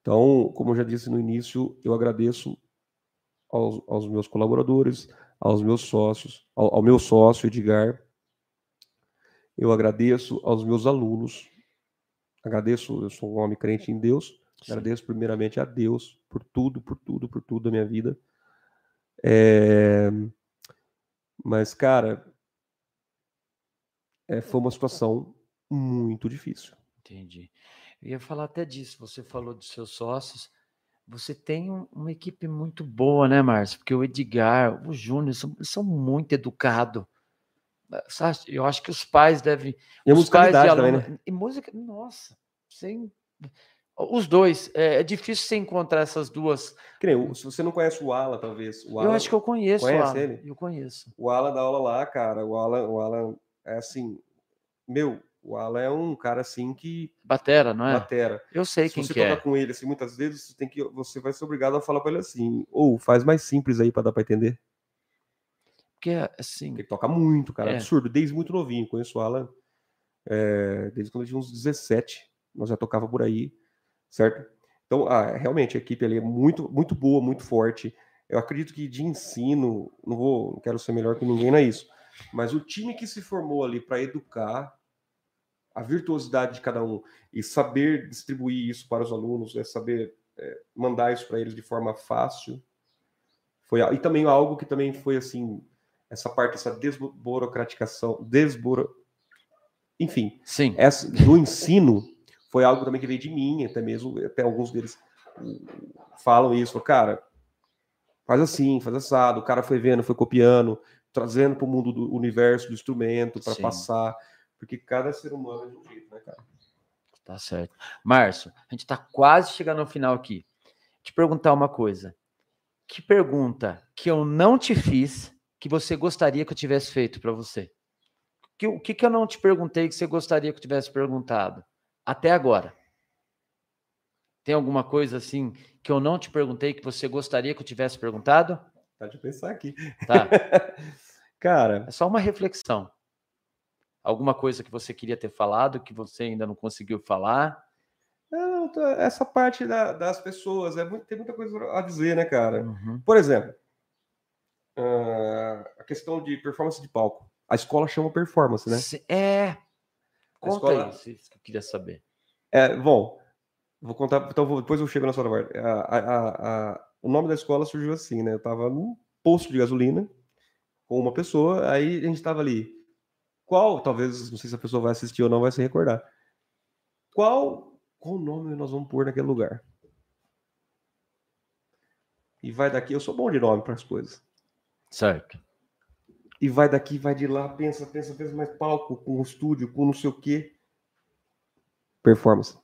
Speaker 2: Então, como eu já disse no início, eu agradeço aos, aos meus colaboradores, aos meus sócios, ao, ao meu sócio, Edgar. Eu agradeço aos meus alunos. Agradeço, eu sou um homem crente em Deus.
Speaker 1: Sim.
Speaker 2: Agradeço primeiramente a Deus por tudo, por tudo, por tudo da minha vida. É, Mas, cara, é, foi uma situação muito difícil.
Speaker 1: Entendi. Eu ia falar até disso. Você falou dos seus sócios. Você tem um- uma equipe muito boa, né, Márcio? Porque o Edgar, o Júnior, são, são muito educados. Eu acho que os pais devem.
Speaker 2: E a
Speaker 1: pais
Speaker 2: musicalidade também,
Speaker 1: aluno,
Speaker 2: né?
Speaker 1: E música, nossa, sem. Os dois, é, é difícil você encontrar essas duas.
Speaker 2: O- se você não conhece o Alan, talvez. O
Speaker 1: eu
Speaker 2: Alan,
Speaker 1: acho que eu conheço,
Speaker 2: conhece
Speaker 1: Alan,
Speaker 2: ele?
Speaker 1: Eu conheço.
Speaker 2: o Alan dá aula lá, cara. O Alan, o Alan é assim. Meu, o Alan é um cara assim que
Speaker 1: Batera, não é?
Speaker 2: batera.
Speaker 1: Eu sei
Speaker 2: Se
Speaker 1: quem
Speaker 2: você
Speaker 1: que
Speaker 2: tocar
Speaker 1: é.
Speaker 2: com ele, assim, muitas vezes, você, tem que, você vai ser obrigado a falar pra ele assim, ou faz mais simples aí pra dar pra entender.
Speaker 1: Porque, assim,
Speaker 2: ele toca muito, cara,
Speaker 1: É.
Speaker 2: absurdo, desde muito novinho. Conheço o Alan é, desde quando ele tinha uns 17. Nós já tocava por aí, certo? Então, ah, realmente, a equipe ali é muito, muito boa, muito forte. Eu acredito que de ensino, não vou, não quero ser melhor que ninguém, não é isso. Mas o time que se formou ali para educar a virtuosidade de cada um e saber distribuir isso para os alunos, é saber é, mandar isso para eles de forma fácil, foi e também algo que também foi assim essa parte essa desburocratização, desburo, enfim,
Speaker 1: sim,
Speaker 2: essa do ensino foi algo também que veio de mim, até mesmo até alguns deles hum, falam isso, cara, faz assim, faz assado, o cara foi vendo, foi copiando, trazendo para o mundo do universo do instrumento para passar, porque cada ser humano é de um jeito, né, cara?
Speaker 1: Tá certo. Márcio, a gente tá quase chegando ao final aqui. Te perguntar uma coisa. Que pergunta que eu não te fiz que você gostaria que eu tivesse feito para você? Que, o que, que eu não te perguntei que você gostaria que eu tivesse perguntado até agora? Tem alguma coisa assim que eu não te perguntei que você gostaria que eu tivesse perguntado?
Speaker 2: Pode pensar aqui.
Speaker 1: Tá.
Speaker 2: Cara,
Speaker 1: É só uma reflexão. Alguma coisa que você queria ter falado que você ainda não conseguiu falar?
Speaker 2: não, tá- essa parte da- das pessoas, é muito- tem muita coisa a dizer, né, cara?
Speaker 1: Uhum.
Speaker 2: Por exemplo, ah, a questão de performance de palco. A escola chama performance, né?
Speaker 1: É. Conta
Speaker 2: escola-
Speaker 1: isso, isso que eu queria saber.
Speaker 2: É, bom, vou contar, então vou- depois eu chego na sua parte. A- a- a- a- o nome da escola surgiu assim, né? Eu tava num posto de gasolina com uma pessoa, aí a gente tava ali. Qual, talvez, não sei se a pessoa vai assistir ou não, vai se recordar. Qual, qual nome nós vamos pôr naquele lugar? E vai daqui, eu sou bom de nome para as coisas.
Speaker 1: Certo.
Speaker 2: E vai daqui, vai de lá, pensa, pensa, pensa, mais palco, com o estúdio, com não sei o quê. Performance.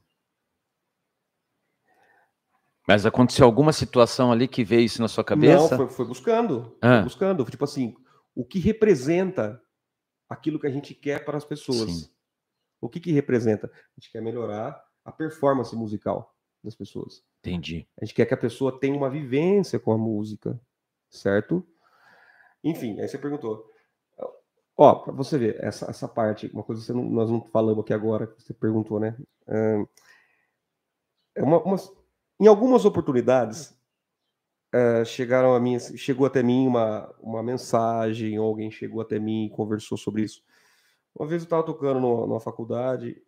Speaker 1: Mas aconteceu alguma situação ali que veio isso na sua cabeça?
Speaker 2: Não, foi, foi buscando.
Speaker 1: Ah.
Speaker 2: Foi buscando. Tipo assim, o que representa aquilo que a gente quer para as pessoas.
Speaker 1: Sim.
Speaker 2: O que, que representa? A gente quer melhorar a performance musical das pessoas.
Speaker 1: Entendi.
Speaker 2: A gente quer que a pessoa tenha uma vivência com a música, certo? Enfim, aí você perguntou. Ó, para você ver, essa, essa parte, uma coisa que não- nós não falamos aqui agora, que você perguntou, né? É uma, umas- em algumas oportunidades, eh, chegaram a mim, chegou até mim uma, uma mensagem, alguém chegou até mim e conversou sobre isso. Uma vez eu estava tocando numa, numa faculdade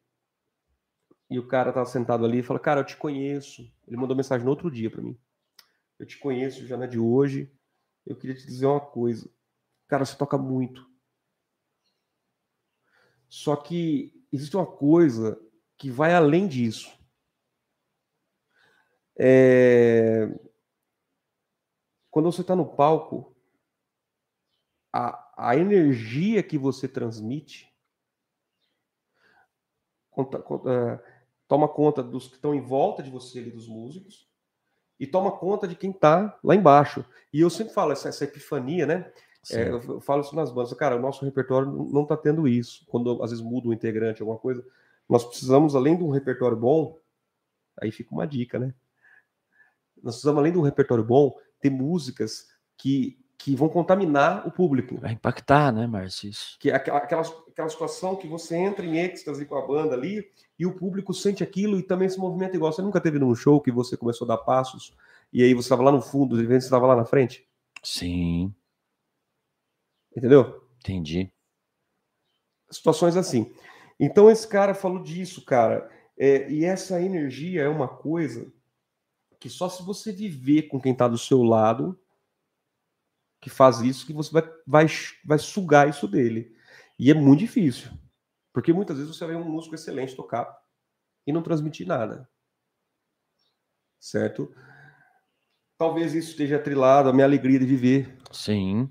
Speaker 2: e o cara estava sentado ali e falou: Cara, eu te conheço. Ele mandou mensagem no outro dia para mim. Eu te conheço, já não é de hoje. Eu queria te dizer uma coisa. Cara, você toca muito. Só que existe uma coisa que vai além disso. É, Quando você está no palco, a, a energia que você transmite conta- conta- eh, toma conta dos que estão em volta de você, ali, dos músicos, e toma conta de quem está lá embaixo. E eu sempre falo essa, essa epifania, né? É, eu eu falo isso nas bandas, cara, o nosso repertório não está tendo isso. Quando às vezes muda um integrante, alguma coisa, nós precisamos, além de um repertório bom, aí fica uma dica, né? Nós precisamos, além de um repertório bom, ter músicas que, que vão contaminar o público.
Speaker 1: Vai impactar, né, Márcio? Isso.
Speaker 2: Que é aquela, aquela, aquela situação que você entra em êxtase com a banda ali e o público sente aquilo e também se movimenta igual. Você nunca teve num show que você começou a dar passos e aí você estava lá no fundo, de repente você estava lá na frente?
Speaker 1: Sim,
Speaker 2: Entendeu?
Speaker 1: entendi.
Speaker 2: situações assim. Então esse cara falou disso, cara. É, e essa energia é uma coisa que só se você viver com quem está do seu lado que faz isso que você vai, vai, vai sugar isso dele. E é muito difícil. Porque muitas vezes você vê um músico excelente tocar e não transmitir nada. Certo? Talvez isso esteja atrelado à minha alegria de viver
Speaker 1: Sim,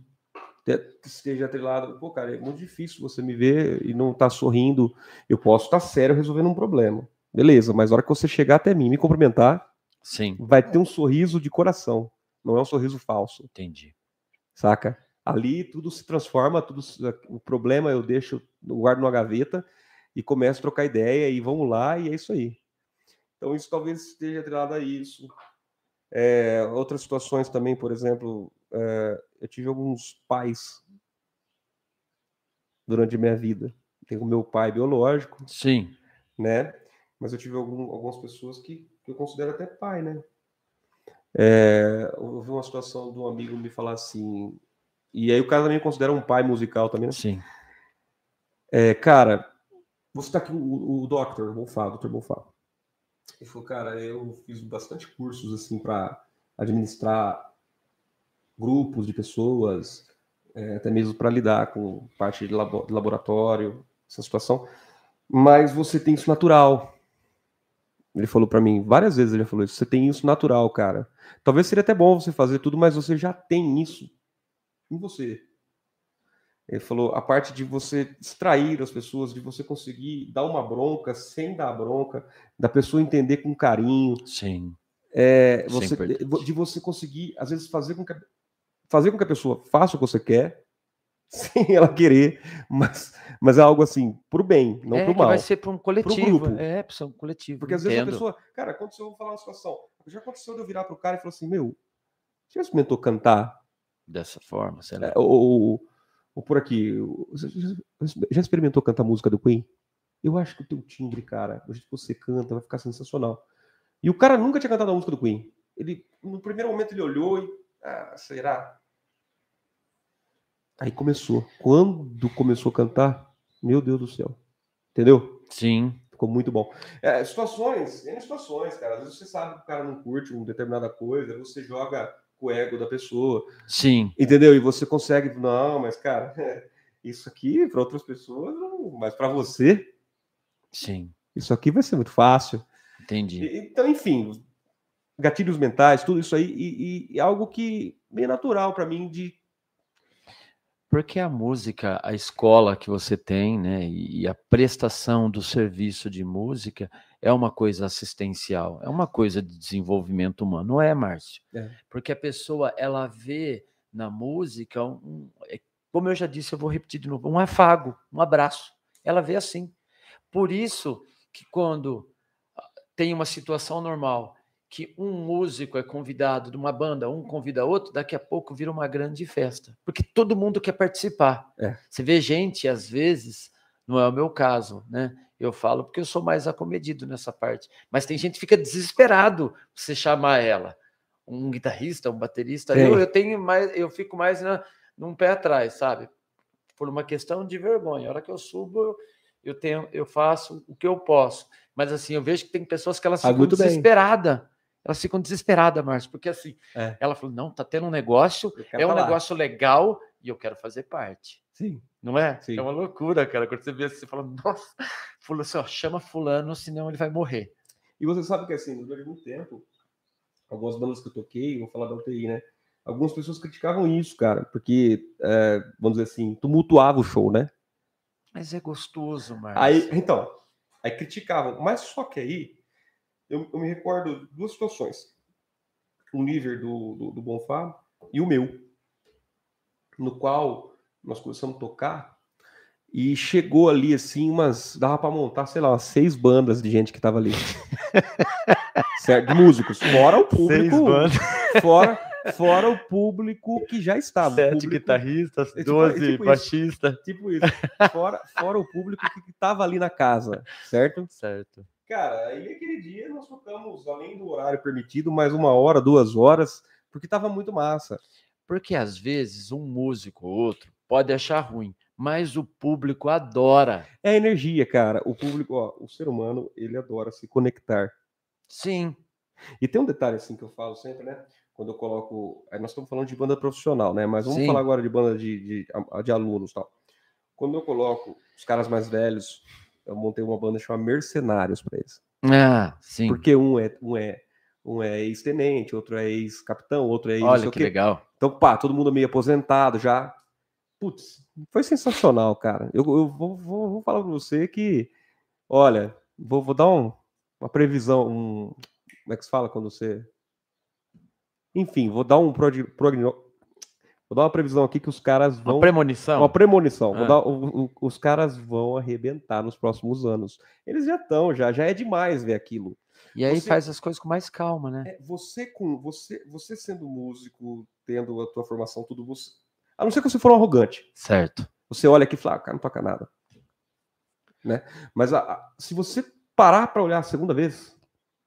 Speaker 2: te- esteja atrelado. Pô, cara, é muito difícil você me ver e não tá sorrindo. Eu posso estar sério resolvendo um problema. Beleza, mas a hora que você chegar até mim e me cumprimentar,
Speaker 1: sim,
Speaker 2: vai ter um sorriso de coração. Não é um sorriso falso,
Speaker 1: entendi.
Speaker 2: Saca? Ali tudo se transforma, tudo se- o problema eu deixo, eu guardo numa gaveta e começo a trocar ideia e vamos lá e é isso aí. Então isso talvez esteja atrelado a isso. É, outras situações também, por exemplo, é, eu tive alguns pais durante a minha vida. Tenho o meu pai biológico,
Speaker 1: Sim,
Speaker 2: né? Mas eu tive algum- algumas pessoas que, que eu considero até pai, né? É, houve uma situação de um amigo me falar assim, e aí o cara também considera um pai musical também, né?
Speaker 1: sim.
Speaker 2: É, cara, você tá aqui, o, o Doctor Bonfá, Dr. Bonfá. Ele falou, cara, eu fiz bastante cursos, assim, para administrar grupos de pessoas, é, até mesmo para lidar com parte de, labo- de laboratório, essa situação. Mas você tem isso natural. Ele falou para mim, várias vezes ele falou isso, você tem isso natural, cara. Talvez seria até bom você fazer tudo, mas você já tem isso em você. Ele falou a parte de você distrair as pessoas, de você conseguir dar uma bronca sem dar bronca, da pessoa entender com carinho,
Speaker 1: Sim,
Speaker 2: é,
Speaker 1: é
Speaker 2: você, de você conseguir, às vezes, fazer com, que, fazer com que a pessoa faça o que você quer, sem ela querer, mas, mas é algo assim, pro bem, não
Speaker 1: é,
Speaker 2: pro
Speaker 1: que
Speaker 2: mal.
Speaker 1: vai ser para um coletivo.
Speaker 2: grupo.
Speaker 1: É, para um coletivo.
Speaker 2: Porque às vezes a pessoa, cara, aconteceu, eu vou falar uma situação, já aconteceu de eu virar pro cara e falar assim, meu, você já experimentou cantar?
Speaker 1: Dessa forma, sei lá.
Speaker 2: É, ou, ou, ou por aqui, você já- já experimentou cantar música do Queen? Eu acho que o teu timbre, cara, do jeito que você canta, vai ficar sensacional. E o cara nunca tinha cantado a música do Queen. Ele, no primeiro momento, ele olhou e. Ah, será? Aí começou. Quando começou a cantar, meu Deus do céu. Entendeu?
Speaker 1: Sim.
Speaker 2: Ficou muito bom. É, situações, N situações, cara. Às vezes você sabe que o cara não curte uma determinada coisa, você joga com o ego da pessoa,
Speaker 1: Sim.
Speaker 2: entendeu? E você consegue, não, mas cara, isso aqui para outras pessoas, não, mas para você,
Speaker 1: Sim.
Speaker 2: isso aqui vai ser muito fácil.
Speaker 1: Entendi.
Speaker 2: E- Então, enfim, gatilhos mentais, tudo isso aí, e, e- e algo que bem natural para mim de
Speaker 1: Porque a música, a escola que você tem, né, e a prestação do serviço de música é uma coisa assistencial, é uma coisa de desenvolvimento humano, não é, Márcio?
Speaker 2: É.
Speaker 1: Porque a pessoa, ela vê na música, um, é- como eu já disse, eu vou repetir de novo, um afago, um abraço. Ela vê assim. Por isso que quando ah, tem uma situação normal, que um músico é convidado de uma banda, um convida outro, daqui a pouco vira uma grande festa, porque todo mundo quer participar.
Speaker 2: É.
Speaker 1: Você vê gente, às vezes, não é o meu caso, né? Eu falo porque eu sou mais acomedido nessa parte, mas tem gente que fica desesperado você chamar ela. Um guitarrista, um baterista, eu, eu tenho mais, eu fico mais na, num pé atrás, sabe? Por uma questão de vergonha. A hora que eu subo, eu, tenho, eu faço o que eu posso. Mas assim, eu vejo que tem pessoas que elas
Speaker 2: Faz
Speaker 1: ficam
Speaker 2: muito bem.
Speaker 1: Elas ficam desesperadas, Márcio, porque assim,
Speaker 2: É.
Speaker 1: ela falou: não, tá tendo um negócio, é um negócio legal e eu quero fazer parte.
Speaker 2: Sim.
Speaker 1: Não é?
Speaker 2: Sim.
Speaker 1: É uma loucura, cara. Quando você vê assim, você fala, nossa, fulano, assim, ó, chama fulano, senão ele vai morrer.
Speaker 2: E você sabe que assim, durante muito tempo, algumas bandas que eu toquei, vou falar da UTI, né? Algumas pessoas criticavam isso, cara, porque, é, vamos dizer assim, tumultuava o show, né?
Speaker 1: Mas é gostoso, Márcio.
Speaker 2: Aí, então, aí criticavam, mas só que aí, eu, eu me recordo duas situações. O nível do, do, do Bonfá e o meu, no qual nós começamos a tocar e chegou ali, assim, umas, dava para montar, sei lá, umas seis bandas de gente que tava ali. certo? De músicos, fora o público, fora, fora o público que já estava.
Speaker 1: sete
Speaker 2: público-
Speaker 1: guitarristas,
Speaker 2: é tipo-
Speaker 1: 12
Speaker 2: é tipo
Speaker 1: baixistas.
Speaker 2: Tipo isso. Fora, fora o público que estava ali na casa, certo?
Speaker 1: Certo.
Speaker 2: Cara, aí aquele dia nós tocamos, além do horário permitido, mais uma hora, duas horas, porque tava muito massa.
Speaker 1: Porque às vezes um músico ou outro pode achar ruim, mas o público adora.
Speaker 2: É a energia, cara. O público, ó, o ser humano, ele adora se conectar.
Speaker 1: Sim,
Speaker 2: E tem um detalhe assim que eu falo sempre, né? Quando eu coloco. aí Nós estamos falando de banda profissional, né? Mas vamos
Speaker 1: Sim.
Speaker 2: falar agora de banda de, de, de alunos e tal. Quando eu coloco os caras mais velhos, eu montei uma banda chamada Mercenários para eles.
Speaker 1: ah, sim.
Speaker 2: Porque um é, um é, um é ex-tenente, outro é ex-capitão, outro é ex.
Speaker 1: Olha que legal.
Speaker 2: Então, pá, todo mundo meio aposentado já. Putz, foi sensacional, cara. Eu, eu vou, vou, vou falar pra você que, olha, vou, vou dar um- uma previsão, um, como é que se fala quando você... Enfim, vou dar um prog, progno- vou dar uma previsão aqui que os caras
Speaker 1: Uma
Speaker 2: vão...
Speaker 1: premonição.
Speaker 2: Uma premonição.
Speaker 1: Ah.
Speaker 2: dar- o- o- os caras vão arrebentar nos próximos anos. Eles já estão, já, já é demais ver aquilo.
Speaker 1: E aí
Speaker 2: Você-
Speaker 1: faz as coisas com mais calma, né?
Speaker 2: É, você com você, você sendo músico, tendo a tua formação, tudo você. A não ser que você for um arrogante.
Speaker 1: Certo.
Speaker 2: Você olha aqui e fala, ah, cara, não toca nada. Né? Mas a- a- se você parar para olhar a segunda vez,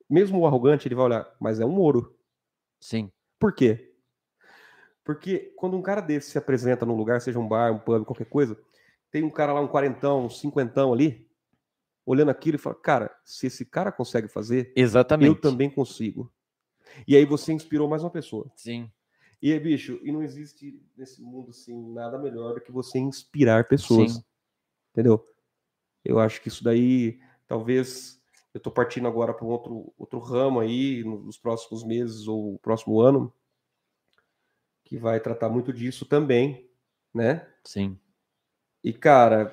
Speaker 2: mesmo o arrogante, ele vai olhar, mas é um ouro.
Speaker 1: Sim.
Speaker 2: Por quê? Porque quando um cara desse se apresenta num lugar, seja um bar, um pub, qualquer coisa, tem um cara lá, um quarentão, um cinquentão ali, olhando aquilo e fala, cara, se esse cara consegue fazer,
Speaker 1: Exatamente.
Speaker 2: eu também consigo. E aí você inspirou mais uma pessoa.
Speaker 1: Sim.
Speaker 2: E aí, bicho, e não existe nesse mundo assim nada melhor do que você inspirar pessoas.
Speaker 1: Sim.
Speaker 2: Entendeu? Eu acho que isso daí, talvez eu tô partindo agora para um outro, outro ramo aí nos próximos meses ou o próximo ano que vai tratar muito disso também, né?
Speaker 1: Sim.
Speaker 2: E cara,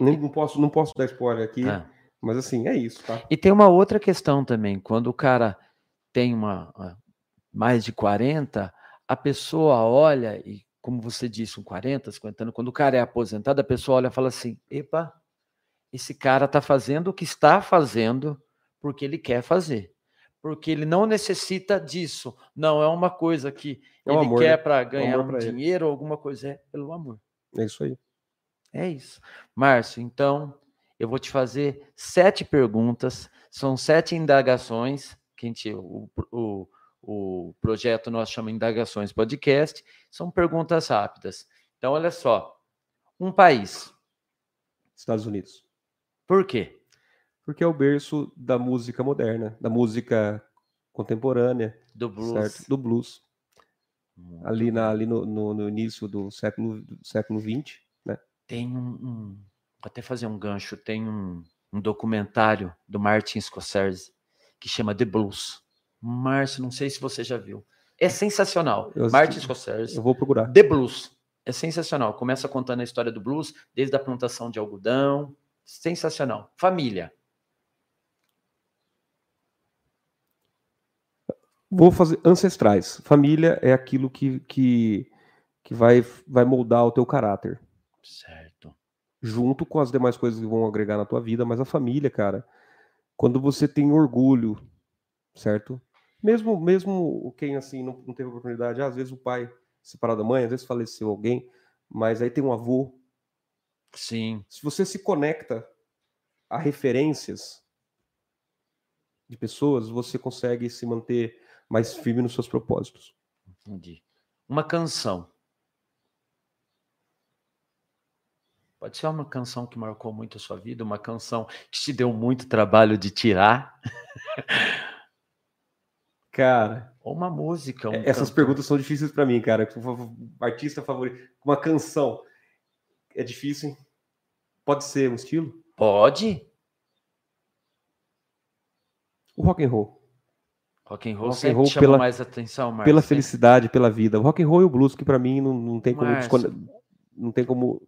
Speaker 2: nem, não posso não posso dar spoiler aqui,
Speaker 1: Tá.
Speaker 2: mas assim, é isso, tá?
Speaker 1: E tem uma outra questão também. Quando o cara tem uma mais de 40, a pessoa olha e como você disse, um 40, 50 anos, quando o cara é aposentado, a pessoa olha e fala assim: epa, esse cara está fazendo o que está fazendo porque ele quer fazer. Porque ele não necessita disso. Não é uma coisa que
Speaker 2: É
Speaker 1: ele
Speaker 2: amor,
Speaker 1: quer
Speaker 2: né?
Speaker 1: para
Speaker 2: É
Speaker 1: ganhar um dinheiro ou alguma coisa. É pelo amor.
Speaker 2: É isso aí.
Speaker 1: É isso. Márcio, então eu vou te fazer sete perguntas, são sete indagações, que a gente, o, o, o projeto nós chama Indagações Podcast, são perguntas rápidas. Então, olha só. Um país.
Speaker 2: Estados Unidos.
Speaker 1: Por quê?
Speaker 2: Porque é o berço da música moderna, da música contemporânea,
Speaker 1: Do blues.
Speaker 2: certo? Do blues.
Speaker 1: Muito
Speaker 2: Ali, na, ali no, no- no início do século, do século XX, né?
Speaker 1: Tem um, um- Vou até fazer um gancho. Tem um, um documentário do Martin Scorsese que chama The Blues. Márcio, não sei se você já viu. É sensacional.
Speaker 2: Eu.
Speaker 1: Martin Scorsese.
Speaker 2: Eu vou procurar.
Speaker 1: The Blues. É sensacional. Começa contando a história do blues, desde a plantação de algodão. Sensacional. Família.
Speaker 2: Vou fazer ancestrais. Família é aquilo que, que, que vai, vai moldar o teu caráter.
Speaker 1: Certo.
Speaker 2: junto com as demais coisas que vão agregar na tua vida, mas a família, cara, quando você tem orgulho, certo? Mesmo mesmo quem assim não, não teve oportunidade, às vezes o pai separado da mãe, às vezes faleceu alguém, mas aí tem um avô.
Speaker 1: Sim.
Speaker 2: Se você se conecta a referências de pessoas, você consegue se manter mais firme nos seus propósitos.
Speaker 1: Entendi. Uma canção. Pode ser uma canção que marcou muito a sua vida, uma canção que te deu muito trabalho de tirar,
Speaker 2: Cara,
Speaker 1: ou uma música. um
Speaker 2: essas
Speaker 1: cantor.
Speaker 2: perguntas são difíceis pra mim, cara. Artista favorito, uma canção é difícil, hein? Pode ser um estilo?
Speaker 1: Pode?
Speaker 2: O rock and roll,
Speaker 1: Rock and roll
Speaker 2: Rock and roll
Speaker 1: chama
Speaker 2: pela-
Speaker 1: mais atenção, Márcio.
Speaker 2: pela felicidade, pela vida. O rock and roll e o blues que pra mim não, não tem como descone- não tem como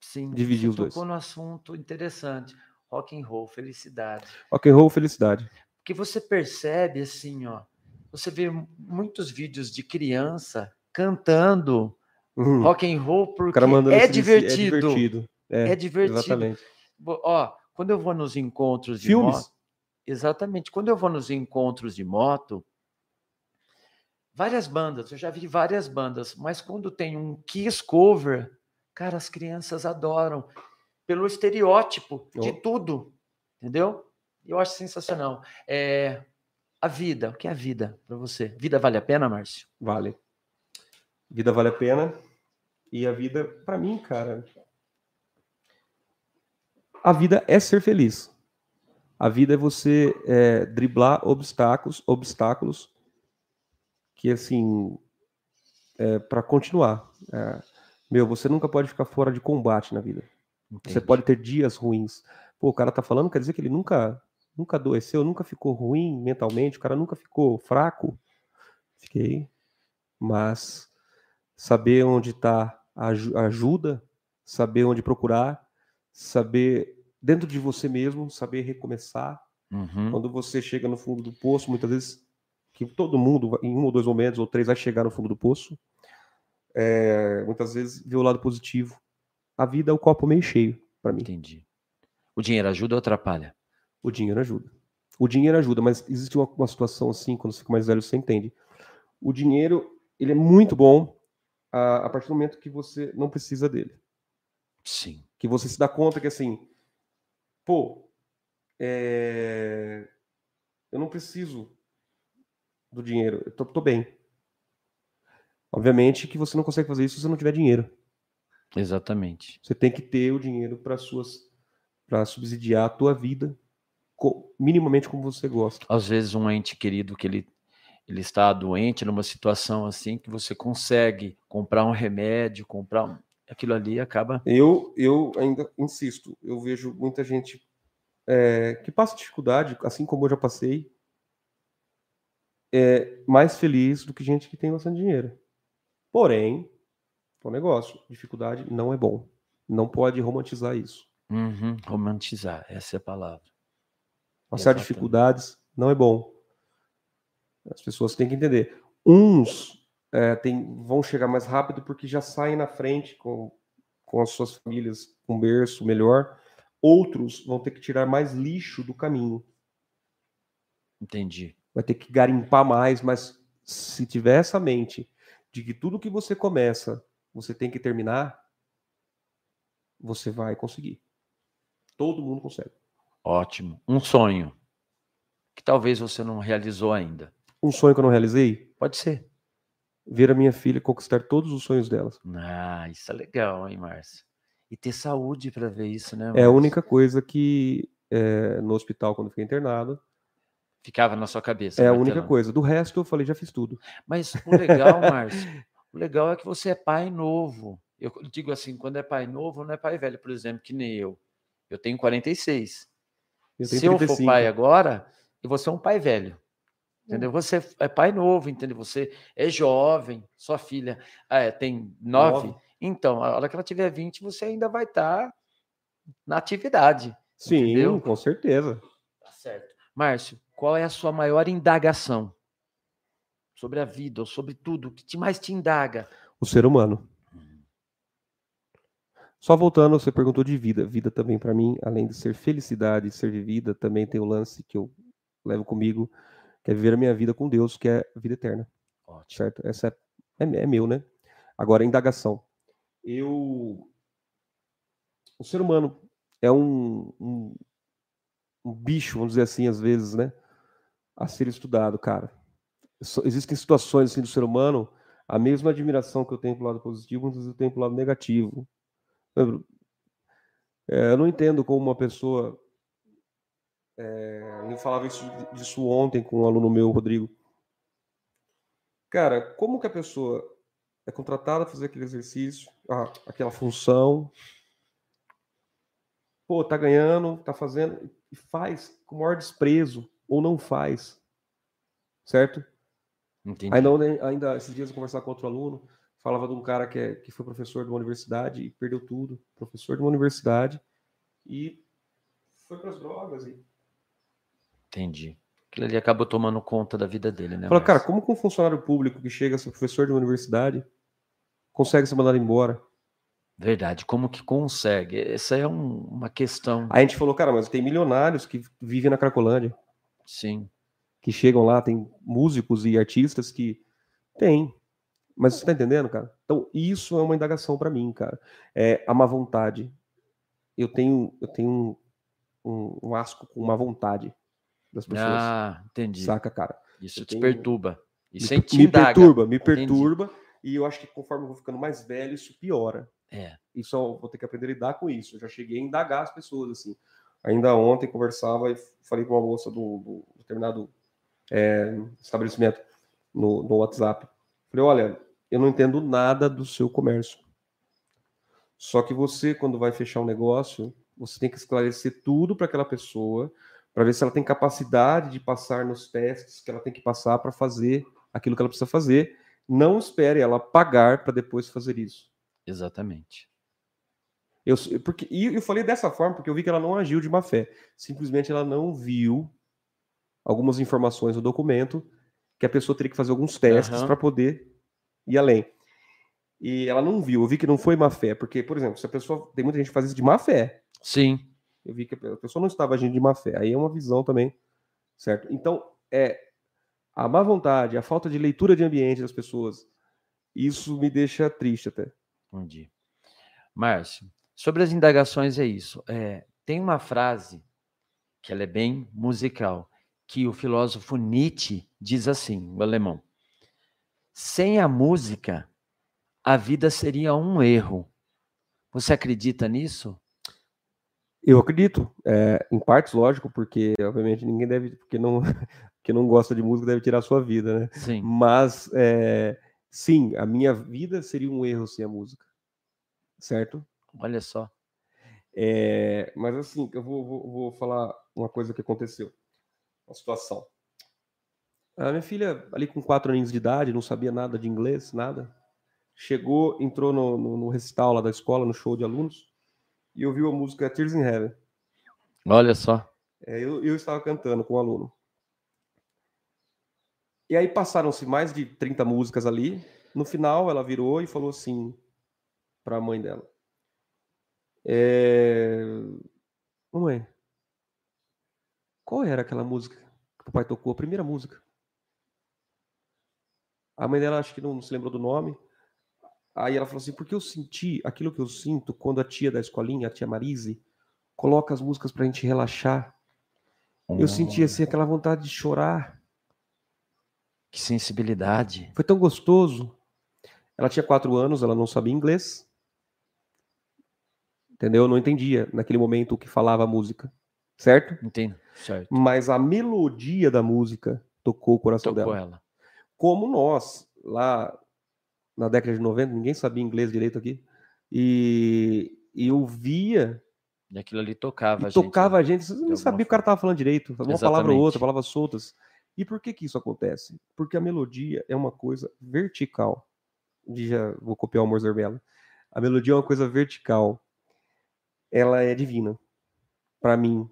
Speaker 1: Sim,
Speaker 2: dividir
Speaker 1: você
Speaker 2: os dois.
Speaker 1: tocou no assunto interessante. Rock and roll, felicidade.
Speaker 2: rock and roll felicidade.
Speaker 1: Porque você percebe assim, ó. Você vê muitos vídeos de criança cantando
Speaker 2: Uhum.
Speaker 1: rock and roll porque
Speaker 2: mandando
Speaker 1: é
Speaker 2: esse-
Speaker 1: divertido.
Speaker 2: É divertido. É,
Speaker 1: É divertido.
Speaker 2: Exatamente.
Speaker 1: Ó, quando eu vou nos encontros de
Speaker 2: Filmes.
Speaker 1: moto, exatamente, quando eu vou nos encontros de moto, várias bandas, eu já vi várias bandas, mas quando tem um Kiss cover, cara, as crianças adoram pelo estereótipo de
Speaker 2: Oh.
Speaker 1: tudo, entendeu? Eu acho sensacional. É, a vida, o que é a vida para você? Vida vale a pena, Márcio?
Speaker 2: Vale. Vida vale a pena. E a vida, pra mim, cara. A vida é ser feliz. A vida é você é, driblar obstáculos, obstáculos que assim é, para continuar. É, meu, você nunca pode ficar fora de combate na vida. Você
Speaker 1: Entendi.
Speaker 2: pode ter dias ruins. Pô, o cara tá falando, quer dizer que ele nunca nunca adoeceu, nunca ficou ruim mentalmente, o cara nunca ficou fraco. Fiquei. Mas saber onde está a aju- ajuda, saber onde procurar, saber dentro de você mesmo, saber recomeçar.
Speaker 1: Uhum.
Speaker 2: Quando você chega no fundo do poço, muitas vezes que todo mundo, em um ou dois momentos ou três, vai chegar no fundo do poço. é, muitas vezes vê o lado positivo. A vida é o copo meio cheio para mim.
Speaker 1: Entendi. O dinheiro ajuda ou atrapalha?
Speaker 2: O dinheiro ajuda. O dinheiro ajuda, mas existe uma, uma situação assim, quando você fica mais velho, você entende. O dinheiro, ele é muito bom a, a partir do momento que você não precisa dele.
Speaker 1: Sim.
Speaker 2: Que você se dá conta que assim, pô, é, eu não preciso do dinheiro, eu tô, tô bem. Obviamente que você não consegue fazer isso se você não tiver dinheiro.
Speaker 1: Exatamente.
Speaker 2: Você tem que ter o dinheiro para suas para subsidiar a tua vida minimamente como você gosta.
Speaker 1: Às vezes um ente querido que ele, ele está doente numa situação assim que você consegue comprar um remédio, comprar um, aquilo ali acaba
Speaker 2: Eu, eu ainda insisto, eu vejo muita gente é, que passa dificuldade, assim como eu já passei, é mais feliz do que gente que tem bastante dinheiro. Porém, o negócio, dificuldade não é bom. Não pode romantizar isso.
Speaker 1: Uhum, romantizar, essa é a palavra.
Speaker 2: Passar dificuldades não é bom. As pessoas têm que entender. Uns é, tem, vão chegar mais rápido porque já saem na frente com, com as suas famílias com berço melhor. Outros vão ter que tirar mais lixo do caminho.
Speaker 1: Entendi.
Speaker 2: Vai ter que garimpar mais, mas se tiver essa mente de que tudo que você começa, você tem que terminar, você vai conseguir. Todo mundo consegue.
Speaker 1: Ótimo. Um sonho que talvez você não realizou ainda.
Speaker 2: Um sonho que eu não realizei?
Speaker 1: Pode ser.
Speaker 2: Ver a minha filha conquistar todos os sonhos delas.
Speaker 1: Ah, isso é legal, hein, Márcio? E ter saúde para ver isso, né?
Speaker 2: É a
Speaker 1: Márcio?
Speaker 2: única coisa que é, no hospital, quando fiquei internado,
Speaker 1: Ficava na sua cabeça.
Speaker 2: é a única coisa. Do resto, eu falei, já fiz tudo.
Speaker 1: Mas o legal, Márcio, o legal é que você é pai novo. Eu digo assim, quando é pai novo, não é pai velho, por exemplo, que nem eu. Eu tenho 46.
Speaker 2: Eu tenho
Speaker 1: Se eu for
Speaker 2: 35.
Speaker 1: pai agora, eu vou ser um pai velho.
Speaker 2: Hum.
Speaker 1: Entendeu? Você é pai novo, entendeu? Você é jovem, sua filha ah, é, tem nove.
Speaker 2: Nove.
Speaker 1: Então, a hora que ela tiver 20, você ainda vai estar na atividade.
Speaker 2: Sim,
Speaker 1: entendeu?
Speaker 2: com certeza.
Speaker 1: Tá certo. Márcio, qual é a sua maior indagação sobre a vida ou sobre tudo? O que mais te indaga?
Speaker 2: O ser humano. Só voltando, você perguntou de vida. Vida também, para mim, além de ser felicidade, ser vivida, também tem o lance que eu levo comigo, que é viver a minha vida com Deus, que é vida eterna.
Speaker 1: Ótimo.
Speaker 2: certo? Essa é, é, é meu, né? Agora, indagação. Eu. O ser humano é um, um, um bicho, vamos dizer assim, às vezes, né? A ser estudado, cara. Existem situações assim do ser humano, a mesma admiração que eu tenho pro lado positivo, muitas vezes eu tenho pro lado negativo. Lembro, é, eu não entendo como uma pessoa. É, eu falava isso, disso ontem com um aluno meu, Rodrigo. Cara, como que a pessoa é contratada para fazer aquele exercício, aquela função, pô, tá ganhando, tá fazendo, e faz com o maior desprezo, ou não faz, certo?
Speaker 1: Entendi.
Speaker 2: Ainda, ainda esses dias eu conversar com outro aluno, falava de um cara que, é, que foi professor de uma universidade e perdeu tudo, professor de uma universidade, e foi para as drogas. E...
Speaker 1: Entendi. Aquilo ali acabou tomando conta da vida dele, né?
Speaker 2: Fala, cara,
Speaker 1: Márcio?
Speaker 2: como que um funcionário público que chega a ser professor de uma universidade consegue ser mandado embora?
Speaker 1: Verdade. Como que consegue? Essa é um- uma questão.
Speaker 2: Aí a gente falou, cara, mas tem milionários que vivem na Cracolândia,
Speaker 1: Sim.
Speaker 2: que chegam lá, tem músicos e artistas que tem. Mas você tá entendendo, cara? Então, isso é uma indagação para mim, cara. É a má vontade. Eu tenho, eu tenho um, um, um asco com má vontade das pessoas.
Speaker 1: Ah, entendi.
Speaker 2: saca, cara?
Speaker 1: Isso
Speaker 2: eu
Speaker 1: te
Speaker 2: tenho-
Speaker 1: perturba.
Speaker 2: Me,
Speaker 1: Isso
Speaker 2: me
Speaker 1: indaga.
Speaker 2: perturba, me
Speaker 1: Entendi.
Speaker 2: perturba. E eu acho que conforme eu vou ficando mais velho, isso piora.
Speaker 1: É.
Speaker 2: Isso eu vou ter que aprender a lidar com isso. Eu já cheguei a indagar as pessoas, assim. Ainda ontem conversava e falei com uma moça do, do determinado é, estabelecimento no, no WhatsApp. Falei, olha, eu não entendo nada do seu comércio. Só que você, quando vai fechar um negócio, você tem que esclarecer tudo para aquela pessoa, para ver se ela tem capacidade de passar nos testes que ela tem que passar para fazer aquilo que ela precisa fazer. Não espere ela pagar para depois fazer isso.
Speaker 1: Exatamente.
Speaker 2: Eu, porque, e eu falei dessa forma porque eu vi que ela não agiu de má fé. Simplesmente ela não viu algumas informações no documento que a pessoa teria que fazer alguns testes
Speaker 1: Aham.
Speaker 2: para poder ir além. E ela não viu. Eu vi que não foi má fé, porque, por exemplo, se a pessoa. Tem muita gente que faz isso de má fé.
Speaker 1: Sim.
Speaker 2: Eu vi que a pessoa não estava agindo de má fé. Aí é uma visão também, certo? Então, é a má vontade, a falta de leitura de ambiente das pessoas, isso me deixa triste até.
Speaker 1: Entendi. Márcio, sobre as indagações é isso. É, tem uma frase que ela é bem musical, que o filósofo Nietzsche diz assim, o alemão: sem a música, a vida seria um erro. Você acredita nisso?
Speaker 2: Eu acredito, é, em partes, lógico, porque obviamente ninguém deve, porque não, porque não gosta de música deve tirar a sua vida, né?
Speaker 1: Sim.
Speaker 2: Mas é, sim, a minha vida seria um erro sem a música, certo?
Speaker 1: Olha só.
Speaker 2: É, mas assim, eu vou, vou, vou falar uma coisa que aconteceu, uma situação. A minha filha, ali com quatro aninhos de idade, não sabia nada de inglês, nada. Chegou, entrou no, no, no recital lá da escola, no show de alunos, e ouviu a música Tears in Heaven.
Speaker 1: Olha só.
Speaker 2: É, eu, eu estava cantando com o aluno. E aí passaram-se mais de 30 músicas ali, No final, ela virou e falou assim para a mãe dela: é... Mamãe, qual era aquela música que o papai tocou? A primeira música. A mãe dela acho que não se lembrou do nome. Aí ela falou assim: porque eu senti aquilo que eu sinto quando a tia da escolinha, a tia Marise, coloca as músicas pra gente relaxar. Eu senti assim aquela vontade de chorar.
Speaker 1: Que sensibilidade.
Speaker 2: Foi tão gostoso. Ela tinha quatro anos, ela não sabia inglês. Entendeu? Eu não entendia naquele momento o que falava a música. Certo?
Speaker 1: Entendo. Certo.
Speaker 2: Mas a melodia da música tocou o coração
Speaker 1: Tocou
Speaker 2: dela.
Speaker 1: ela.
Speaker 2: Como nós, lá na década de 90, ninguém sabia inglês direito aqui. E, e eu via
Speaker 1: E aquilo ali tocava a gente.
Speaker 2: tocava
Speaker 1: né?
Speaker 2: a gente, você não sabia o que o cara estava falando direito, uma palavra ou
Speaker 1: Exatamente.
Speaker 2: outra, palavras soltas. E por que que isso acontece? Porque a melodia é uma coisa vertical. E Já vou copiar o Amor Zerbella. A melodia é uma coisa vertical. Ela é divina. Para mim,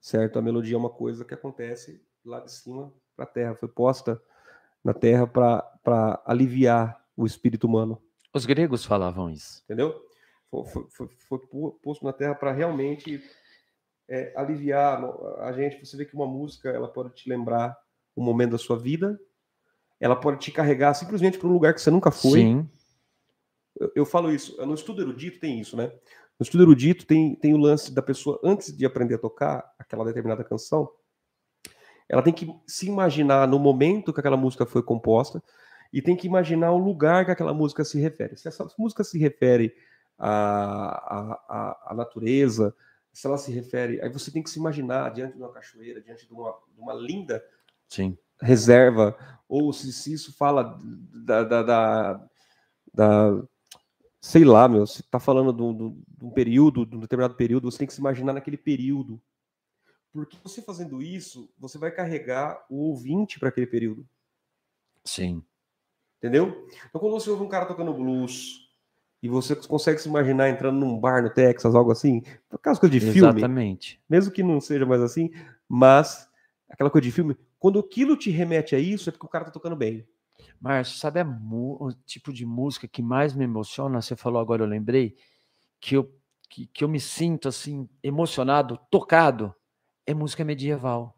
Speaker 2: certo? A melodia é uma coisa que acontece lá de cima para a terra. Foi posta na terra para aliviar o espírito humano
Speaker 1: Os gregos falavam isso.
Speaker 2: entendeu? Foi, foi- foi- posto na Terra para realmente é, aliviar a gente. Você vê que uma música ela pode te lembrar um momento da sua vida, ela pode te carregar simplesmente para um lugar que você nunca foi.
Speaker 1: Sim.
Speaker 2: Eu, eu falo isso. No estudo erudito tem isso, né? No estudo erudito tem, tem o lance da pessoa, antes de aprender a tocar aquela determinada canção, ela tem que se imaginar no momento que aquela música foi composta e tem que imaginar o lugar que aquela música se refere. Se essa música se refere à, à, à- natureza, se ela se refere. Aí você tem que se imaginar diante de uma cachoeira, diante de uma, de uma linda
Speaker 1: Sim.
Speaker 2: reserva, ou se, se isso fala da, da, da, da- sei lá, meu, se tá falando de um período, de um determinado período, você tem que se imaginar naquele período. Porque você fazendo isso, você vai carregar o ouvinte para aquele período.
Speaker 1: Sim.
Speaker 2: Entendeu? Então, quando você ouve um cara tocando blues e você consegue se imaginar entrando num bar no Texas, algo assim, aquelas coisas de filme,
Speaker 1: Exatamente.
Speaker 2: mesmo que não seja mais assim, mas aquela coisa de filme, quando aquilo te remete a isso, é porque o cara tá tocando bem.
Speaker 1: Márcio, sabe o tipo de música que mais me emociona? Você falou agora, eu lembrei, que eu, que, que eu me sinto assim, emocionado, tocado, é música medieval.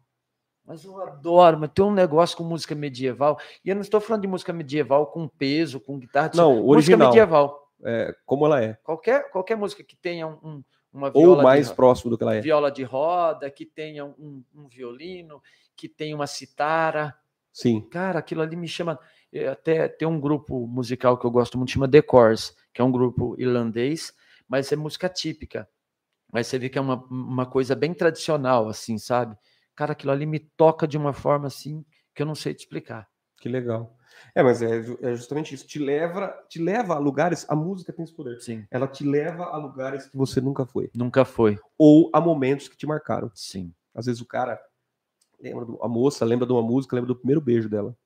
Speaker 1: Mas eu adoro, mas tem um negócio com música medieval, e eu não estou falando de música medieval com peso, com guitarra, de
Speaker 2: Não,
Speaker 1: música
Speaker 2: original.
Speaker 1: medieval.
Speaker 2: É, como ela é.
Speaker 1: Qualquer, qualquer música que tenha um- um, uma viola
Speaker 2: Ou
Speaker 1: de
Speaker 2: mais
Speaker 1: ro-
Speaker 2: próximo do que ela é.
Speaker 1: viola de roda, que tenha um, um violino, que tenha uma citara.
Speaker 2: Sim.
Speaker 1: Cara, aquilo ali me chama. eh, Até tem um grupo musical que eu gosto muito, chama The Course, que é um grupo irlandês, mas é música típica. Mas você vê que é uma, uma coisa bem tradicional, assim, sabe? Cara, aquilo ali me toca de uma forma assim que eu não sei te explicar.
Speaker 2: Que legal. É, mas é, é justamente isso. Te leva, te leva a lugares. A música tem esse poder.
Speaker 1: Sim.
Speaker 2: Ela te leva a lugares que você nunca foi.
Speaker 1: Nunca foi.
Speaker 2: Ou a momentos que te marcaram.
Speaker 1: Sim.
Speaker 2: Às vezes o cara lembra do, a moça lembra de uma música, lembra do primeiro beijo dela.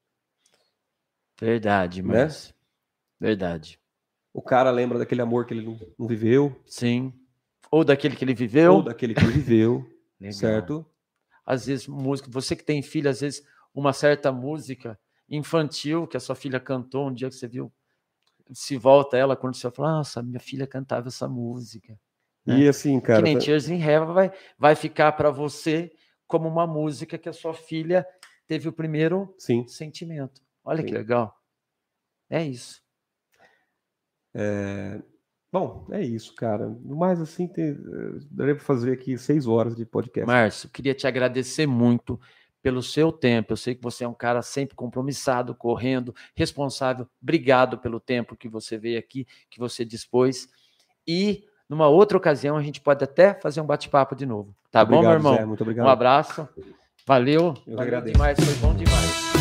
Speaker 1: Verdade,
Speaker 2: Né?
Speaker 1: mas. Verdade.
Speaker 2: O cara lembra daquele amor que ele não, não viveu,
Speaker 1: Sim. Ou daquele que ele viveu.
Speaker 2: ou daquele que ele viveu, certo?
Speaker 1: Às vezes música, você que tem filho, às vezes uma certa música infantil que a sua filha cantou um dia que você viu, se volta ela quando você fala, nossa, minha filha cantava essa música.
Speaker 2: E assim, cara,
Speaker 1: que nem
Speaker 2: tá-
Speaker 1: Tears in Heaven vai, vai ficar para você como uma música que a sua filha teve o primeiro
Speaker 2: sim.
Speaker 1: sentimento. Olha que
Speaker 2: Sim.
Speaker 1: legal. É isso.
Speaker 2: Bom, é isso, cara. Mais assim, tem, eh, daria para fazer aqui seis horas de podcast.
Speaker 1: Márcio, queria te agradecer muito pelo seu tempo. Eu sei que você é um cara sempre compromissado, correndo, responsável. Obrigado pelo tempo que você veio aqui, que você dispôs. E numa outra ocasião a gente pode até fazer um bate-papo de novo. Tá bom, meu
Speaker 2: Obrigado,
Speaker 1: irmão?
Speaker 2: Zé, muito obrigado.
Speaker 1: Um abraço. Valeu.
Speaker 2: que
Speaker 1: Valeu
Speaker 2: agradeço.
Speaker 1: demais, foi bom demais.